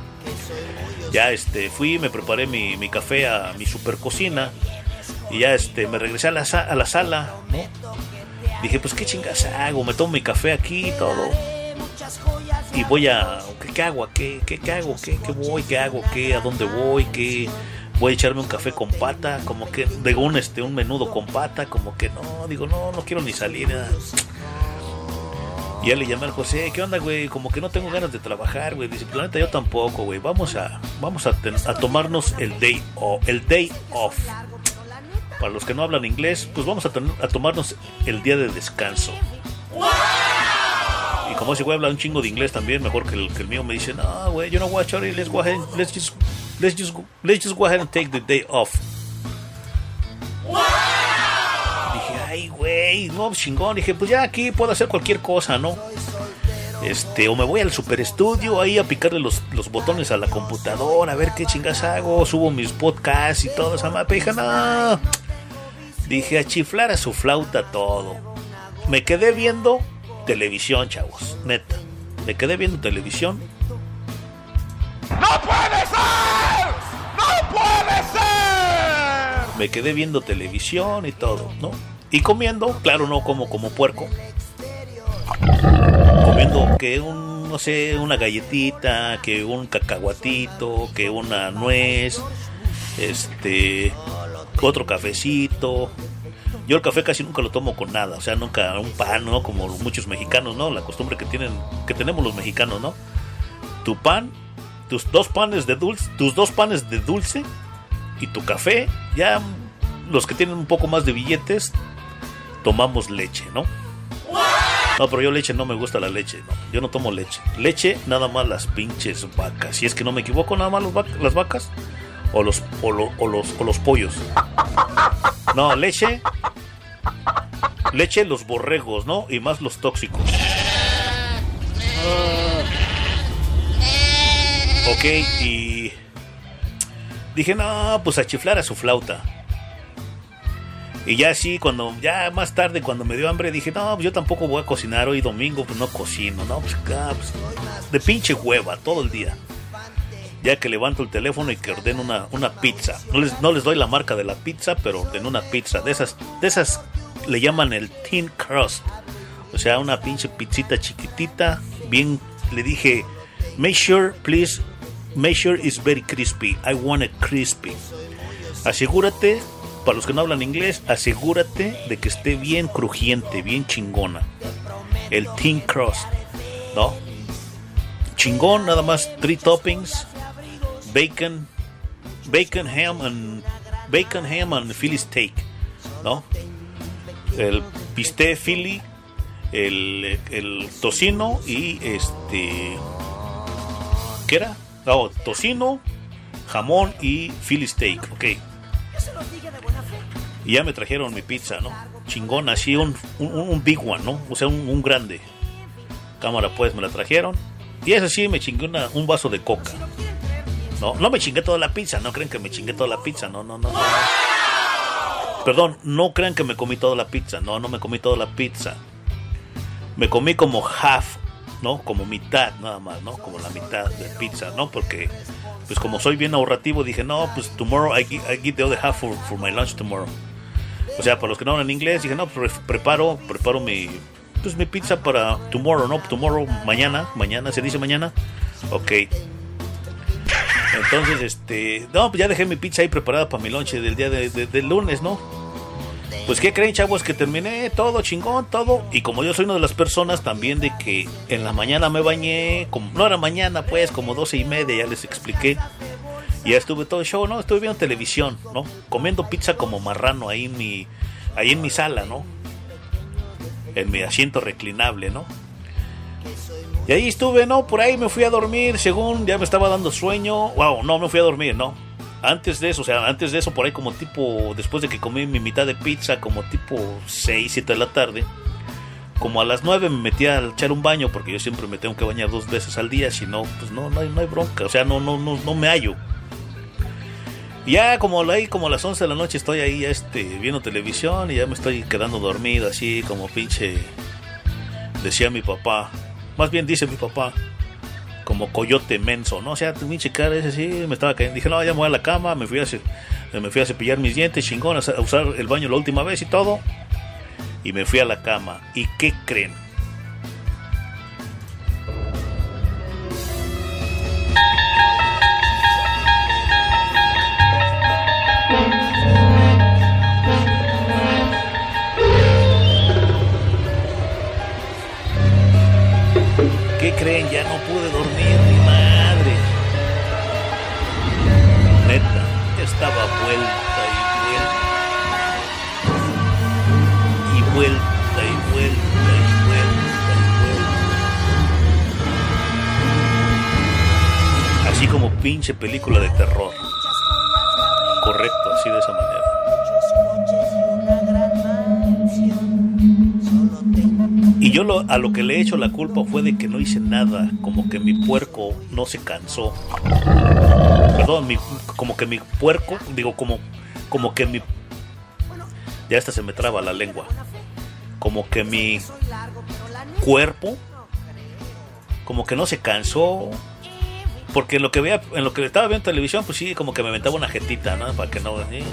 Ya este, fui, me preparé mi, mi café a mi super cocina y ya este, me regresé a la, a la sala. Dije, pues qué chingas hago, me tomo mi café aquí y todo. Y voy a, ¿qué, hago? ¿A ¿Qué, qué, qué hago? ¿Qué, ¿Qué voy? ¿Qué hago? ¿Qué? ¿A dónde voy? ¿Qué? Voy a echarme un café con pata, como que, digo, un, este, un menudo con pata, como que no, digo, no, no quiero ni salir. Y ya le llamé al José, ¿qué onda, güey? Como que no tengo ganas de trabajar, güey. Dice, planeta, yo tampoco, güey. Vamos a, vamos a, ten- a tomarnos el day, off, el day off. Para los que no hablan inglés, pues vamos a, tener- a tomarnos el día de descanso. Y como ese güey habla un chingo de inglés también, mejor que el, que el mío, me dice, no, güey, you know what, Chori, let's go ahead, let's just, let's just, go- let's just go ahead and take the day off. Dije, ay, güey, no, chingón. Dije, pues ya aquí puedo hacer cualquier cosa, ¿no? Este, o me voy al super estudio ahí a picarle los, los botones a la computadora, a ver qué chingas hago, subo mis podcasts y todo esa mapa. Dije, no. Dije, a chiflar a su flauta todo. Me quedé viendo televisión, chavos, neta. Me quedé viendo televisión. ¡No puede ser! ¡No puede ser! Me quedé viendo televisión y todo, ¿no? Y comiendo, claro, no como como puerco. Comiendo que un, no sé, una galletita, que un cacahuatito, que una nuez, este, otro cafecito. Yo el café casi nunca lo tomo con nada, o sea, nunca un pan, ¿no? Como muchos mexicanos, ¿no? La costumbre que tienen, que tenemos los mexicanos, ¿no? Tu pan, tus dos panes de dulce, tus dos panes de dulce y tu café, ya los que tienen un poco más de billetes, tomamos leche, ¿no? No, pero yo leche no me gusta la leche, no. Yo no tomo leche. Leche, nada más las pinches vacas. Si es que no me equivoco, nada más las vacas o los, o, lo- o los, o los pollos. No, leche. Leche, los borregos, ¿no? Y más los tóxicos. Ok, y dije, no, pues a chiflar a su flauta. Y ya así, cuando, ya más tarde, cuando me dio hambre, dije, no, pues yo tampoco voy a cocinar hoy domingo, pues no cocino, no, pues, ah, pues, de pinche hueva, todo el día. Ya que levanto el teléfono y que ordeno una, una pizza. No les, no les doy la marca de la pizza, pero ordeno una pizza. De esas, de esas le llaman el thin crust. O sea, una pinche pizzita chiquitita, bien, le dije, make sure, please, make sure it's very crispy. I want it crispy. Asegúrate, para los que no hablan inglés, asegúrate de que esté bien crujiente, bien chingona. El thin crust, ¿no? Chingón, nada más, three toppings, bacon, bacon ham and bacon ham and Philly steak, ¿no? El bistec Philly, el, el tocino y este ¿qué era? Tocino, jamón y Philly steak, ok. Y ya me trajeron mi pizza, ¿no? Chingón, así un, un, big one, ¿no? O sea, un, un grande. Cámara, pues me la trajeron. Y ese sí me chingué una- un vaso de coca. No, no me chingué toda la pizza, no creen que me chingué toda la pizza, no, no, no. no. Perdón, no crean que me comí toda la pizza, no, no me comí toda la pizza. Me comí como half, ¿no? Como mitad nada más, ¿no? Como la mitad de pizza, ¿no? Porque, pues como soy bien ahorrativo, dije, no, pues tomorrow I, I get the other half for, for my lunch tomorrow. O sea, para los que no hablan inglés, dije, no, pues preparo, preparo mi, pues mi pizza para tomorrow, ¿no? Tomorrow, mañana, mañana, ¿se dice mañana? Ok. Entonces, este, no, pues ya dejé mi pizza ahí preparada para mi lonche del día de, de- del lunes, ¿no? Pues, ¿qué creen, chavos? Que terminé todo chingón, todo. Y como yo soy una de las personas también de que en la mañana me bañé, como, no era mañana, pues, como doce y media, ya les expliqué. Ya estuve todo el show, ¿no? Estuve viendo televisión, ¿no? Comiendo pizza como marrano ahí en mi, ahí en mi sala, ¿no? En mi asiento reclinable, ¿no? Y ahí estuve, ¿no? Por ahí me fui a dormir, según ya me estaba dando sueño. Wow, no me fui a dormir, ¿no? Antes de eso, o sea, antes de eso, por ahí como tipo, después de que comí mi mitad de pizza, como tipo 6, 7 de la tarde, como a las 9 me metí a echar un baño, porque yo siempre me tengo que bañar dos veces al día, si no, pues no, no hay, no hay bronca, o sea, no, no, no, no me hallo. Ya como ahí como a las 11 de la noche estoy ahí este viendo televisión y ya me estoy quedando dormido así como pinche decía mi papá, más bien dice mi papá, como coyote menso, ¿no? O sea, tu pinche cara ese sí, me estaba cayendo. Dije, no, ya me voy a la cama, me fui a, me fui a cepillar mis dientes, chingón, a usar el baño la última vez y todo. Y me fui a la cama. ¿Y qué creen? ¿Qué creen? Ya no pude dormir, mi madre. Neta, estaba vuelta y vuelta. Y vuelta y vuelta y vuelta y vuelta. Así como pinche película de terror. Correcto, así de esa manera. Y yo lo- a lo que le he hecho la culpa fue de que no hice nada, como que mi puerco no se cansó. Perdón, mi- como que mi puerco, digo, como, como que mi... Ya hasta se me traba la lengua. Como que mi cuerpo, como que no se cansó. Porque en lo que veía, en lo que estaba viendo en televisión, pues sí, como que me aventaba una jetita, ¿no? Para que no... eh,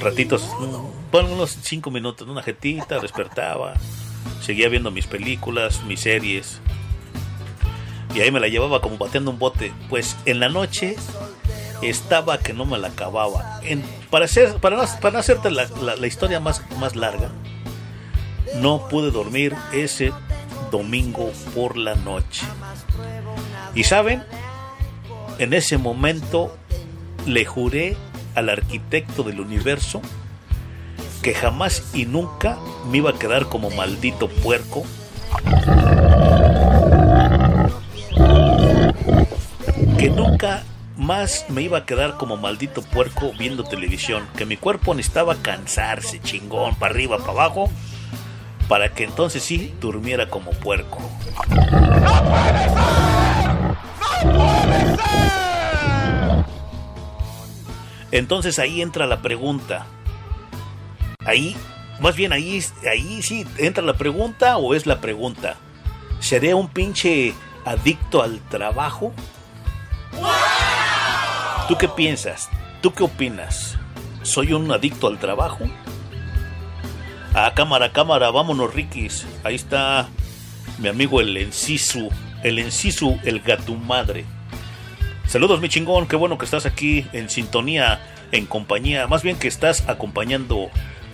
ratitos, mm, bueno, unos cinco minutos, una jetita, despertaba, seguía viendo mis películas, mis series, y ahí me la llevaba como bateando un bote. Pues en la noche estaba que no me la acababa. En- para, hacer, para, para hacerte la historia más, más larga, no pude dormir ese domingo por la noche. Y saben, en ese momento le juré al arquitecto del universo que jamás y nunca me iba a quedar como maldito puerco. Que nunca más me iba a quedar como maldito puerco viendo televisión. Que mi cuerpo necesitaba cansarse, chingón, para arriba, para abajo. Para que entonces sí durmiera como puerco. Entonces ahí entra la pregunta. Ahí, más bien ahí, ahí sí entra la pregunta o es la pregunta. ¿Seré un pinche adicto al trabajo? ¿Tú qué piensas? ¿Tú qué opinas? ¿Soy un adicto al trabajo? Ah, cámara, cámara, vámonos, Rikis. Ahí está mi amigo el Encisu, el Encisu, el gato madre. Saludos mi chingón, qué bueno que estás aquí en sintonía, en compañía, más bien que estás acompañando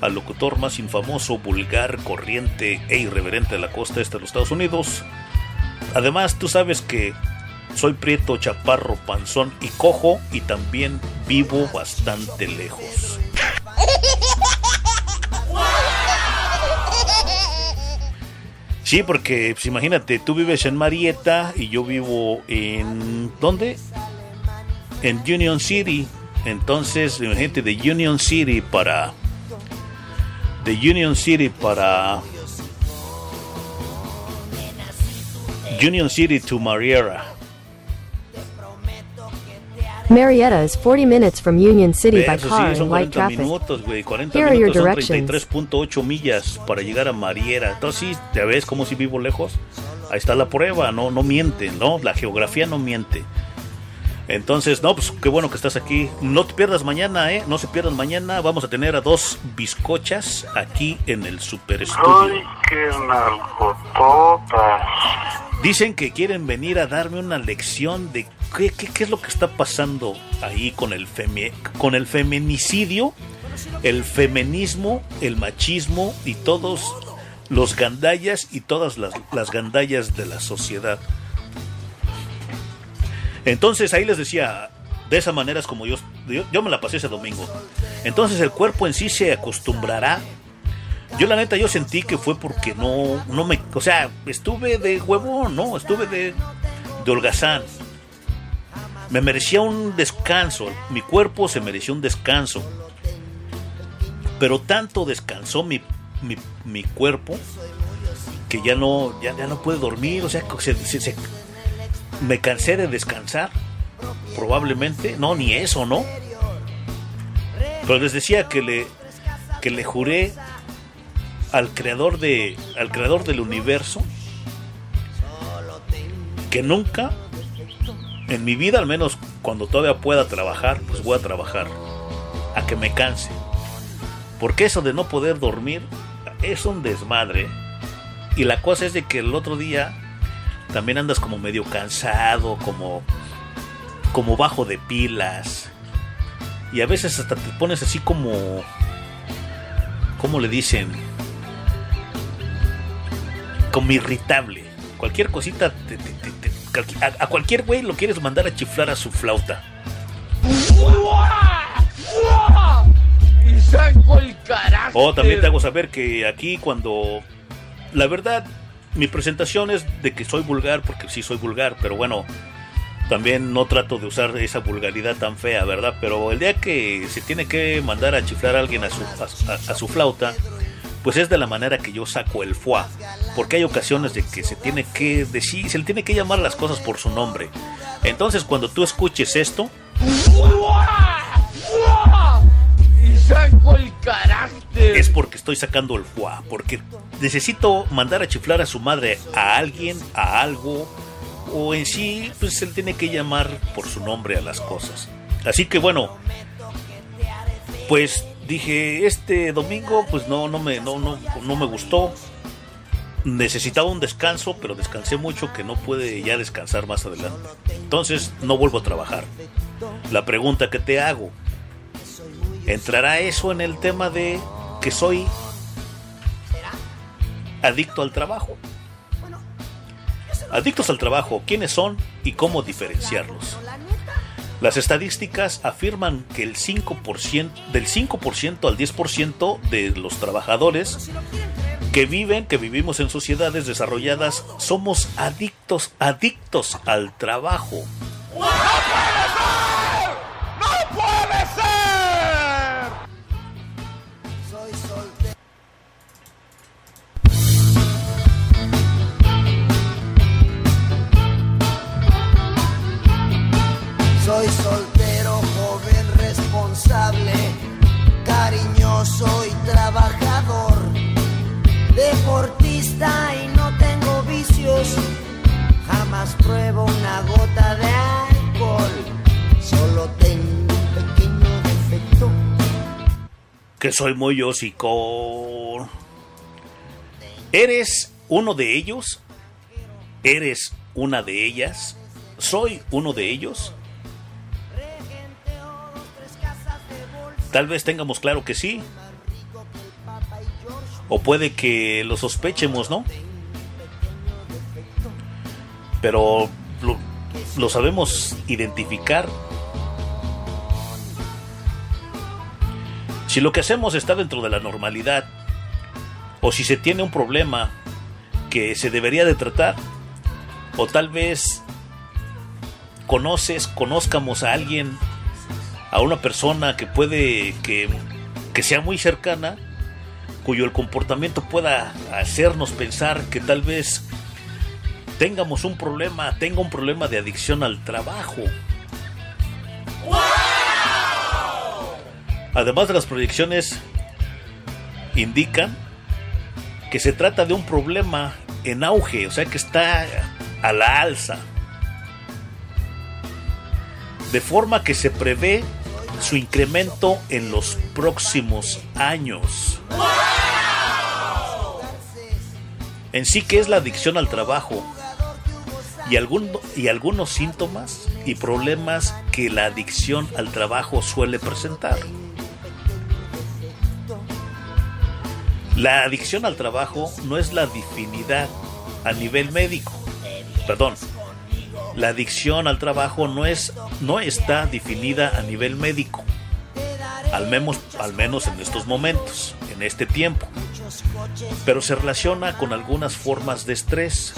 locutor más infamoso, vulgar, corriente e irreverente de la costa este de los Estados Unidos. Además, tú sabes que soy prieto, chaparro, panzón y cojo y también vivo bastante lejos. Sí, porque pues, imagínate, tú vives en Marietta y yo vivo en... ¿Dónde? En Union City. Entonces, imagínate, de Union City para... De Union City para... Union City to Marietta. Marietta is 40 minutes from Union City by car sí, and light 40 traffic. minutos, güey. 40 Here are your directions. 33.8 millas para llegar a Mariera. Entonces, ya ves cómo si vivo lejos. Ahí está la prueba, no, no miente, ¿no? La geografía no miente. Entonces, no, pues qué bueno que estás aquí. No te pierdas mañana, ¿eh? No se pierdan mañana. Vamos a tener a dos bizcochas aquí en el Super Estudio. Ay, qué nalgototas. Dicen que quieren venir a darme una lección de qué, qué- qué es lo que está pasando ahí con el, femi- con el feminicidio, el feminismo, el machismo y todos los gandallas y todas las, las gandallas de la sociedad. Entonces ahí les decía, de esa manera es como yo, yo, me la pasé ese domingo. Entonces el cuerpo en sí se acostumbrará yo la neta yo sentí que fue porque no, no me, o sea, estuve de huevón, no, estuve de, de holgazán. Me merecía un descanso, mi cuerpo se mereció un descanso. Pero tanto descansó mi, mi, mi cuerpo que ya no, ya, ya no puede dormir, o sea, se- se- se- me cansé de descansar, probablemente, no, ni eso, ¿no? Pero les decía que le, que le juré al creador de al creador del universo que nunca en mi vida al menos cuando todavía pueda trabajar pues voy a trabajar a que me canse porque eso de no poder dormir es un desmadre y la cosa es de que el otro día también andas como medio cansado como como bajo de pilas y a veces hasta te pones así como ¿cómo le dicen? como irritable. Cualquier cosita, te- a, a cualquier güey lo quieres mandar a chiflar a su flauta. Y saco el carácter. O también te hago saber que aquí cuando... La verdad, mi presentación es de que soy vulgar, porque sí soy vulgar, pero bueno, también no trato de usar esa vulgaridad tan fea, ¿verdad? Pero el día que se tiene que mandar a chiflar a alguien a su, a- su flauta, pues es de la manera que yo saco el foie. Porque hay ocasiones de que se tiene que decir, se le tiene que llamar las cosas por su nombre. Entonces cuando tú escuches esto, saco el carácter. es porque estoy sacando el foie. Porque necesito mandar a chiflar a su madre a alguien, a algo, o en sí, pues le tiene que llamar por su nombre a las cosas. Así que bueno, pues dije, este domingo, pues no, no me, no, no, no me gustó. Necesitaba un descanso, pero descansé mucho que no puede ya descansar más adelante. Entonces no vuelvo a trabajar. La pregunta que te hago, ¿entrará eso en el tema de que soy adicto al trabajo? Adictos al trabajo, ¿quiénes son y cómo diferenciarlos? Las estadísticas afirman que el 5%, del 5% al 10% de los trabajadores que viven, que vivimos en sociedades desarrolladas, somos adictos, adictos al trabajo. Soy soltero, joven, responsable, cariñoso y trabajador, deportista y no tengo vicios, jamás pruebo una gota de alcohol, solo tengo un pequeño defecto. que soy muy hocico. ¿Eres uno de ellos? ¿Eres una de ellas? ¿Soy uno de ellos? Tal vez tengamos claro que sí. O puede que lo sospechemos, ¿no? Pero lo, sabemos identificar. Si lo que hacemos está dentro de la normalidad, o si se tiene un problema que se debería de tratar, o tal vez conoces, conozcamos a alguien, a una persona que puede, que, que sea muy cercana, cuyo el comportamiento pueda hacernos pensar que tal vez tengamos un problema, tenga un problema de adicción al trabajo. Además de las proyecciones indican que se trata de un problema en auge, o sea que está a la alza. De forma que se prevé su incremento en los próximos años. En sí, ¿qué es la adicción al trabajo? Y, algún, y algunos síntomas y problemas que la adicción al trabajo suele presentar. La adicción al trabajo no es la definida a nivel médico. Perdón. La adicción al trabajo no es no está definida a nivel médico. Al menos, al menos en estos momentos, en este tiempo. Pero se relaciona con algunas formas de estrés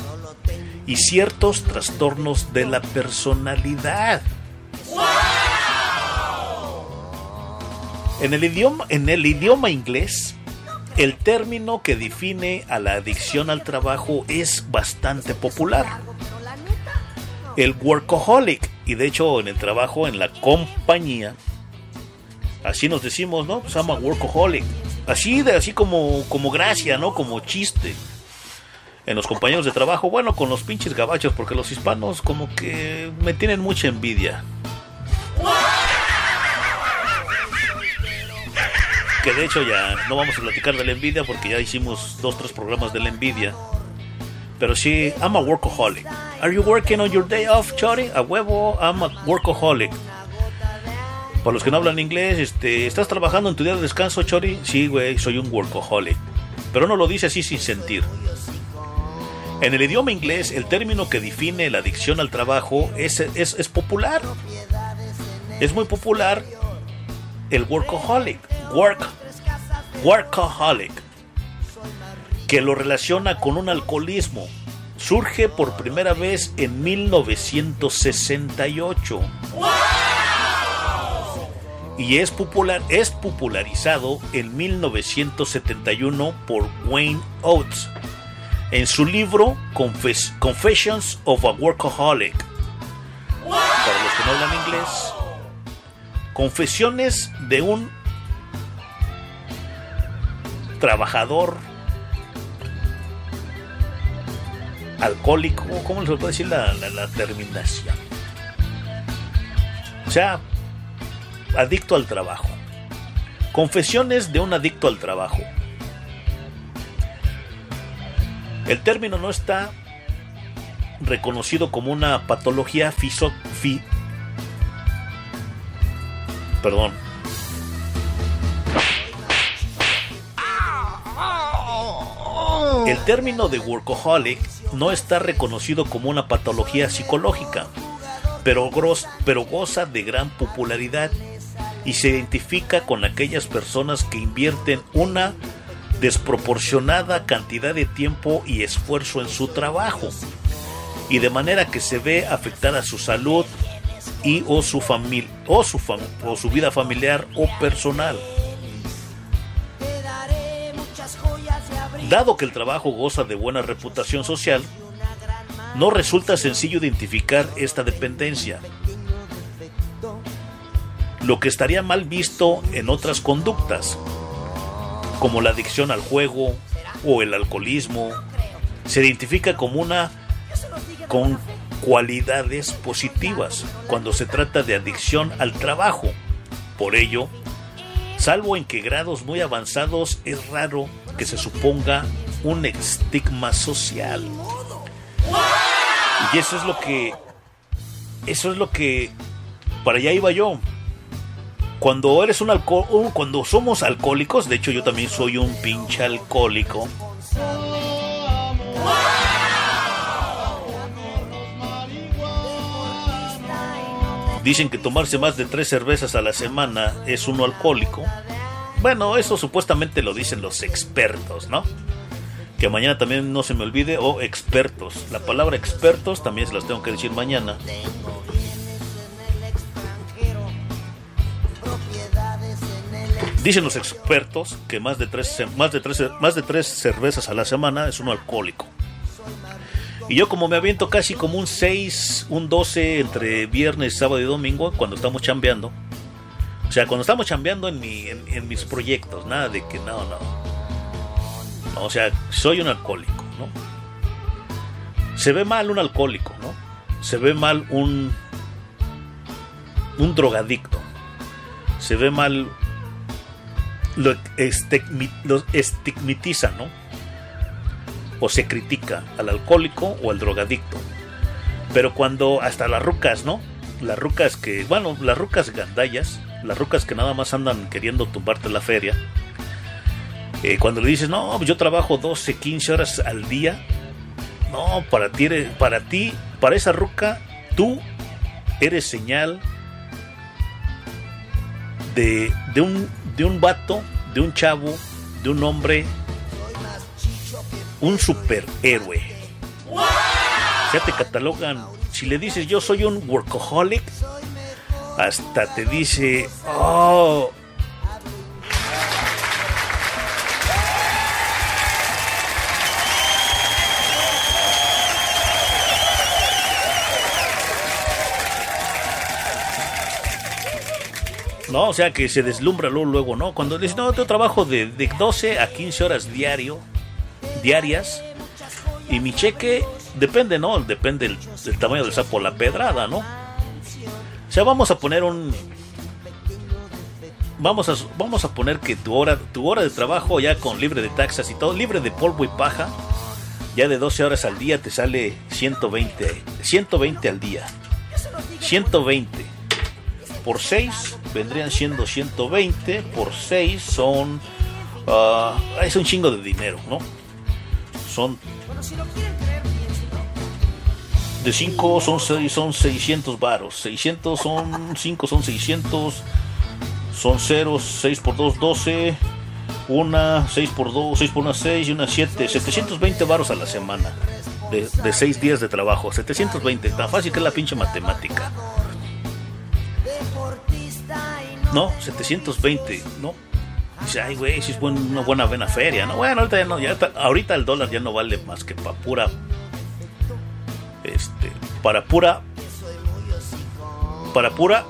y ciertos trastornos de la personalidad. En el idioma, en el idioma inglés, el término que define a la adicción al trabajo es bastante popular. El workaholic, y de hecho en el trabajo en la compañía, así nos decimos, ¿no? Se llama workaholic. Así de así como como gracia, ¿no? Como chiste. En los compañeros de trabajo, bueno, con los pinches gabachos, porque los hispanos como que me tienen mucha envidia. Que de hecho ya no vamos a platicar de la envidia porque ya hicimos dos, tres programas de la envidia. Pero sí, I'm a workaholic. Are you working on your day off, Chori? A huevo, I'm a workaholic. Para los que no hablan inglés, este, ¿estás trabajando en tu día de descanso, Chori? Sí, güey, soy un workaholic. Pero no lo dice así sin sentir. En el idioma inglés, el término que define la adicción al trabajo es, es, es popular. Es muy popular el workaholic. Work, workaholic. Que lo relaciona con un alcoholismo. Surge por primera vez en 1968. Y es, popular, es popularizado en 1971 por Wayne Oates en su libro Confes Confessions of a Workaholic. Para los que no hablan inglés, Confesiones de un trabajador alcohólico, ¿cómo les puedo decir la, la, terminación? O sea, adicto al trabajo. Confesiones de un adicto al trabajo. El término no está reconocido como una patología fiso, fi, perdón. El término de workaholic no está reconocido como una patología psicológica, pero, gros, pero goza de gran popularidad y se identifica con aquellas personas que invierten una desproporcionada cantidad de tiempo y esfuerzo en su trabajo y de manera que se ve afectada su salud y o su familia o su fam o su vida familiar o personal. Dado que el trabajo goza de buena reputación social, no resulta sencillo identificar esta dependencia, lo que estaría mal visto en otras conductas, como la adicción al juego o el alcoholismo, se identifica como una con cualidades positivas cuando se trata de adicción al trabajo. Por ello, salvo en que grados muy avanzados es raro que se suponga un estigma social. Y eso es lo que. Eso es lo que. Para allá iba yo. Cuando eres un alcohólico. Cuando somos alcohólicos. De hecho, yo también soy un pinche alcohólico. Dicen que tomarse más de tres cervezas a la semana es uno alcohólico. Bueno, eso supuestamente lo dicen los expertos, ¿no? Que mañana también no se me olvide, o expertos. La palabra expertos también se las tengo que decir mañana. Dicen los expertos que más de tres, más de tres, más de tres cervezas a la semana es uno alcohólico. Y yo como me aviento casi como un 6, un 12 entre viernes, sábado y domingo cuando estamos chambeando. O sea, cuando estamos chambeando en, mi, en, en mis proyectos, nada de que no, no. O sea, soy un alcohólico, ¿no? Se ve mal un alcohólico, ¿no? Se ve mal un un drogadicto. Se ve mal lo, estigmi- estigmatiza, ¿no? O se critica al alcohólico o al drogadicto. Pero cuando hasta las rucas, ¿no? Las rucas que, bueno, las rucas gandallas, las rucas que nada más andan queriendo tumbarte la feria. eh, cuando le dices, no, yo trabajo 12, 15 horas al día. No, para ti, eres- para ti, para esa ruca, tú eres señal de, de, un, de un vato, de un chavo, de un hombre, un superhéroe. Ya te catalogan. Si le dices yo soy un workaholic, hasta te dice, oh. No, o sea que se deslumbra luego, luego ¿no? Cuando dices, no, yo trabajo de, de 12 a 15 horas diario, diarias, y mi cheque depende, ¿no? Depende del, del tamaño del sapo, la pedrada, ¿no? Sea, vamos a poner un... Vamos a, vamos a poner que tu hora, tu hora de trabajo ya con libre de taxas y todo, libre de polvo y paja, ya de 12 horas al día te sale 120, 120 al día. 120 por 6 vendrían siendo 120 por 6 son ah, es un chingo de dinero no son de 5 son 6 son 600 varos 600 son 5 son 600 son 0 6 por 2 12 una 6 por 2 6 por 1 6 y una 7 720 varos a la semana de, de 6 días de trabajo 720 tan fácil que es la pinche matemática no, 720, ¿no? Dice, ay, güey, si es buen- una buena buena feria, ¿no? Bueno, ahorita, ya no, ya ahorita el dólar ya no vale más que para pura. Este, para pura. Para pura.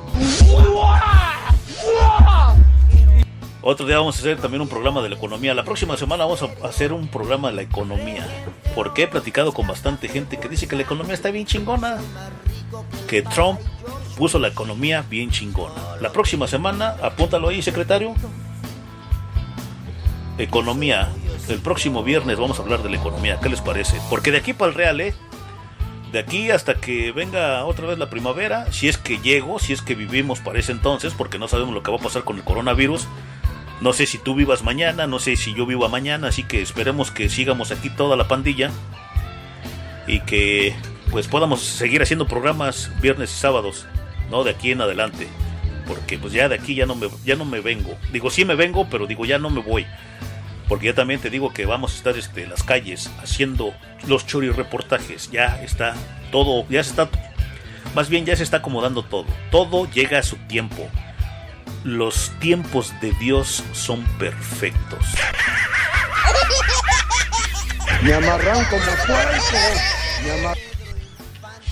Otro día vamos a hacer también un programa de la economía. La próxima semana vamos a hacer un programa de la economía. Porque he platicado con bastante gente que dice que la economía está bien chingona. Que Trump puso la economía bien chingona. La próxima semana, apúntalo ahí, secretario. Economía. El próximo viernes vamos a hablar de la economía. ¿Qué les parece? Porque de aquí para el Real, ¿eh? De aquí hasta que venga otra vez la primavera, si es que llego, si es que vivimos para ese entonces, porque no sabemos lo que va a pasar con el coronavirus. No sé si tú vivas mañana, no sé si yo viva mañana, así que esperemos que sigamos aquí toda la pandilla y que pues podamos seguir haciendo programas viernes y sábados, no de aquí en adelante, porque pues ya de aquí ya no me ya no me vengo. Digo, sí me vengo, pero digo ya no me voy. Porque ya también te digo que vamos a estar este, en las calles haciendo los chori reportajes. Ya está todo, ya se está, más bien ya se está acomodando todo. Todo llega a su tiempo. Los tiempos de Dios son perfectos. Me amarran como. Me amar-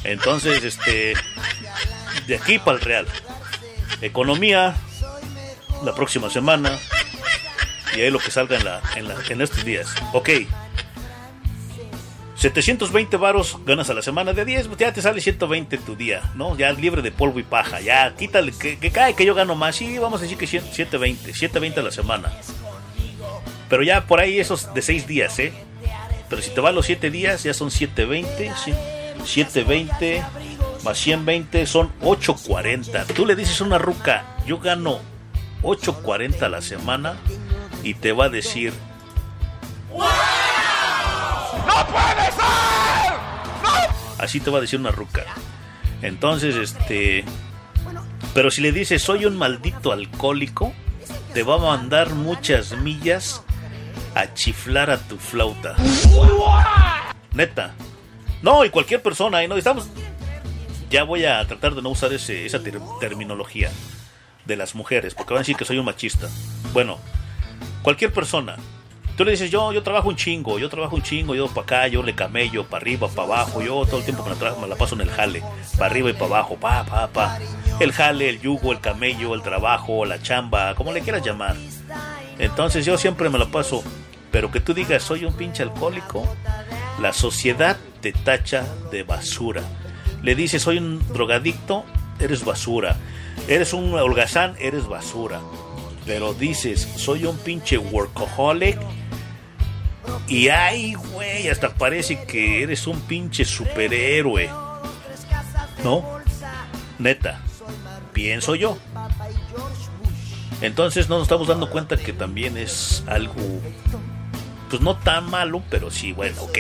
Entonces, este, de aquí para el Real. Economía, la próxima semana. Y ahí lo que salga en, la, en, la- en estos días. Ok. 720 varos ganas a la semana de 10, pues ya te sale 120 tu día, ¿no? Ya libre de polvo y paja, ya quítale, que, que cae que yo gano más, sí, vamos a decir que 100 720, 720 a la semana. Pero ya por ahí esos de 6 días, ¿eh? Pero si te van los 7 días, ya son 720, cien- 720 más 120 son 840. Tú le dices a una ruca, yo gano 840 a la semana y te va a decir, ¡No puede ser! así te va a decir una ruca. Entonces, este, pero si le dices, soy un maldito alcohólico, te va a mandar muchas millas a chiflar a tu flauta. Neta. No, y cualquier persona, y no estamos. Ya voy a tratar de no usar ese, esa ter- terminología de las mujeres, porque van a decir que soy un machista. Bueno, cualquier persona. Tú le dices, yo, yo trabajo un chingo, yo trabajo un chingo, yo para acá, yo le camello, para arriba, para abajo, yo todo el tiempo me la, tra- me la paso en el jale, para arriba y para abajo, pa, pa, pa. El jale, el yugo, el camello, el trabajo, la chamba, como le quieras llamar. Entonces yo siempre me la paso, pero que tú digas, soy un pinche alcohólico, la sociedad te tacha de basura. Le dices, soy un drogadicto, eres basura. Eres un holgazán, eres basura. Pero dices, soy un pinche workaholic. Y ay, güey, hasta parece que eres un pinche superhéroe. ¿No? Neta. Pienso yo. Entonces no nos estamos dando cuenta que también es algo, pues no tan malo, pero sí, bueno, ok.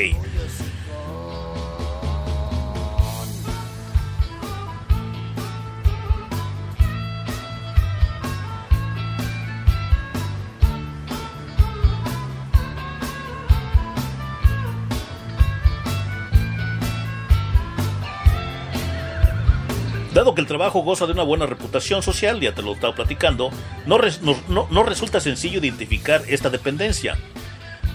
Dado que el trabajo goza de una buena reputación social, ya te lo estaba platicando, no, res- no- no- no resulta sencillo identificar esta dependencia.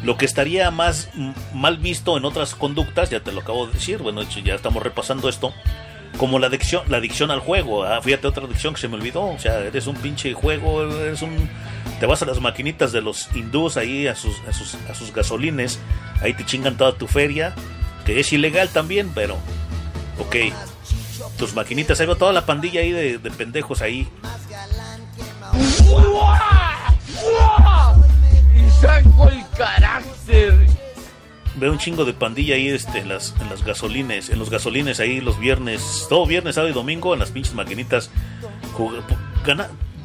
Lo que estaría más mal visto en otras conductas, ya te lo acabo de decir, bueno, ya estamos repasando esto, como la adicción, la adicción al juego. Ah, fíjate otra adicción que se me olvidó, o sea, eres un pinche juego, eres un... Te vas a las maquinitas de los hindús ahí, a sus, a sus, a sus gasolines, ahí te chingan toda tu feria, que es ilegal también, pero... Ok, tus maquinitas, ahí va toda la pandilla ahí de, de pendejos ahí. Y saco el carácter. Veo un chingo de pandilla ahí este, en, las, en las gasolines, en los gasolines ahí los viernes, todo viernes, sábado y domingo en las pinches maquinitas,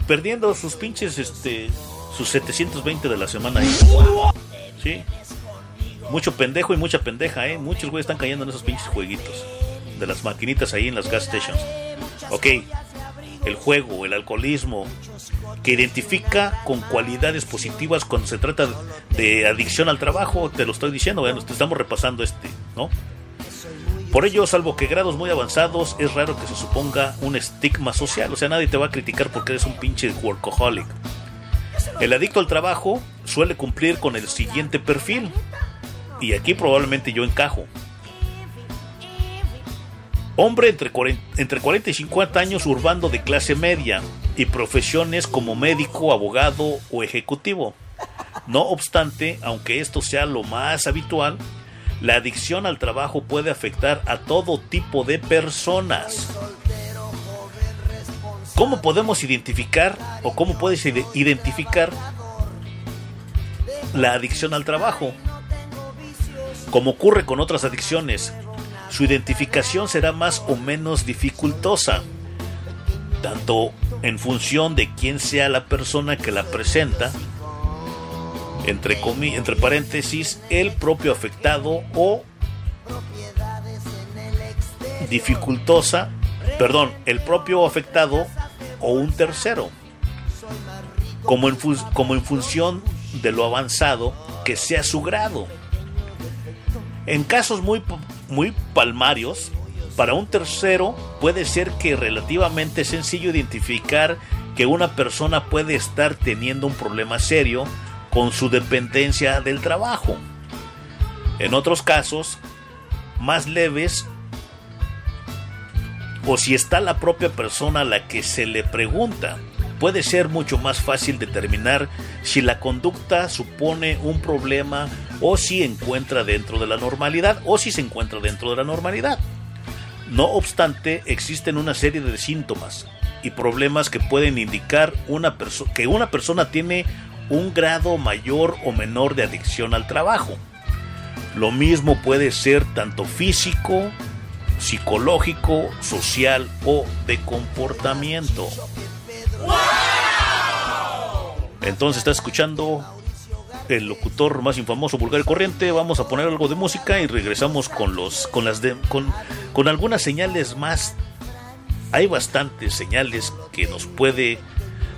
perdiendo sus pinches, este, sus 720 de la semana ahí. Sí. Mucho pendejo y mucha pendeja, eh. Muchos güeyes están cayendo en esos pinches jueguitos de las maquinitas ahí en las gas stations. Ok, el juego, el alcoholismo, que identifica con cualidades positivas cuando se trata de adicción al trabajo, te lo estoy diciendo, bueno, te estamos repasando este, ¿no? Por ello, salvo que grados muy avanzados, es raro que se suponga un estigma social, o sea, nadie te va a criticar porque eres un pinche workaholic. El adicto al trabajo suele cumplir con el siguiente perfil, y aquí probablemente yo encajo. Hombre entre 40, entre 40 y 50 años urbano de clase media y profesiones como médico, abogado o ejecutivo. No obstante, aunque esto sea lo más habitual, la adicción al trabajo puede afectar a todo tipo de personas. ¿Cómo podemos identificar o cómo puedes ide- identificar la adicción al trabajo? Como ocurre con otras adicciones, su identificación será más o menos dificultosa, tanto en función de quién sea la persona que la presenta, entre, entre paréntesis, el propio afectado o dificultosa, perdón, el propio afectado o un tercero, como en, como en función de lo avanzado que sea su grado. En casos muy, muy palmarios, para un tercero puede ser que relativamente sencillo identificar que una persona puede estar teniendo un problema serio con su dependencia del trabajo. En otros casos, más leves, o si está la propia persona a la que se le pregunta, puede ser mucho más fácil determinar si la conducta supone un problema o si encuentra dentro de la normalidad o si se encuentra dentro de la normalidad. No obstante, existen una serie de síntomas y problemas que pueden indicar una que una persona tiene un grado mayor o menor de adicción al trabajo. Lo mismo puede ser tanto físico psicológico, social o de comportamiento. Entonces está escuchando el locutor más infamoso, vulgar y corriente. Vamos a poner algo de música y regresamos con los, con las con, con algunas señales más. Hay bastantes señales que nos puede,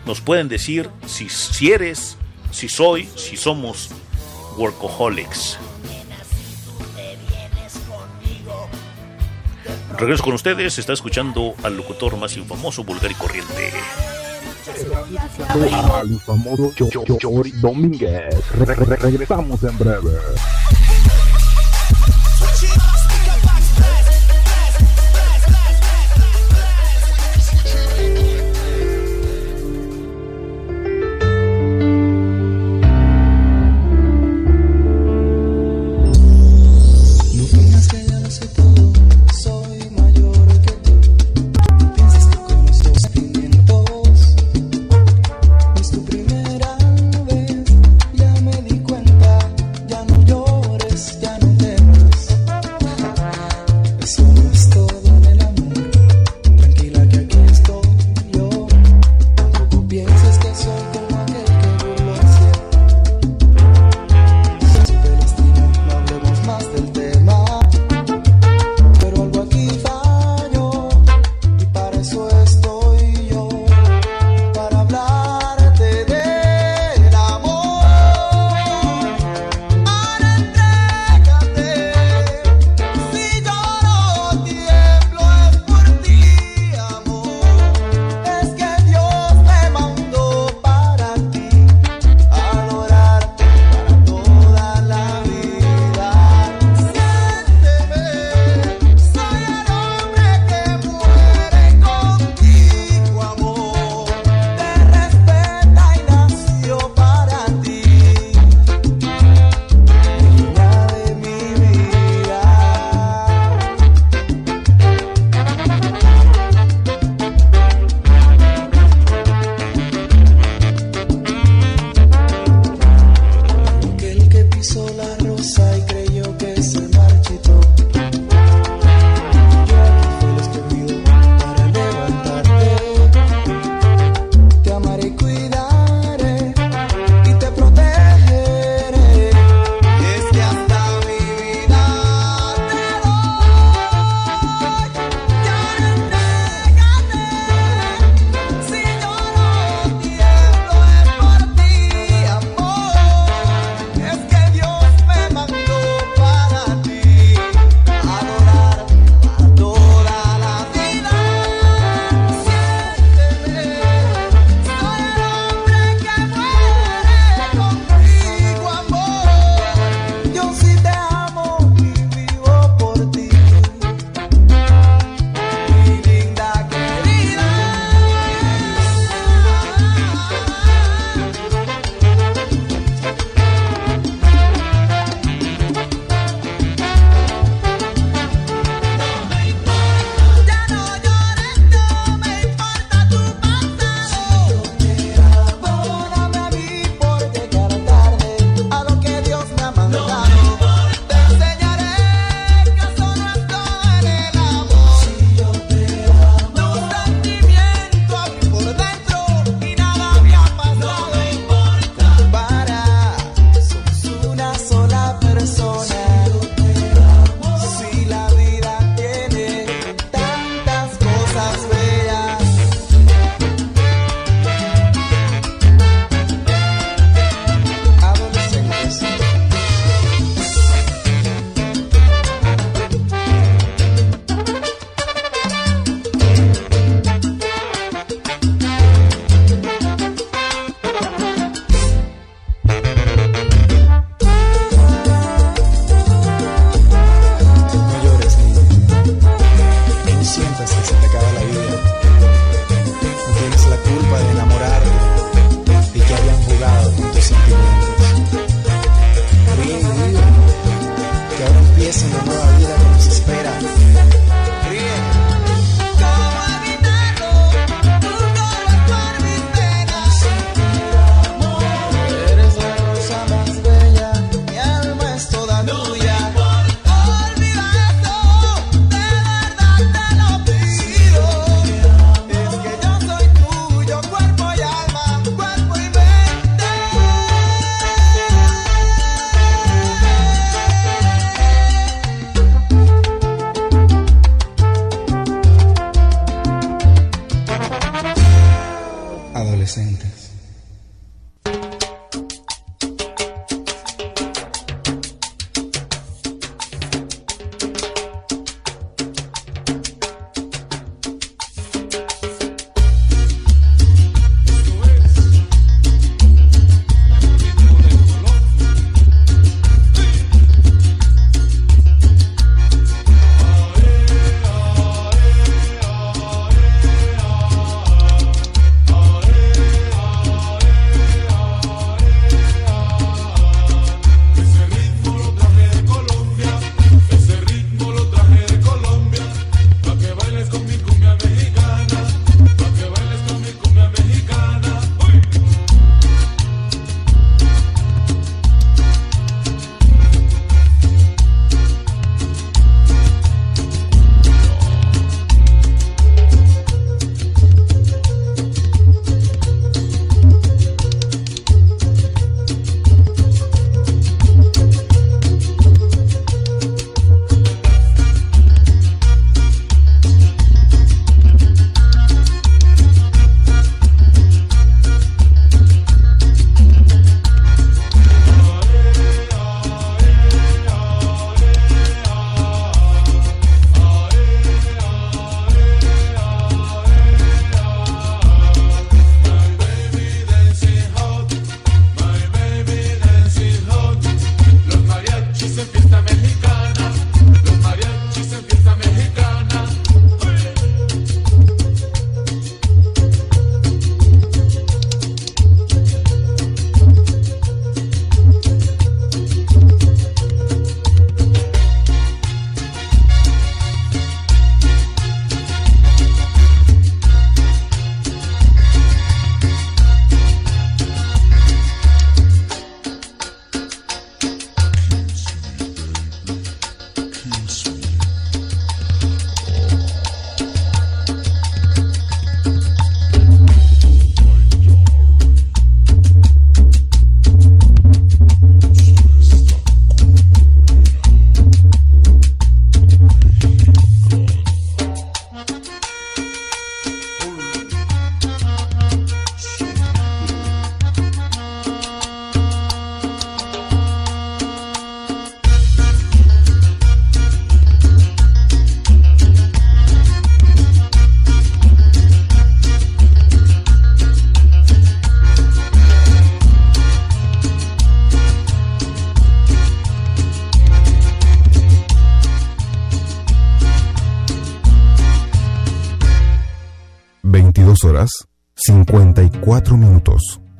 nos pueden decir si, si eres, si soy, si somos workaholics. Regreso con ustedes, está escuchando al locutor más infamoso, vulgar y corriente. Al Yo- Jory Domínguez. Re- re- regresamos en breve.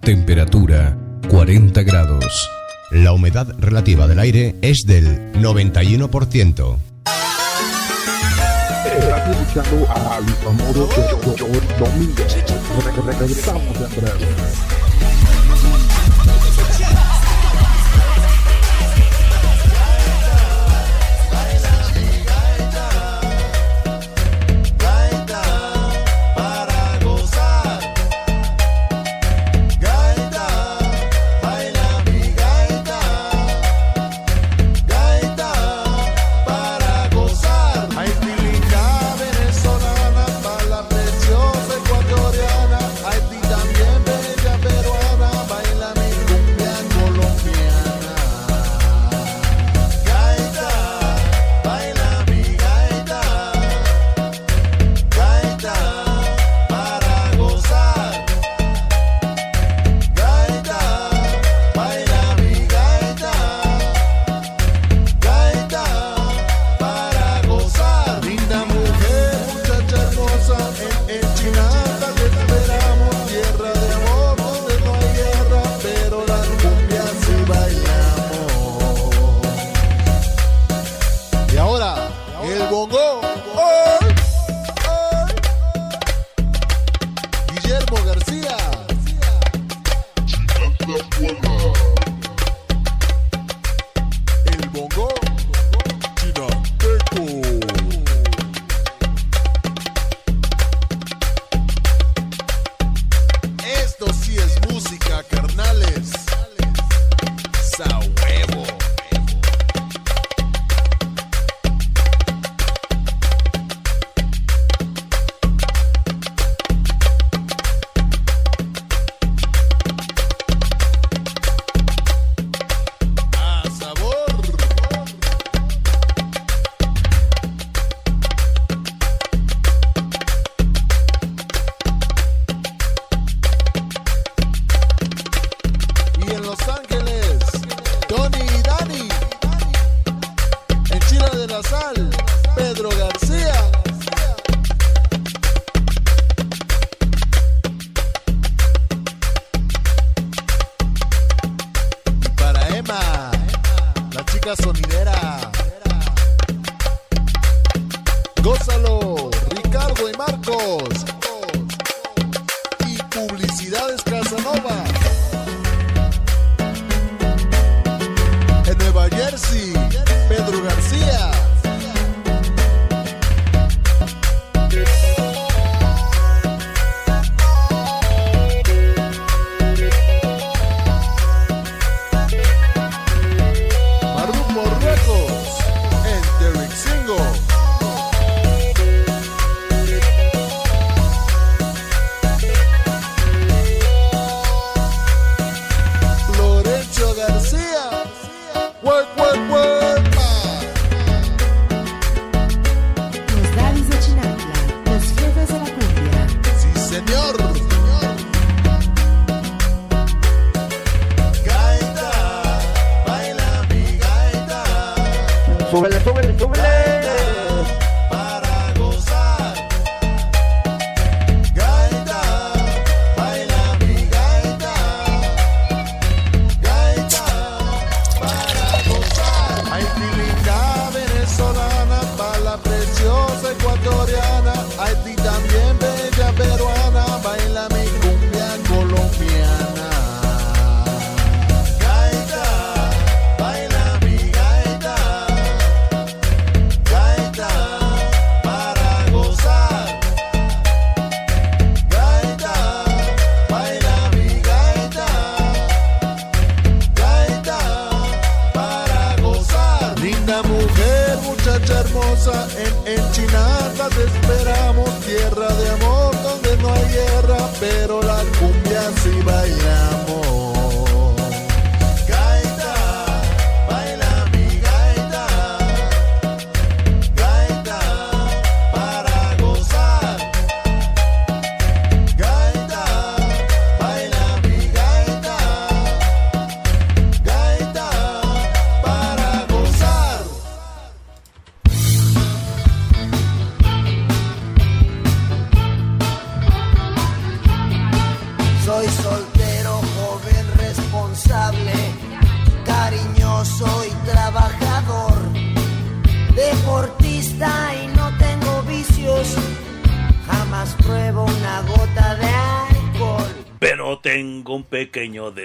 Temperatura 40 grados. La humedad relativa del aire es del 91%.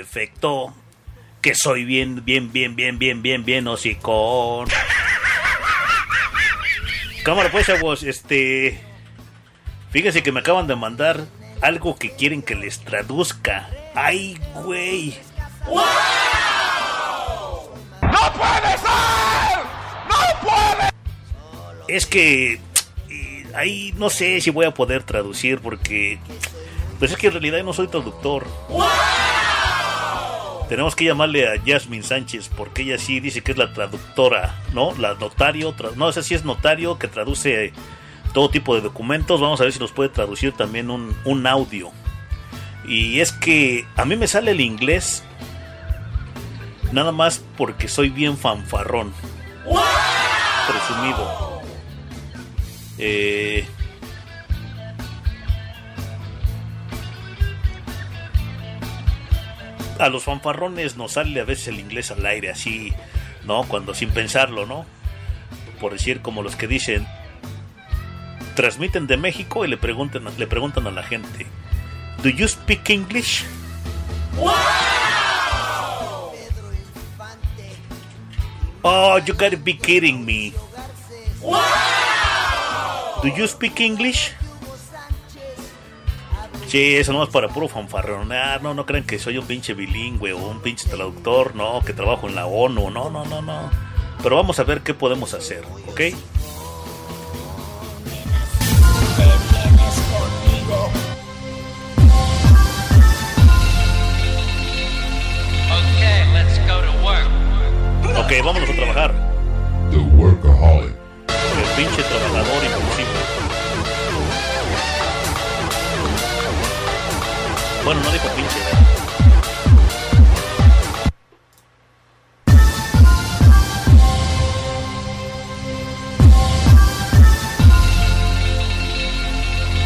Defecto. Que soy bien, bien, bien, bien, bien, bien, bien hocicón. Cámara pues, chavos, este... Fíjense que me acaban de mandar algo que quieren que les traduzca. ¡Ay, güey! ¡No puede ser! ¡No puede! Es que... eh, Ahí no sé si voy a poder traducir porque... Pues es que en realidad no soy traductor. Tenemos que llamarle a Jasmine Sánchez porque ella sí dice que es la traductora, ¿no? La notario, tra- no sé si es notario que traduce todo tipo de documentos. Vamos a ver si nos puede traducir también un, un audio. Y es que a mí me sale el inglés nada más porque soy bien fanfarrón. Presumido. Eh, a los fanfarrones nos sale a veces el inglés al aire así, ¿no? Cuando sin pensarlo, ¿no? Por decir como los que dicen transmiten de México y le preguntan le preguntan a la gente, "Do you speak English?" Oh, you gotta be kidding me. Do you speak English? Sí, eso no es para puro fanfarronear. No, no crean que soy un pinche bilingüe o un pinche traductor. No, que trabajo en la ONU. No, no, no, no. Pero vamos a ver qué podemos hacer, ¿ok? Ok, vámonos a trabajar. El pinche trabajador impulsivo. Bueno, no dijo pinche.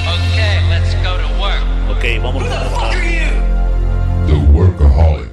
Okay, let's go to work. Ok, vámonos a trabajar. The workaholic,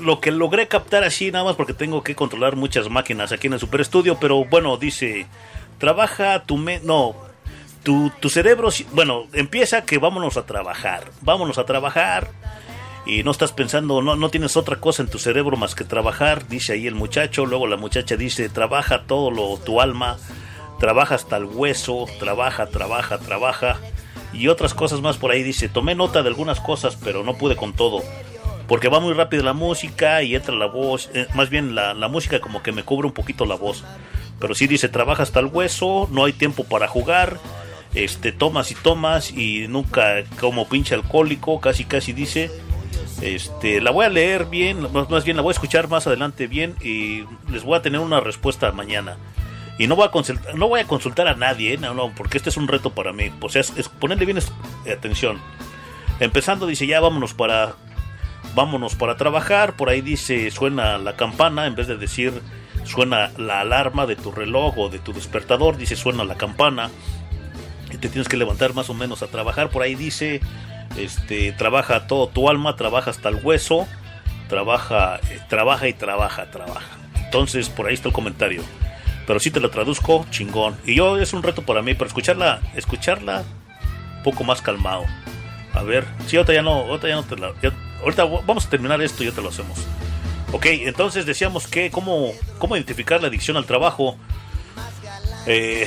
lo que logré captar así nada más porque tengo que controlar muchas máquinas aquí en el Super Estudio, pero bueno, dice, trabaja tu me no, tu, tu cerebro, bueno, empieza que vámonos a trabajar, vámonos a trabajar. Y no estás pensando, no, no tienes otra cosa en tu cerebro más que trabajar, dice ahí el muchacho, luego la muchacha dice, trabaja todo lo, tu alma, trabaja hasta el hueso, trabaja, trabaja, trabaja. Y otras cosas más por ahí dice, tomé nota de algunas cosas pero no pude con todo. Porque va muy rápido la música y entra la voz, eh, más bien la, la música como que me cubre un poquito la voz. Pero sí dice, trabaja hasta el hueso, no hay tiempo para jugar, este tomas y tomas y nunca como pinche alcohólico, casi casi dice. Este, la voy a leer bien, más, más bien la voy a escuchar más adelante bien y les voy a tener una respuesta mañana. Y no voy a consultar, no voy a, consultar a nadie, ¿eh? no, no, porque este es un reto para mí. O es, ponerle bien atención. Empezando dice, ya vámonos para vámonos para trabajar. Por ahí dice, suena la campana, en vez de decir suena la alarma de tu reloj o de tu despertador, dice suena la campana. Y te tienes que levantar más o menos a trabajar. Por ahí dice, este, trabaja todo tu alma, trabaja hasta el hueso, trabaja, eh, trabaja y trabaja, trabaja. Entonces, por ahí está el comentario. Pero si te lo traduzco, chingón. Y yo es un reto para mí, pero escucharla, escucharla poco más calmado. A ver, si ahorita ya no, ahorita ya no te la. Ahorita vamos a terminar esto y ya te lo hacemos. Ok, entonces decíamos que cómo, cómo identificar la adicción al trabajo. Eh.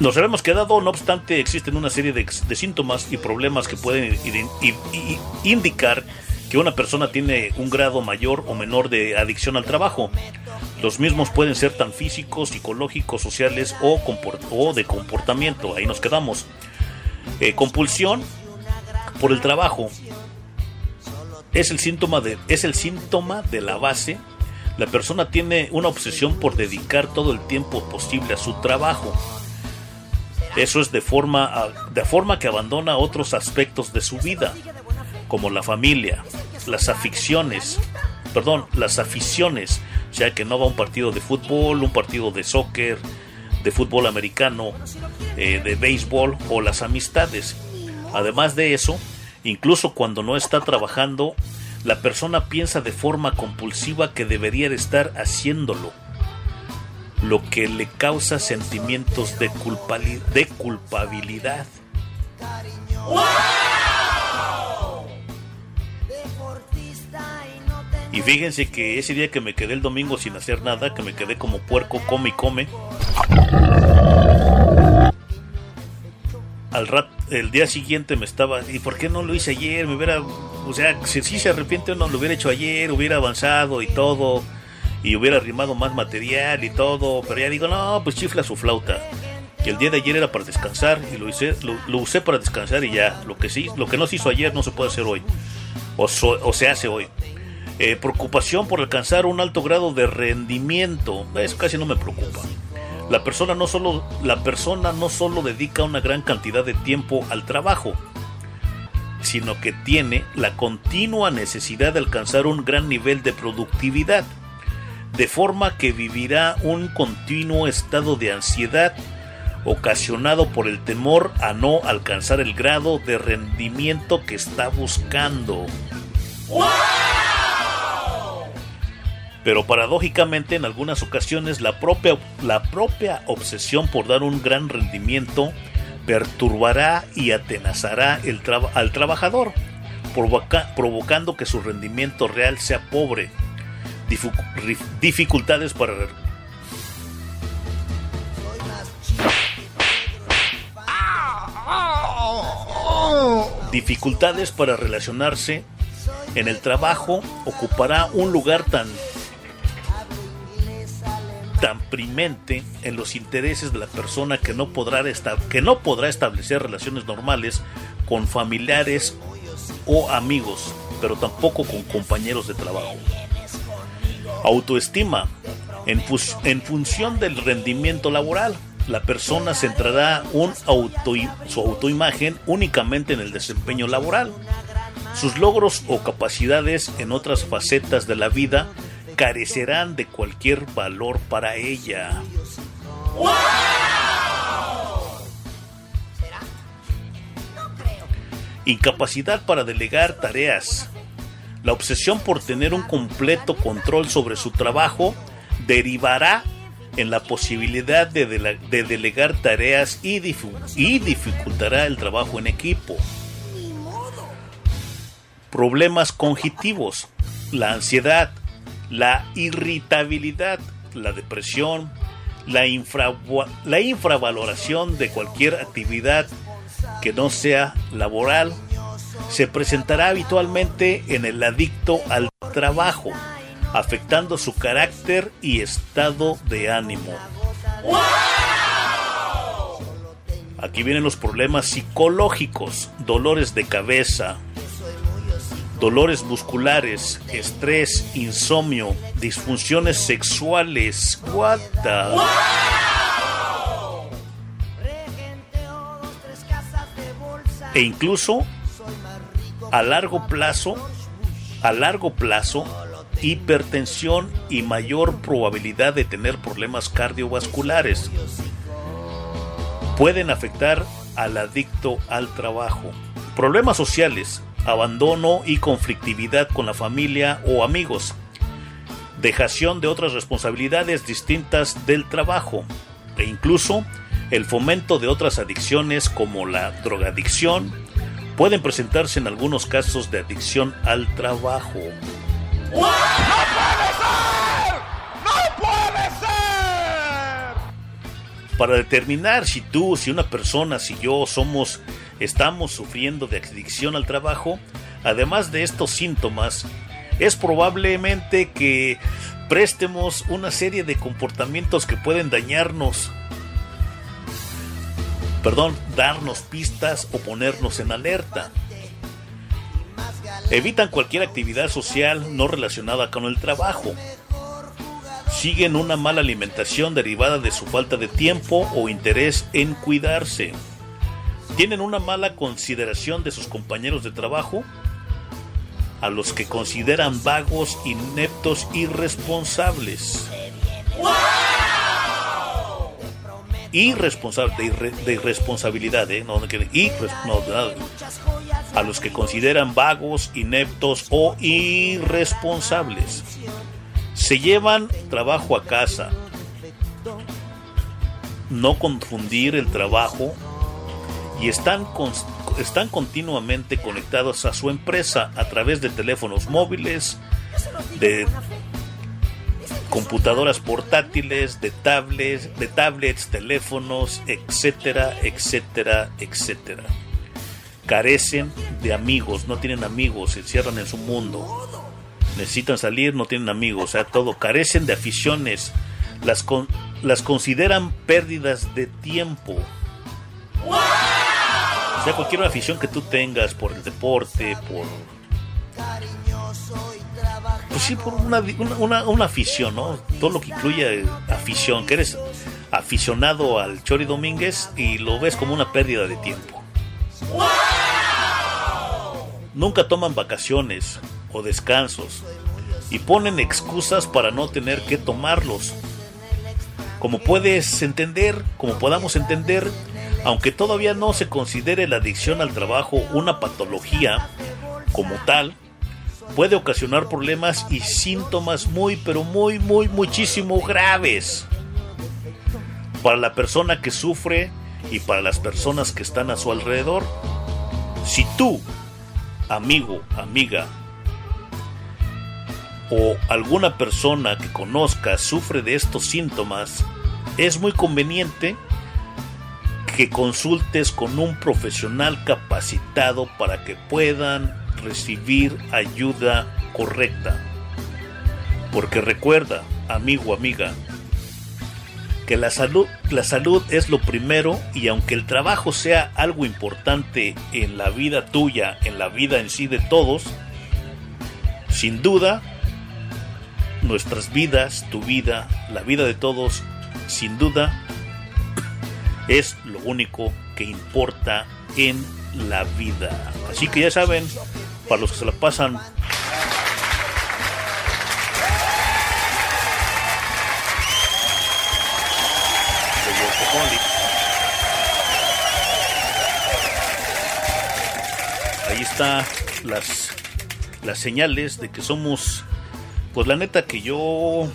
Nos habíamos quedado, no obstante, existen una serie de, síntomas y problemas que pueden indicar que una persona tiene un grado mayor o menor de adicción al trabajo. Los mismos pueden ser tan físicos, psicológicos, sociales o, de comportamiento. Ahí nos quedamos. Eh, compulsión por el trabajo es el síntoma de es el síntoma de la base. La persona tiene una obsesión por dedicar todo el tiempo posible a su trabajo. Eso es de forma, de forma que abandona otros aspectos de su vida, como la familia, las aficiones, perdón, las aficiones, o sea que no va un partido de fútbol, un partido de soccer, de fútbol americano, eh, de béisbol o las amistades. Además de eso, incluso cuando no está trabajando, la persona piensa de forma compulsiva que debería de estar haciéndolo lo que le causa sentimientos de, de culpabilidad. Y fíjense que ese día que me quedé el domingo sin hacer nada, que me quedé como puerco, come y come. Al rat, el día siguiente me estaba, ¿y por qué no lo hice ayer? Me hubiera, o sea, si, se arrepiente uno, lo hubiera hecho ayer, hubiera avanzado y todo, y hubiera arrimado más material y todo, pero ya digo, no, pues chifla su flauta. Y el día de ayer era para descansar y lo hice, lo, lo usé para descansar y ya, lo que sí, lo que no se hizo ayer no se puede hacer hoy, o, so- o se hace hoy. Eh, preocupación por alcanzar un alto grado de rendimiento, eso casi no me preocupa. La persona no solo, la persona no solo dedica una gran cantidad de tiempo al trabajo, sino que tiene la continua necesidad de alcanzar un gran nivel de productividad, de forma que vivirá un continuo estado de ansiedad ocasionado por el temor a no alcanzar el grado de rendimiento que está buscando. Pero paradójicamente en algunas ocasiones la propia, la propia obsesión por dar un gran rendimiento perturbará y atenazará el al trabajador, provoca- provocando que su rendimiento real sea pobre. Dificultades para dificultades para relacionarse en el trabajo ocupará un lugar tan tan primente en los intereses de la persona que no podrá que no podrá establecer relaciones normales con familiares o amigos, pero tampoco con compañeros de trabajo. Autoestima. En, función del rendimiento laboral, la persona centrará su autoimagen únicamente en el desempeño laboral. Sus logros o capacidades en otras facetas de la vida carecerán de cualquier valor para ella. Incapacidad para delegar tareas. La obsesión por tener un completo control sobre su trabajo derivará en la posibilidad de, dele- de delegar tareas y dificultará el trabajo en equipo. Problemas cognitivos, la ansiedad, la irritabilidad, la depresión, la, infravua- la infravaloración de cualquier actividad que no sea laboral se presentará habitualmente en el adicto al trabajo, afectando su carácter y estado de ánimo. Aquí vienen los problemas psicológicos, dolores de cabeza, dolores musculares, estrés, insomnio, disfunciones sexuales. What the? E incluso a largo plazo, a largo plazo, hipertensión y mayor probabilidad de tener problemas cardiovasculares. Pueden afectar al adicto al trabajo. Problemas sociales, abandono y conflictividad con la familia o amigos. Dejación de otras responsabilidades distintas del trabajo. E incluso el fomento de otras adicciones como la drogadicción, pueden presentarse en algunos casos de adicción al trabajo. Para determinar si tú, si una persona, si yo somos, estamos sufriendo de adicción al trabajo, además de estos síntomas, es probablemente que prestemos una serie de comportamientos que pueden dañarnos perdón, darnos pistas o ponernos en alerta. Evitan cualquier actividad social no relacionada con el trabajo. Siguen una mala alimentación derivada de su falta de tiempo o interés en cuidarse. Tienen una mala consideración de sus compañeros de trabajo, a los que consideran vagos, ineptos, irresponsables irresponsable de, irre- de irresponsabilidad, ¿eh? no, nada. a los que consideran vagos, ineptos o irresponsables. Se llevan trabajo a casa. No confundir el trabajo y están, cons- están continuamente conectados a su empresa a través de teléfonos móviles, de computadoras portátiles, de tablets, de tablets, teléfonos, etcétera, etcétera, etcétera. Carecen de amigos, no tienen amigos, se encierran en su mundo. Necesitan salir, no tienen amigos, o sea, todo. Carecen de aficiones, las, con- las consideran pérdidas de tiempo. O sea, cualquier afición que tú tengas por el deporte, por pues sí, por una, una, una- una afición, ¿no? Todo lo que incluye afición, que eres aficionado al Chori Domínguez y lo ves como una pérdida de tiempo. Nunca toman vacaciones o descansos y ponen excusas para no tener que tomarlos. Como puedes entender, como podamos entender, aunque todavía no se considere la adicción al trabajo una patología como tal, puede ocasionar problemas y síntomas muy, pero muy, muy, muchísimo graves para la persona que sufre y para las personas que están a su alrededor. Si tú, amigo, amiga, o alguna persona que conozca sufre de estos síntomas, es muy conveniente que consultes con un profesional capacitado para que puedan recibir ayuda correcta. Porque recuerda, amigo, amiga, que la salud, la salud es lo primero y aunque el trabajo sea algo importante en la vida tuya, en la vida en sí de todos, sin duda, nuestras vidas, tu vida, la vida de todos, sin duda, es lo único que importa en la vida. Así que ya saben, para los que se la pasan Ahí está las, las señales de que somos pues la neta que yo,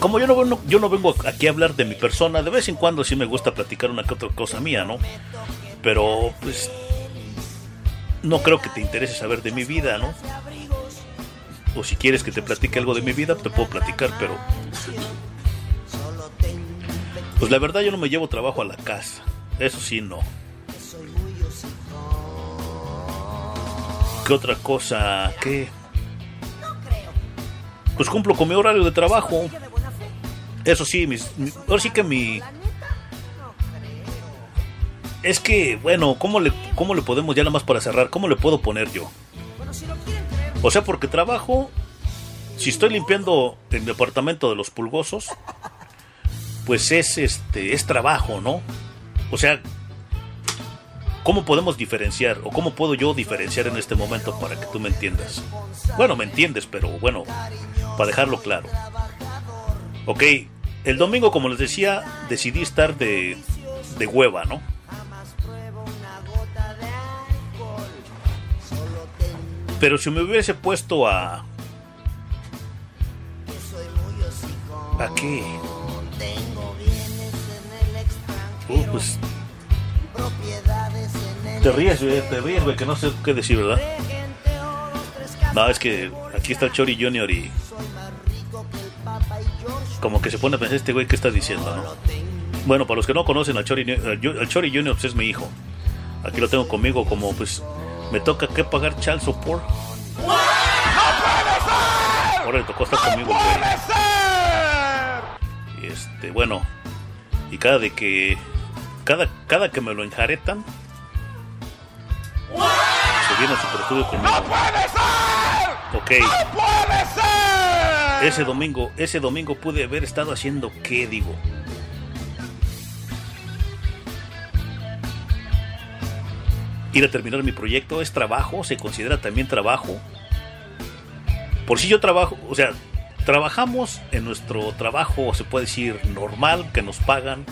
como yo no, yo no vengo aquí a hablar de mi persona, de vez en cuando sí me gusta platicar una que otra cosa mía, ¿no? Pero pues no creo que te interese saber de mi vida, ¿no? O si quieres que te platique algo de mi vida, te puedo platicar, pero pues la verdad yo no me llevo trabajo a la casa. Eso sí, no. ¿Qué otra cosa? ¿Qué? Pues cumplo con mi horario de trabajo. Eso sí, mis, mi- ahora sí que mi... Es que, bueno, ¿cómo le, ¿cómo le podemos, ya nada más para cerrar, cómo le puedo poner yo? O sea, porque trabajo, si estoy limpiando el departamento de los pulgosos, pues es este es trabajo, ¿no? O sea, ¿cómo podemos diferenciar o cómo puedo yo diferenciar en este momento para que tú me entiendas? Bueno, me entiendes, pero bueno, para dejarlo claro. Ok, el domingo, como les decía, decidí estar de, de hueva, ¿no? Pero si me hubiese puesto a... ¿A qué? Uh, pues... Te ríes, güey, te ríes, güey, que no sé qué decir, ¿verdad? No, es que aquí está el Chori Junior y... Como que se pone a pensar este güey, ¿qué está diciendo, no? Bueno, para los que no conocen al Chori, Yo- al Chori Junior, pues es mi hijo. Aquí lo tengo conmigo como, pues, me toca que pagar child support. Ahora le tocó estar conmigo el güey. Y este, bueno, y cada de que, cada, cada que me lo enjaretan, se viene a super estudio conmigo. Ok. Ese domingo, ese domingo pude haber estado haciendo qué, digo. Ir a terminar mi proyecto es trabajo, se considera también trabajo. Por si yo trabajo, o sea, trabajamos en nuestro trabajo, se puede decir normal, que nos pagan.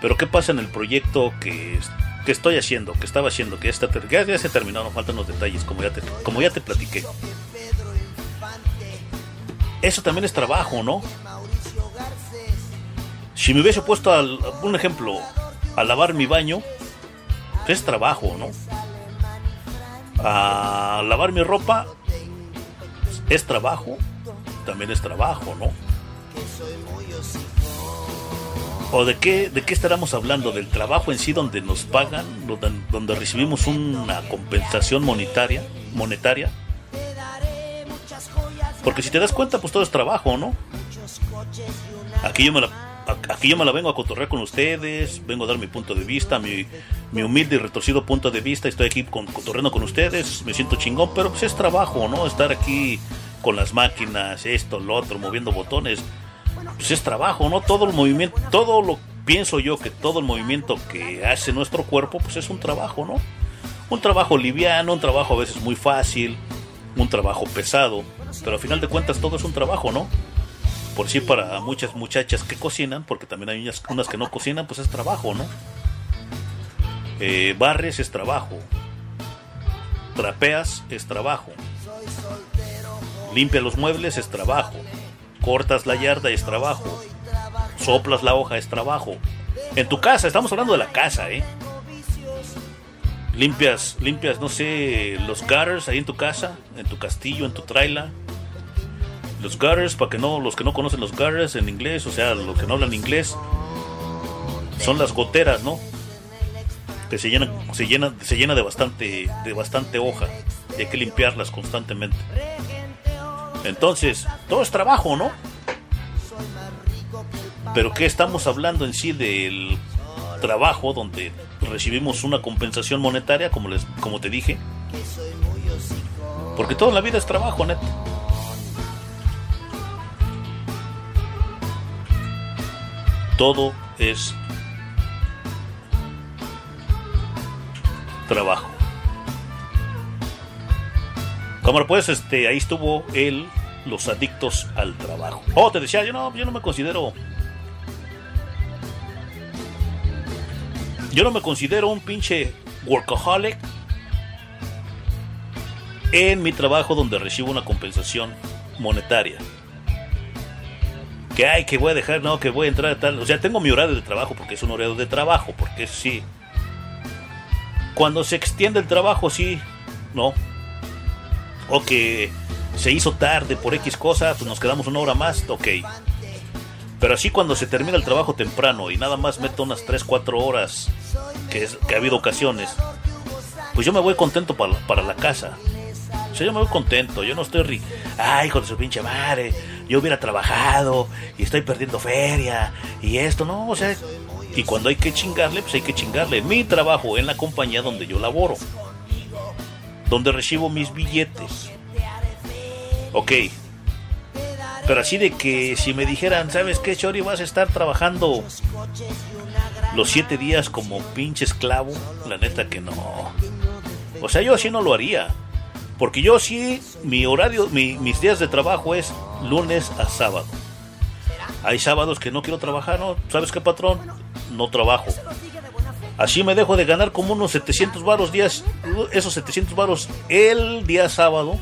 Pero ¿qué pasa en el proyecto que, que estoy haciendo, que estaba haciendo, que ya, está, ya, ya se terminó, nos faltan los detalles, como ya te, como ya te platiqué? Eso también es trabajo, ¿no? Si me hubiese puesto, al, un ejemplo, a lavar mi baño, es trabajo, ¿no? A lavar mi ropa, es trabajo, también es trabajo, ¿no? ¿O de qué, de qué estaremos hablando? ¿Del trabajo en sí donde nos pagan, donde, recibimos una compensación monetaria, monetaria? Porque si te das cuenta, pues todo es trabajo, ¿no? Aquí yo me la, aquí yo me la vengo a cotorrear con ustedes, vengo a dar mi punto de vista, mi, mi humilde y retorcido punto de vista, estoy aquí con, cotorreando con ustedes, me siento chingón, pero pues es trabajo, ¿no? Estar aquí con las máquinas, esto, lo otro, moviendo botones, pues es trabajo, ¿no? Todo el movimiento, todo lo pienso yo que todo el movimiento que hace nuestro cuerpo, pues es un trabajo, ¿no? Un trabajo liviano, un trabajo a veces muy fácil, un trabajo pesado, pero al final de cuentas todo es un trabajo, ¿no? Por sí para muchas muchachas que cocinan, porque también hay unas, que no cocinan, pues es trabajo, ¿no? Eh, barres es trabajo, trapeas es trabajo, limpia los muebles es trabajo, cortas la yarda es trabajo, soplas la hoja es trabajo. En tu casa, estamos hablando de la casa, ¿eh? Limpias, limpias, no sé, los gutters ahí en tu casa, en tu castillo, en tu traila. Los gutters, para que no, los que no conocen los gutters en inglés, o sea, los que no hablan inglés, son las goteras, ¿no? Que se llenan, se llenan, se llena de bastante, de bastante hoja. Y hay que limpiarlas constantemente. Entonces, todo es trabajo, ¿no? Pero ¿qué estamos hablando en sí del trabajo donde recibimos una compensación monetaria, como, les, como te dije? Porque toda la vida es trabajo, neta. Todo es trabajo. Cámara, pues, este, ahí estuvo él, los adictos al trabajo. Oh, te decía, yo no, yo no me considero. Yo no me considero un pinche workaholic, en mi trabajo donde recibo una compensación monetaria. Que ay, que voy a dejar, no, que voy a entrar a tal. O sea, tengo mi horario de trabajo porque es un horario de trabajo, porque sí. Cuando se extiende el trabajo, sí, no. O que se hizo tarde por X cosa, pues nos quedamos una hora más, ok. Pero así cuando se termina el trabajo temprano y nada más meto unas 3, 4 horas, que, es, que ha habido ocasiones, pues yo me voy contento para, para la casa. O sea, yo me voy contento, yo no estoy ri... Ay, hijo de su pinche madre, yo hubiera trabajado y estoy perdiendo feria y esto, no, o sea... Y cuando hay que chingarle, pues hay que chingarle. Mi trabajo en la compañía donde yo laboro. Donde recibo mis billetes. Ok. Pero así de que si me dijeran, ¿sabes qué, Chori? Vas a estar trabajando los siete días como pinche esclavo. La neta que no. O sea, yo así no lo haría. Porque yo sí, mi horario, mi- mis días de trabajo es lunes a sábado. Hay sábados que no quiero trabajar, ¿no? ¿Sabes qué, patrón? No trabajo. Así me dejo de ganar como unos 700 varos días, esos 700 varos el día sábado.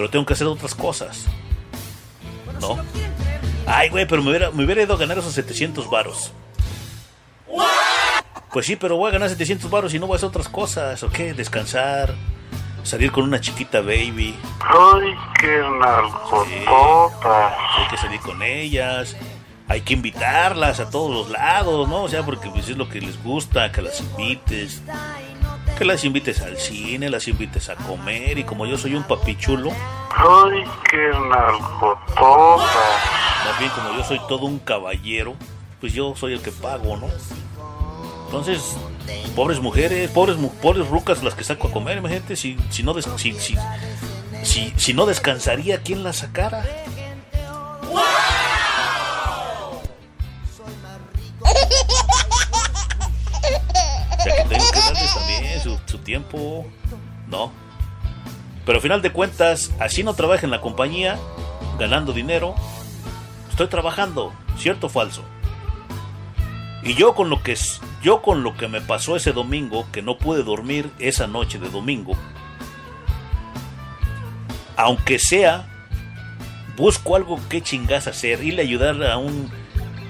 Pero tengo que hacer otras cosas. ¿No? Ay, güey, pero me hubiera, me hubiera ido a ganar esos 700 varos. Pues sí, pero voy a ganar 700 varos y no voy a hacer otras cosas, ¿o qué? Descansar, salir con una chiquita baby. Ay, qué nalgototas. Hay que salir con ellas, hay que invitarlas a todos los lados, ¿no? O sea, porque pues, es lo que les gusta, que las invites. Que las invites al cine, las invites a comer y como yo soy un papichulo, Ay, qué nalgototas. más bien como yo soy todo un caballero, pues yo soy el que pago, ¿no? Entonces, pobres mujeres, pobres pobres rucas las que saco a comer, imagínate, si, si no des- si, si, si, si no descansaría, ¿quién las sacara? También su, tiempo, ¿no? Pero al final de cuentas, así no trabaja en la compañía, ganando dinero, estoy trabajando, ¿cierto o falso? Y yo con lo que yo con lo que me pasó ese domingo, que no pude dormir esa noche de domingo, aunque sea, busco algo que chingas hacer, irle a ayudar a un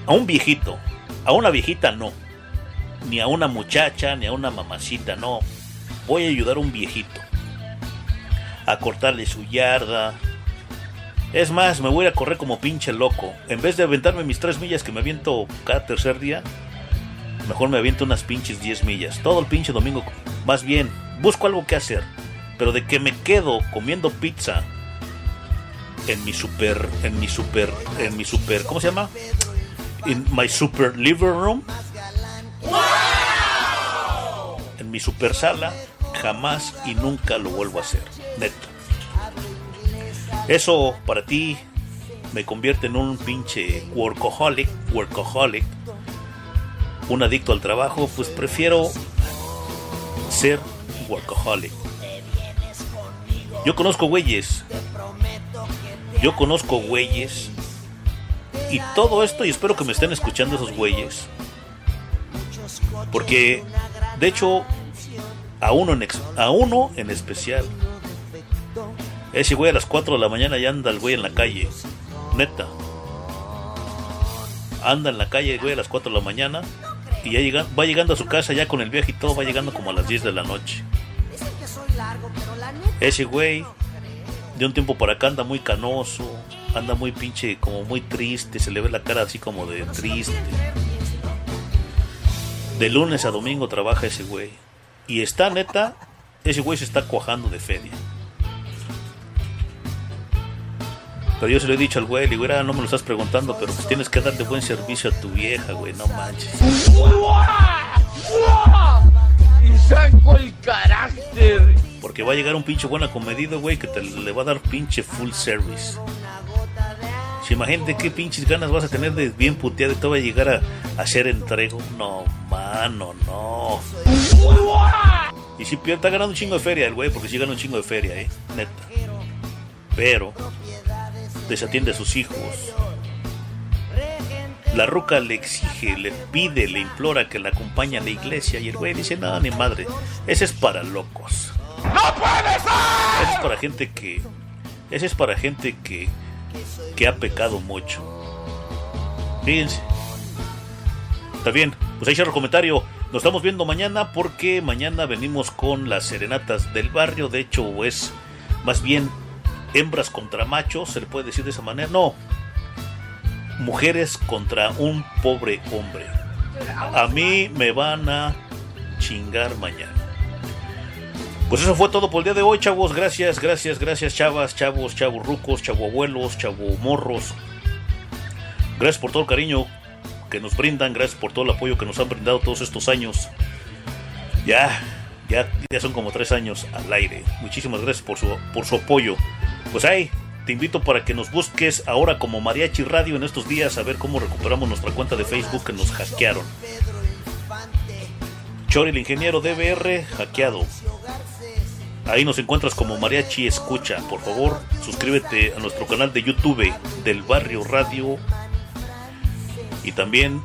a un viejito, a una viejita no, ni a una muchacha, ni a una mamacita, no. Voy a ayudar a un viejito a cortarle su yarda. Es más, me voy a correr como pinche loco. En vez de aventarme mis tres millas que me aviento cada tercer día, mejor me aviento unas pinches 10 millas. Todo el pinche domingo. Más bien, busco algo que hacer. Pero de que me quedo comiendo pizza en mi super, en mi super, en mi super, ¿cómo se llama? In my super living room. En mi super sala, jamás y nunca lo vuelvo a hacer. Neta. Eso para ti me convierte en un pinche workaholic, workaholic, un adicto al trabajo, pues prefiero ser workaholic. Yo conozco güeyes, yo conozco güeyes, y todo esto, y espero que me estén escuchando esos güeyes, porque de hecho, a uno en, a uno en especial, ese güey a las 4 de la mañana ya anda el güey en la calle. Neta. Anda en la calle el güey a las 4 de la mañana. Y ya llega, va llegando a su casa ya con el viaje y todo. Va llegando como a las 10 de la noche. Ese güey de un tiempo para acá anda muy canoso. Anda muy pinche, como muy triste. Se le ve la cara así como de triste. De lunes a domingo trabaja ese güey. Y está neta, ese güey se está cuajando de feria. Pero yo se lo he dicho al güey, le digo, "Mira, no me lo estás preguntando, pero pues tienes que darle buen servicio a tu vieja, güey, no manches. Y saco el carácter. Porque va a llegar un pinche buen acomedido, güey, que te le va a dar pinche full service. Si imagínate qué pinches ganas vas a tener de bien puteado y te va a llegar a, a hacer entrego. No, mano, no. Y si pierde, está ganando un chingo de feria el güey, porque sí gana un chingo de feria, eh, neta. Pero desatiende a sus hijos. La ruca le exige, le pide, le implora que la acompañe a la iglesia y el güey dice, no, ni madre, ese es para locos. ¡No puede ser! Ese es para gente que... Ese es para gente que, que ha pecado mucho. Fíjense. Está bien, pues ahí el comentario. Nos estamos viendo mañana porque mañana venimos con las serenatas del barrio. De hecho, es más bien hembras contra machos, se le puede decir de esa manera. No, mujeres contra un pobre hombre. A mí me van a chingar mañana. Pues eso fue todo por el día de hoy, chavos. Gracias, gracias, gracias, chavas, chavos, chavos rucos, chavo abuelos, chavo morros. Gracias por todo el cariño que nos brindan, gracias por todo el apoyo que nos han brindado todos estos años. Ya, ya, ya son como tres años al aire. Muchísimas gracias por su, por su apoyo. Pues ahí, te invito para que nos busques ahora como Mariachi Radio en estos días a ver cómo recuperamos nuestra cuenta de Facebook que nos hackearon. Chori el ingeniero DBR hackeado. Ahí nos encuentras como Mariachi Escucha. Por favor, suscríbete a nuestro canal de YouTube del Barrio Radio. Y también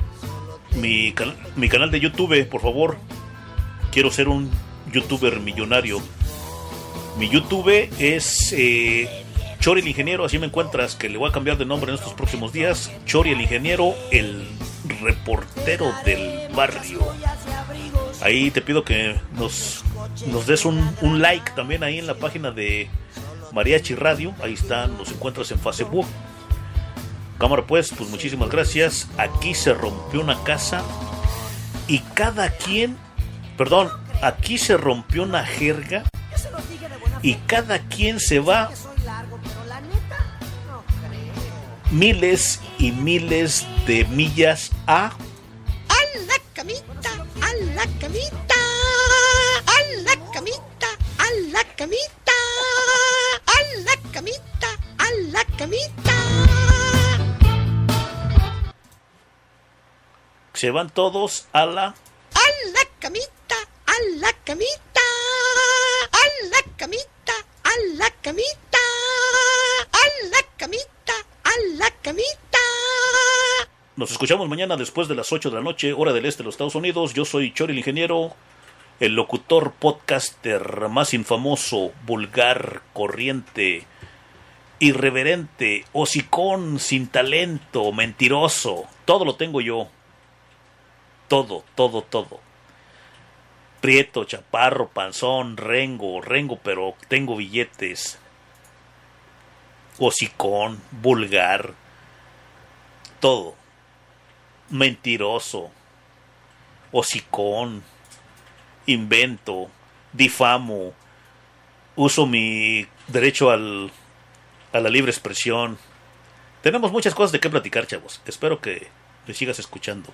mi, mi canal de YouTube, por favor. Quiero ser un youtuber millonario. Mi YouTube es eh, Chori el Ingeniero, así me encuentras, que le voy a cambiar de nombre en estos próximos días. Chori el Ingeniero, el reportero del barrio. Ahí te pido que nos, nos des un, un like también ahí en la página de Mariachi Radio. Ahí está, nos encuentras en Facebook. Cámara pues, pues muchísimas gracias. Aquí se rompió una casa y cada quien, perdón, aquí se rompió una jerga y cada quien se va miles y miles de millas a a la camita, a la camita, a la camita, a la camita, a la camita. se van todos a la A la camita, a la camita, a la camita, a la camita, a la camita, a la camita. Nos escuchamos mañana después de las 8 de la noche, hora del este de los Estados Unidos. Yo soy Chori el Ingeniero, el locutor podcaster más infamoso, vulgar, corriente, irreverente, hocicón, sin talento, mentiroso. Todo lo tengo yo. Todo, todo, todo. Prieto, chaparro, panzón, rengo, rengo, pero tengo billetes. Hocicón, vulgar, todo mentiroso, hocicón, invento, difamo, uso mi derecho al, a la libre expresión. Tenemos muchas cosas de qué platicar, chavos. Espero que me sigas escuchando.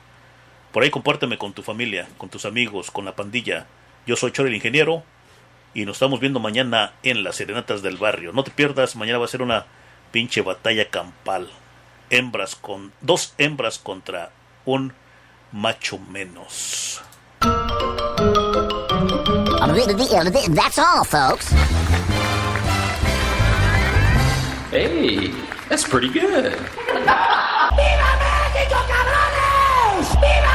Por ahí compárteme con tu familia, con tus amigos, con la pandilla. Yo soy Chore el Ingeniero y nos estamos viendo mañana en las Serenatas del Barrio. No te pierdas, mañana va a ser una pinche batalla campal. Hembras con dos hembras contra un macho menos. That's all, folks. Hey, that's pretty good. (laughs) ¡Viva México, cabrones! ¡Viva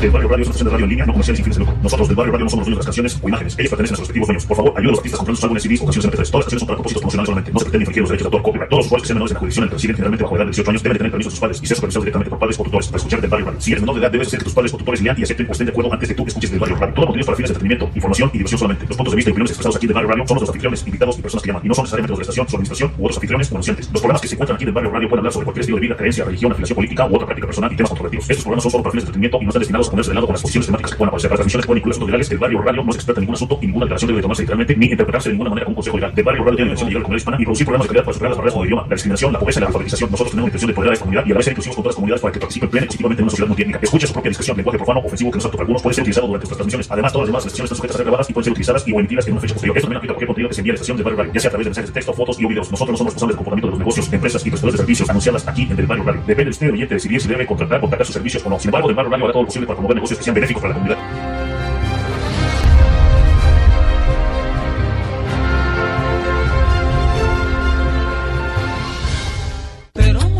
Del Barrio Radio es una estación de radio en línea, no comercial y sin fines de lucro. Nosotros del Barrio Radio no somos los dueños de las canciones o imágenes. Ellos pertenecen a sus respectivos dueños. Por favor, ayuden a los artistas comprando sus álbumes, CDs o canciones MP3. Todas las canciones son para propósitos promocionales solamente. No se pretende infringir los derechos de autor, copyright. Todos los usuarios que sean menores de la jurisdicción que residen generalmente bajo la edad de 18 años deben de tener permiso de sus padres y ser supervisados directamente por padres o tutores para escuchar del Barrio Radio. Si eres menor de edad, debes hacer que tus padres o tutores lean y acepten o estén de acuerdo antes de que tú escuches del Barrio Radio. Todo contenido para fines de entretenimiento, información y diversión solamente. Los puntos de vista y opiniones expresados aquí del Barrio Radio son los anfitriones, invitados y personas que llaman y no son necesariamente los de la estación, su administración u otros anfitriones anunciantes. Los programas que se encuentran aquí del Barrio Radio pueden hablar sobre cualquier estilo de vida, creencia, religión, afiliación política u otra práctica personal y temas controvertidos. Estos programas son solo para fines de entretenimiento y no están destinados a ponerse de lado con las posiciones temáticas que puedan aparecer. Las transmisiones pueden incluir asuntos legales. El barrio radio no es experta en ningún asunto y ninguna declaración debe tomarse literalmente ni interpretarse de ninguna manera como un consejo legal. El barrio radio tiene la intención de llegar a la comunidad hispana y producir problemas de calidad para superar las barreras como el idioma, la discriminación, la pobreza y la alfabetización. Nosotros tenemos la intención de poder a esta comunidad y a la vez ser inclusivos con todas las comunidades para que participen plena y positivamente en una sociedad multiétnica. Escuche su propia discreción. Lenguaje profano, ofensivo que no es apto para algunos puede ser utilizado durante nuestras transmisiones. Además, todas las demás sesiones están sujetas a ser grabadas y pueden ser utilizadas y o emitidas en una fecha posterior. Esto también aplica a cualquier contenido que se envíe a la estación del barrio radio, ya sea a través de mensajes de texto, fotos y o videos. Nosotros no somos responsables del comportamiento de los negocios, empresas y prestadores de servicios anunciadas aquí en el barrio radio. Depende de usted, oyente, decidir si debe contratar, contratar sus servicios o no. Sin embargo, el barrio radio hará todo lo posible para promover negocios que sean benéficos para la comunidad.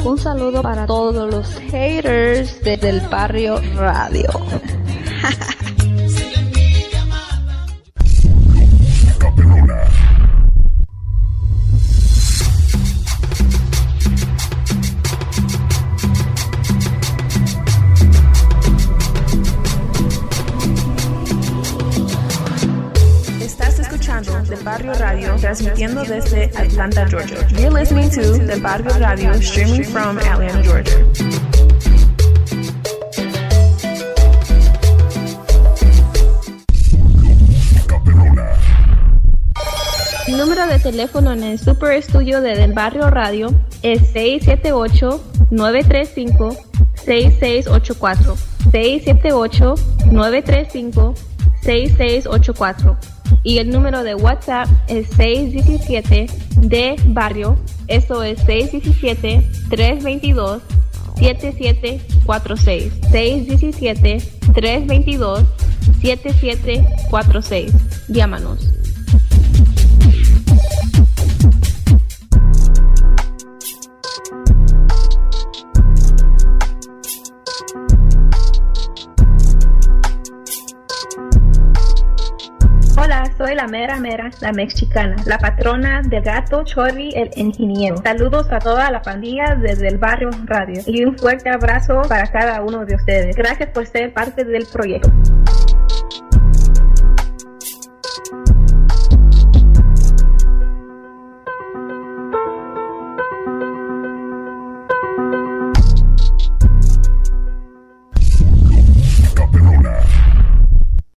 Un saludo para todos los haters desde el barrio radio. Barrio Radio, transmitiendo desde Atlanta, Georgia. You're listening to The Barrio Radio, streaming from Atlanta, Georgia. El número de teléfono en el Super Estudio de Del Barrio Radio es 678-935-6684. 678-935-6684. Y el número de WhatsApp es 617 de Barrio. Eso es 617-322. 7746 617 322 7746 Llámanos. Soy la mera mera, la mexicana, la patrona del gato Chorri el ingeniero. Saludos a toda la pandilla desde el barrio radio y un fuerte abrazo para cada uno de ustedes. Gracias por ser parte del proyecto.